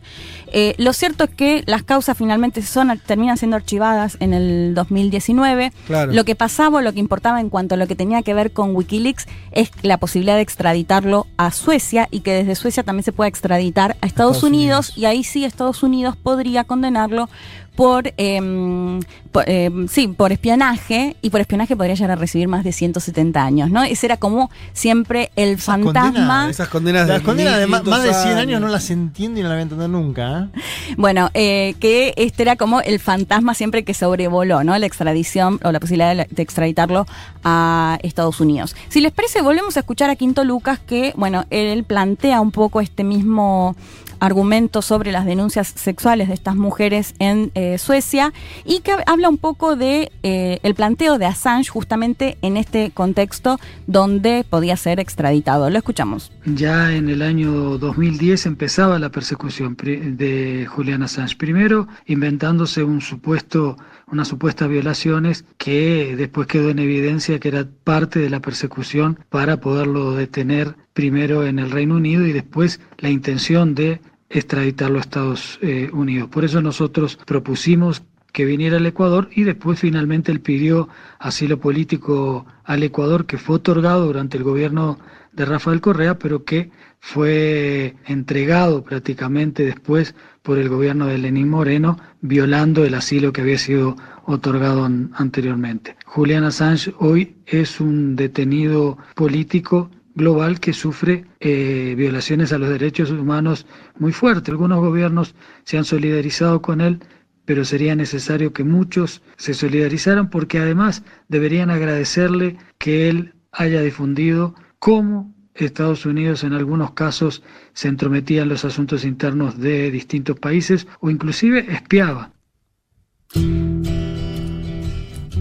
Speaker 5: Eh, lo cierto es que las causas finalmente son terminan siendo archivadas en el 2019.
Speaker 22: Claro.
Speaker 5: Lo que pasaba o lo que importaba en cuanto a lo que tenía que ver con Wikileaks es la posibilidad de extraditarlo a Suecia y que desde Suecia también se pueda extraditar a Estados,
Speaker 22: Estados
Speaker 5: Unidos, y ahí sí Estados Unidos podría condenarlo por, em, por, em, sí, por espionaje y por espionaje podría llegar a recibir más de 170 años, ¿no? Ese era como siempre el fantasma.
Speaker 3: esas condenas
Speaker 4: Las
Speaker 3: de
Speaker 4: condenas de ma-
Speaker 3: 1500
Speaker 4: más de 100 años
Speaker 3: años.
Speaker 4: no las entiendo y no las voy a entender nunca. ¿eh?
Speaker 5: Bueno, eh, que este era como el fantasma siempre que sobrevoló, ¿no? La extradición o la posibilidad de, de extraditarlo a Estados Unidos. Si les parece, volvemos a escuchar a Quinto Lucas que, bueno, él plantea un poco este mismo argumento sobre las denuncias sexuales de estas mujeres en eh, Suecia y que habla un poco de eh, el planteo de Assange justamente en este contexto donde podía ser extraditado. Lo escuchamos.
Speaker 21: Ya en el año 2010 empezaba la persecución de Julian Assange. Primero inventándose un supuesto, unas supuestas violaciones que después quedó en evidencia que era parte de la persecución para poderlo detener primero en el Reino Unido y después la intención de extraditarlo a Estados eh, Unidos. Por eso nosotros propusimos que viniera al Ecuador y después finalmente él pidió asilo político al Ecuador que fue otorgado durante el gobierno de Rafael Correa, pero que fue entregado prácticamente después por el gobierno de Lenín Moreno, violando el asilo que había sido otorgado an- anteriormente. Julian Assange hoy es un detenido político global que sufre eh, violaciones a los derechos humanos muy fuertes. Algunos gobiernos se han solidarizado con él, pero sería necesario que muchos se solidarizaran porque además deberían agradecerle que él haya difundido cómo Estados Unidos en algunos casos se entrometía en los asuntos internos de distintos países o inclusive espiaba.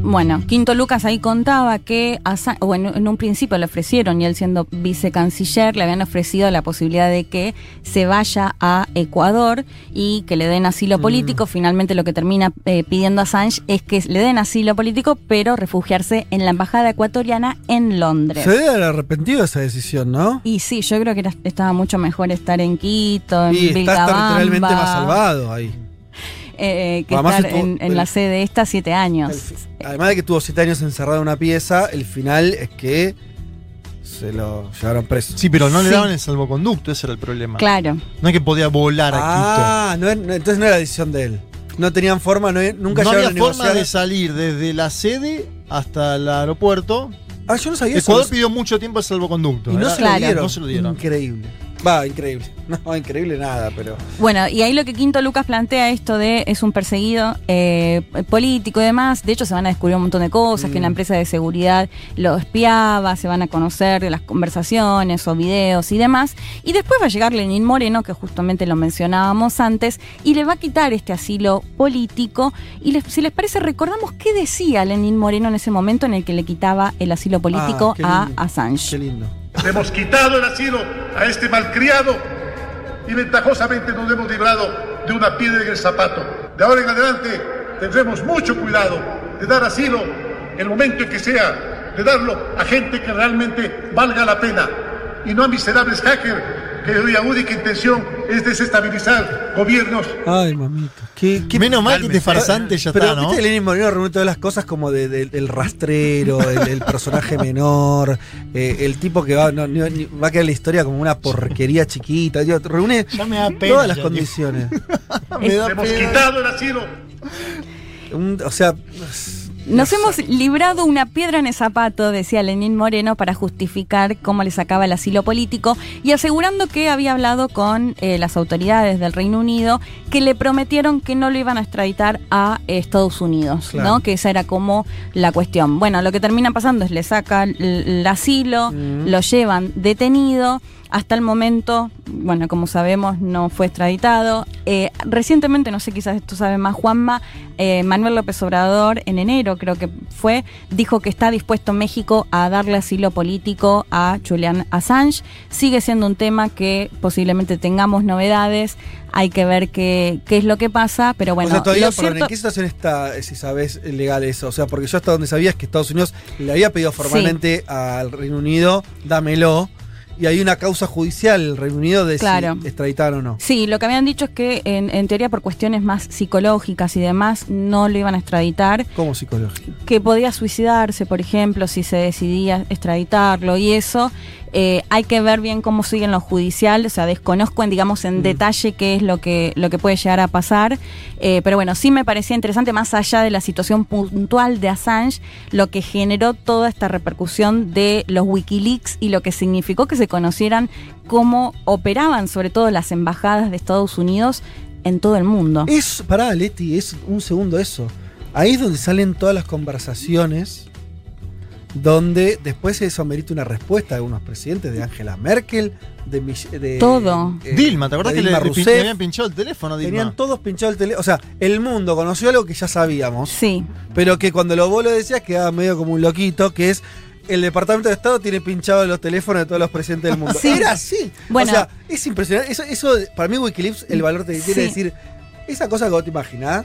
Speaker 5: Bueno, Quinto Lucas ahí contaba que Assange- bueno, en un principio le ofrecieron, y él siendo vicecanciller, le habían ofrecido la posibilidad de que se vaya a Ecuador y que le den asilo político. Finalmente lo que termina eh, pidiendo Assange es que le den asilo político, pero refugiarse en la embajada ecuatoriana en Londres.
Speaker 3: Se debe haber arrepentido esa decisión, ¿no?
Speaker 5: Y sí, yo creo que era- estaba mucho mejor estar en Quito, en
Speaker 3: Y estás territorialmente más salvado ahí.
Speaker 5: Eh, que
Speaker 3: Además
Speaker 5: estar
Speaker 3: estuvo-
Speaker 5: en, en la sede esta siete años.
Speaker 3: Además de que tuvo siete años encerrado en una pieza, el final es que se lo llevaron preso.
Speaker 4: Sí, pero no le
Speaker 5: Sí.
Speaker 4: daban el salvoconducto, ese era el problema.
Speaker 5: Claro.
Speaker 4: No es que podía volar a
Speaker 3: Ah, no, es- no, entonces no era decisión de él. No tenían forma, no, nunca
Speaker 4: no había
Speaker 3: llegaron a
Speaker 4: forma de salir desde la sede hasta el aeropuerto.
Speaker 3: Ah, yo no sabía eso.
Speaker 4: Ecuador
Speaker 3: No-
Speaker 4: pidió mucho tiempo el salvoconducto.
Speaker 3: Y no se lo dieron.
Speaker 4: No se lo dieron.
Speaker 3: Increíble. Va, increíble. <laughs> No, increíble nada, pero.
Speaker 5: Bueno, y ahí lo que Quinto Lucas plantea esto de es un perseguido eh, político y demás. De hecho, se van a descubrir un montón de cosas, que la
Speaker 3: Mm.
Speaker 5: empresa de seguridad lo espiaba, se van a conocer de las conversaciones o videos y demás. Y después va a llegar Lenín Moreno, que justamente lo mencionábamos antes, y le va a quitar este asilo político. Y les- si les parece, recordamos qué decía Lenín Moreno en ese momento en el que le quitaba el asilo político
Speaker 8: Ah, qué
Speaker 5: a. Assange.
Speaker 3: Qué lindo.
Speaker 8: Le hemos quitado el asilo a este malcriado y ventajosamente nos hemos librado de una piedra en el zapato. De ahora en adelante tendremos mucho cuidado de dar asilo el momento en que sea, de darlo a gente que realmente valga la pena y no a miserables hackers cuya única intención es desestabilizar gobiernos
Speaker 3: Ay, mamita. Qué, qué-
Speaker 4: Menos mal que este farsante ya
Speaker 3: Pero
Speaker 4: está, ¿no?
Speaker 3: Lenin Moreno reúne todas las cosas como de- de- del rastrero, <laughs> el, el personaje menor, eh, el tipo que va, no, ni- va a quedar en la historia como una porquería chiquita. digo, reúne
Speaker 4: Ya me da pena,
Speaker 3: todas las
Speaker 4: ya,
Speaker 3: condiciones. <laughs>
Speaker 4: Me da
Speaker 8: hemos
Speaker 4: pena.
Speaker 8: quitado el asilo
Speaker 3: Un- o sea,
Speaker 5: Nos hemos librado una piedra en el zapato, decía Lenín Moreno, para justificar cómo le sacaba el asilo político y asegurando que había hablado con eh, las autoridades del Reino Unido que le prometieron que no lo iban a extraditar a Estados Unidos,
Speaker 22: Claro.
Speaker 5: ¿no? Que esa era como la cuestión. Bueno, lo que termina pasando es le sacan el, el asilo, lo llevan detenido. Hasta el momento, bueno, como sabemos, no fue extraditado. Eh, recientemente, no sé, quizás esto sabe más Juanma, eh, Manuel López Obrador, en enero creo que fue, dijo que está dispuesto México a darle asilo político a Julian Assange. Sigue siendo un tema que posiblemente tengamos novedades. Hay que ver qué, qué es lo que pasa, pero bueno,
Speaker 3: o sea, todavía,
Speaker 5: lo
Speaker 3: perdón,
Speaker 5: cierto-
Speaker 3: ¿en qué situación está, si sabes, legal eso? O sea, porque yo hasta donde sabía es que Estados Unidos le había pedido formalmente al Reino Unido, dámelo, y hay una causa judicial el Reino Unido de
Speaker 5: Claro.
Speaker 3: si extraditar o no.
Speaker 5: Sí, lo que habían dicho es que en, en teoría por cuestiones más psicológicas y demás no lo iban a extraditar.
Speaker 3: ¿Cómo psicológico?
Speaker 5: que podía suicidarse, por ejemplo, si se decidía extraditarlo y eso. Eh, hay que ver bien cómo siguen los judiciales, o sea, desconozco en, digamos, en detalle qué es lo que, lo que puede llegar a pasar, Eh, pero bueno, sí me parecía interesante, más allá de la situación puntual de Assange, lo que generó toda esta repercusión de los Wikileaks y lo que significó que se conocieran cómo operaban, sobre todo las embajadas de Estados Unidos en todo el mundo.
Speaker 3: Es, pará, Leti, es un segundo eso. Ahí es donde salen todas las conversaciones donde después eso merita una respuesta de algunos presidentes, de Angela Merkel, de, de
Speaker 5: Todo.
Speaker 4: Dilma, ¿te acordás que le,
Speaker 3: Dilma
Speaker 4: le
Speaker 3: Rousseff.
Speaker 4: le habían pinchado el teléfono, Dilma?
Speaker 3: Tenían todos pinchado el teléfono. O sea, el mundo conoció algo que ya sabíamos.
Speaker 5: Sí.
Speaker 3: Pero que cuando lo vos lo decías quedaba medio como un loquito, que es el Departamento de Estado tiene pinchado los teléfonos de todos los presidentes del mundo.
Speaker 5: Sí.
Speaker 3: Era así.
Speaker 5: Bueno.
Speaker 3: o sea, es impresionante. Eso, eso para mí Wikileaks, el valor te quiere
Speaker 5: Sí.
Speaker 3: decir, esa cosa que vos te imaginás.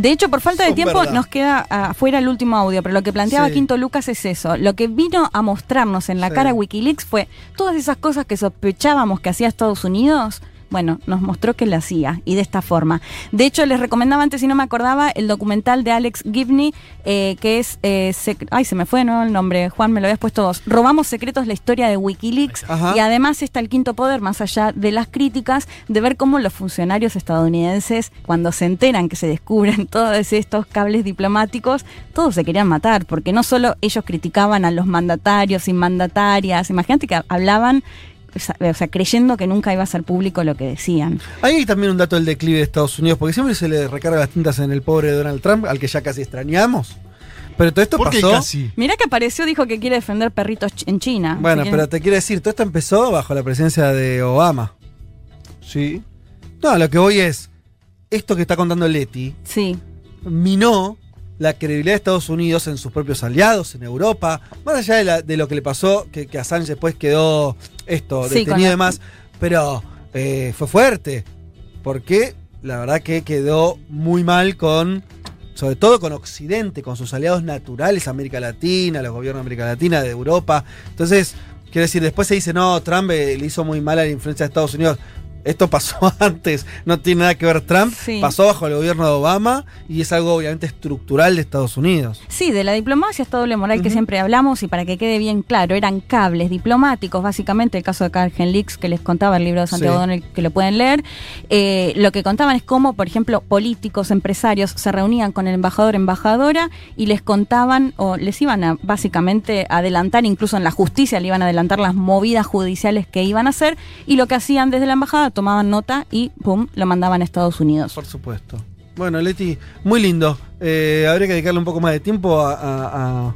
Speaker 5: De hecho, por falta de
Speaker 3: Son
Speaker 5: tiempo
Speaker 3: verdad.
Speaker 5: nos queda afuera el último audio, pero lo que planteaba
Speaker 3: Sí.
Speaker 5: Quinto Lucas es eso. Lo que vino a mostrarnos en la
Speaker 3: Sí.
Speaker 5: cara Wikileaks fue todas esas cosas que sospechábamos que hacía Estados Unidos. Bueno, nos mostró que la hacía y de esta forma. De hecho, les recomendaba antes, si no me acordaba, el documental de Alex Gibney, eh, que es. eh, ay, se me fue, ¿no? El nombre. Juan, me lo habías puesto vos. Robamos secretos, la historia de Wikileaks.
Speaker 3: Ajá.
Speaker 5: Y además está el quinto poder, más allá de las críticas, de ver cómo los funcionarios estadounidenses, cuando se enteran que se descubren <laughs> todos estos cables diplomáticos, todos se querían matar, porque no solo ellos criticaban a los mandatarios y mandatarias, imagínate que hablaban, o sea, creyendo que nunca iba a ser público lo que decían.
Speaker 3: Ahí hay también un dato del declive de Estados Unidos, porque siempre se le recarga las tintas en el pobre Donald Trump, al que ya casi extrañamos. Pero todo esto
Speaker 4: ¿Por qué
Speaker 3: pasó.
Speaker 4: casi?
Speaker 5: Mirá que apareció, dijo que quiere defender perritos ch- en China.
Speaker 3: Bueno,
Speaker 5: que-
Speaker 3: pero te quiero decir, todo esto empezó bajo la presencia de Obama.
Speaker 4: Sí.
Speaker 3: No, lo que voy es, esto que está contando Leti,
Speaker 5: Sí.
Speaker 3: minó la credibilidad de Estados Unidos en sus propios aliados, en Europa, más allá de, la- de lo que le pasó, que, que Assange después quedó esto,
Speaker 5: Sí,
Speaker 3: detenido y demás, pero eh, fue fuerte, porque la verdad que quedó muy mal con, sobre todo con Occidente, con sus aliados naturales, América Latina, los gobiernos de América Latina, de Europa. Entonces, quiero decir, después se dice, no, Trump eh, le hizo muy mal a la influencia de Estados Unidos. Esto pasó <laughs> antes, no tiene nada que ver Trump,
Speaker 5: Sí.
Speaker 3: pasó bajo el gobierno de Obama y es algo obviamente estructural de Estados Unidos.
Speaker 5: Sí, de la diplomacia esta doble moral que siempre hablamos y para que quede bien claro, eran cables diplomáticos, básicamente el caso de Cargen Leaks que les contaba el libro de Santiago
Speaker 3: Sí.
Speaker 5: Donel que lo pueden leer. Eh, lo que contaban es cómo, por ejemplo, políticos, empresarios se reunían con el embajador, embajadora y les contaban o les iban a básicamente adelantar, incluso en la justicia le iban a adelantar las movidas judiciales que iban a hacer y lo que hacían desde la embajada tomaban nota y pum, lo mandaban a Estados Unidos.
Speaker 3: Por supuesto. Bueno, Leti, muy lindo. Eh, habría que dedicarle un poco más de tiempo a,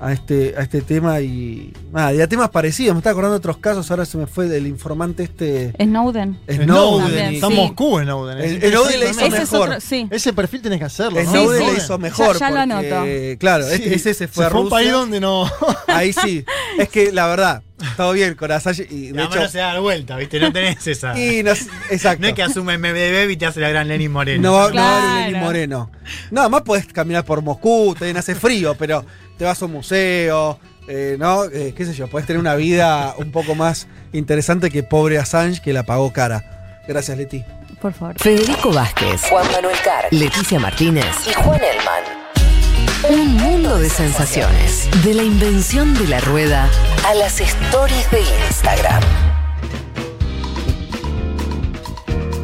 Speaker 3: a este, a este tema y. Nada, y a temas parecidos. Me estaba acordando de otros casos, ahora se me fue del informante este.
Speaker 5: Snowden.
Speaker 3: Snowden.
Speaker 5: También,
Speaker 4: Está
Speaker 5: sí.
Speaker 4: Moscú Snowden.
Speaker 3: El-
Speaker 4: Es
Speaker 3: el Snowden le hizo.
Speaker 5: Ese es
Speaker 3: mejor.
Speaker 5: otro- sí.
Speaker 4: Ese perfil tenés que hacerlo. ¿no?
Speaker 3: Snowden
Speaker 5: sí.
Speaker 3: le hizo mejor.
Speaker 5: Ya- ya lo anoto.
Speaker 3: Claro,
Speaker 4: Sí.
Speaker 3: ese se fue a
Speaker 4: fue a un país donde no. <laughs>
Speaker 3: Ahí sí. Es que la verdad, todo bien con Assange y de
Speaker 6: La
Speaker 3: hecho.
Speaker 6: mano se da vuelta, ¿viste? No tenés esa. <laughs>
Speaker 3: Y no, exacto.
Speaker 6: No es que asume MDB y te hace la gran Lenin Moreno.
Speaker 3: No, no. Lenín Moreno. Nada más podés caminar por Moscú, te hace frío, pero te vas a un museo, eh, ¿no? Eh, qué sé yo, podés tener una vida un poco más interesante que pobre Assange que la pagó cara. Gracias, Leti.
Speaker 5: Por favor.
Speaker 1: Federico Vázquez, Juan Manuel Carr, Leticia Martínez y Juan Elman. Un mundo de sensaciones. De la invención de la rueda a las stories de Instagram.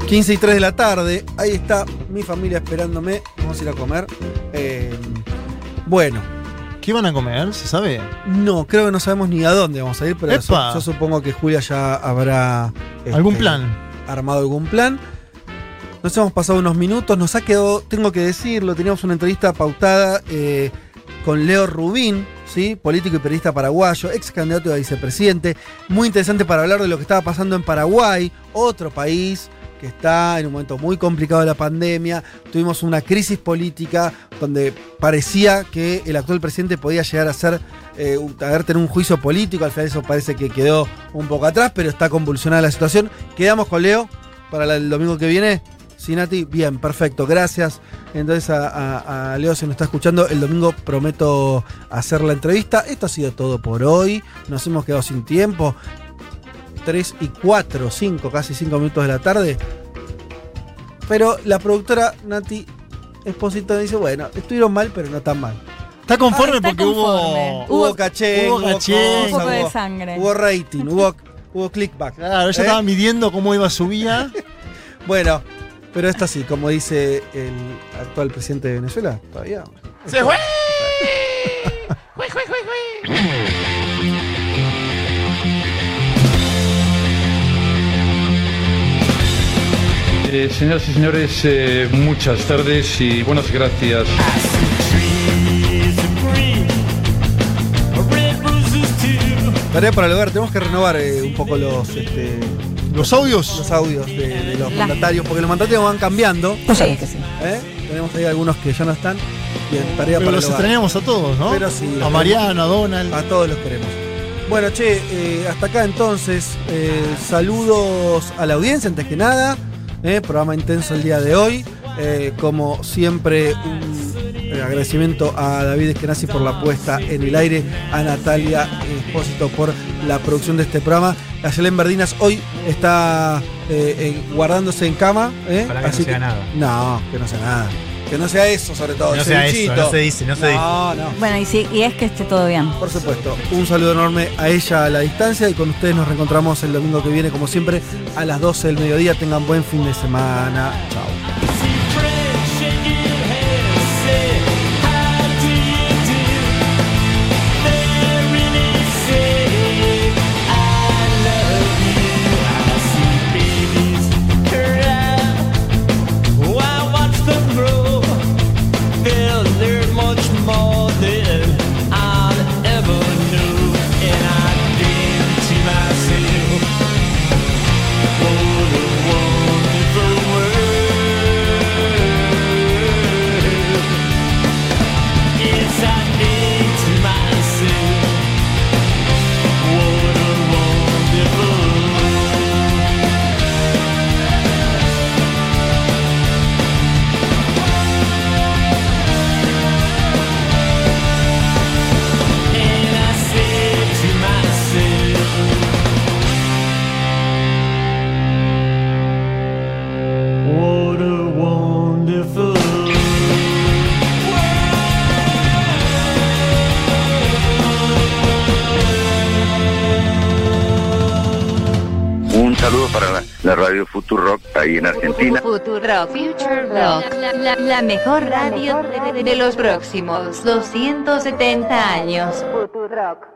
Speaker 3: 15 y 3 de la tarde, ahí está mi familia esperándome. Vamos a ir a comer. Eh, bueno,
Speaker 4: ¿Qué van a comer? ¿Se sabe?
Speaker 3: no, creo que no sabemos ni a dónde vamos a ir, pero yo, supongo que Julia ya habrá
Speaker 4: ¿Algún
Speaker 3: este,
Speaker 4: plan?
Speaker 3: armado algún plan. Nos hemos pasado unos minutos, nos ha quedado, tengo que decirlo, teníamos una entrevista pautada eh, con Leo Rubín, ¿sí? político y periodista paraguayo, ex candidato a vicepresidente. Muy interesante para hablar de lo que estaba pasando en Paraguay, otro país que está en un momento muy complicado de la pandemia. Tuvimos una crisis política donde parecía que el actual presidente podía llegar a ser, eh, a tener un juicio político. Al final eso parece que quedó un poco atrás, pero está convulsionada la situación. Quedamos con Leo para el domingo que viene. Sí, Nati, bien, perfecto, gracias. Entonces a- a Leo se nos está escuchando. El domingo prometo hacer la entrevista. Esto ha sido todo por hoy. Nos hemos quedado sin tiempo. 3 y 4, 5, casi 5 minutos de la tarde. Pero la productora Nati Esposito dice, bueno, estuvieron mal, pero no tan mal.
Speaker 4: Está conforme
Speaker 5: Ah, está
Speaker 4: porque
Speaker 5: conforme.
Speaker 4: hubo.
Speaker 3: Hubo caché,
Speaker 4: hubo
Speaker 3: hubo,
Speaker 4: caché,
Speaker 3: cosa,
Speaker 5: Un poco de
Speaker 3: hubo-
Speaker 5: sangre.
Speaker 3: hubo rating, hubo, hubo clickback.
Speaker 4: Claro, ella
Speaker 3: ¿Eh?
Speaker 4: estaba midiendo cómo iba su vida. <laughs>
Speaker 3: Bueno, pero esto sí, como dice el actual presidente de Venezuela, todavía.
Speaker 4: ¡Se fue! <laughs> <laughs>
Speaker 22: Eh, señoras y señores, eh, muchas tardes y buenas gracias.
Speaker 3: Tarea para el hogar, tenemos que renovar eh, un poco los, este,
Speaker 4: ¿Los audios?
Speaker 3: los audios de, de los
Speaker 5: La-
Speaker 3: mandatarios, porque los mandatarios van cambiando.
Speaker 5: Vos sabés que sí.
Speaker 3: ¿eh? Tenemos ahí algunos que ya no están. Bien, tarea
Speaker 4: Pero
Speaker 3: para
Speaker 4: los
Speaker 3: el hogar.
Speaker 4: extrañamos a todos, ¿no?
Speaker 3: Pero sí, los
Speaker 4: A Mariano, a Donald.
Speaker 3: A todos los queremos. Bueno, che, eh, hasta acá entonces. eh, saludos a la audiencia, antes que nada. Eh, programa intenso el día de hoy. Eh, como siempre, un eh, agradecimiento a David Eskenazi por la puesta en el aire, a Natalia Espósito por la producción de este programa. A Yelén Verdinas hoy está eh, guardándose en cama.
Speaker 6: Ojalá que no
Speaker 3: así
Speaker 6: sea nada.
Speaker 3: No, que no sea nada. Que no sea eso, sobre todo.
Speaker 6: No sea eso, no se dice, no se dice.
Speaker 3: No, no.
Speaker 5: Bueno, y, sí, y es que esté todo bien.
Speaker 3: Por supuesto, un saludo enorme a ella a la distancia y con ustedes nos reencontramos el domingo que viene, como siempre, a las 12 del mediodía. Tengan buen fin de semana. Chao.
Speaker 23: Ahí en Argentina.
Speaker 20: Futurock Future Rock, la, la- la mejor radio de, de- de los próximos 270 años. Futurock.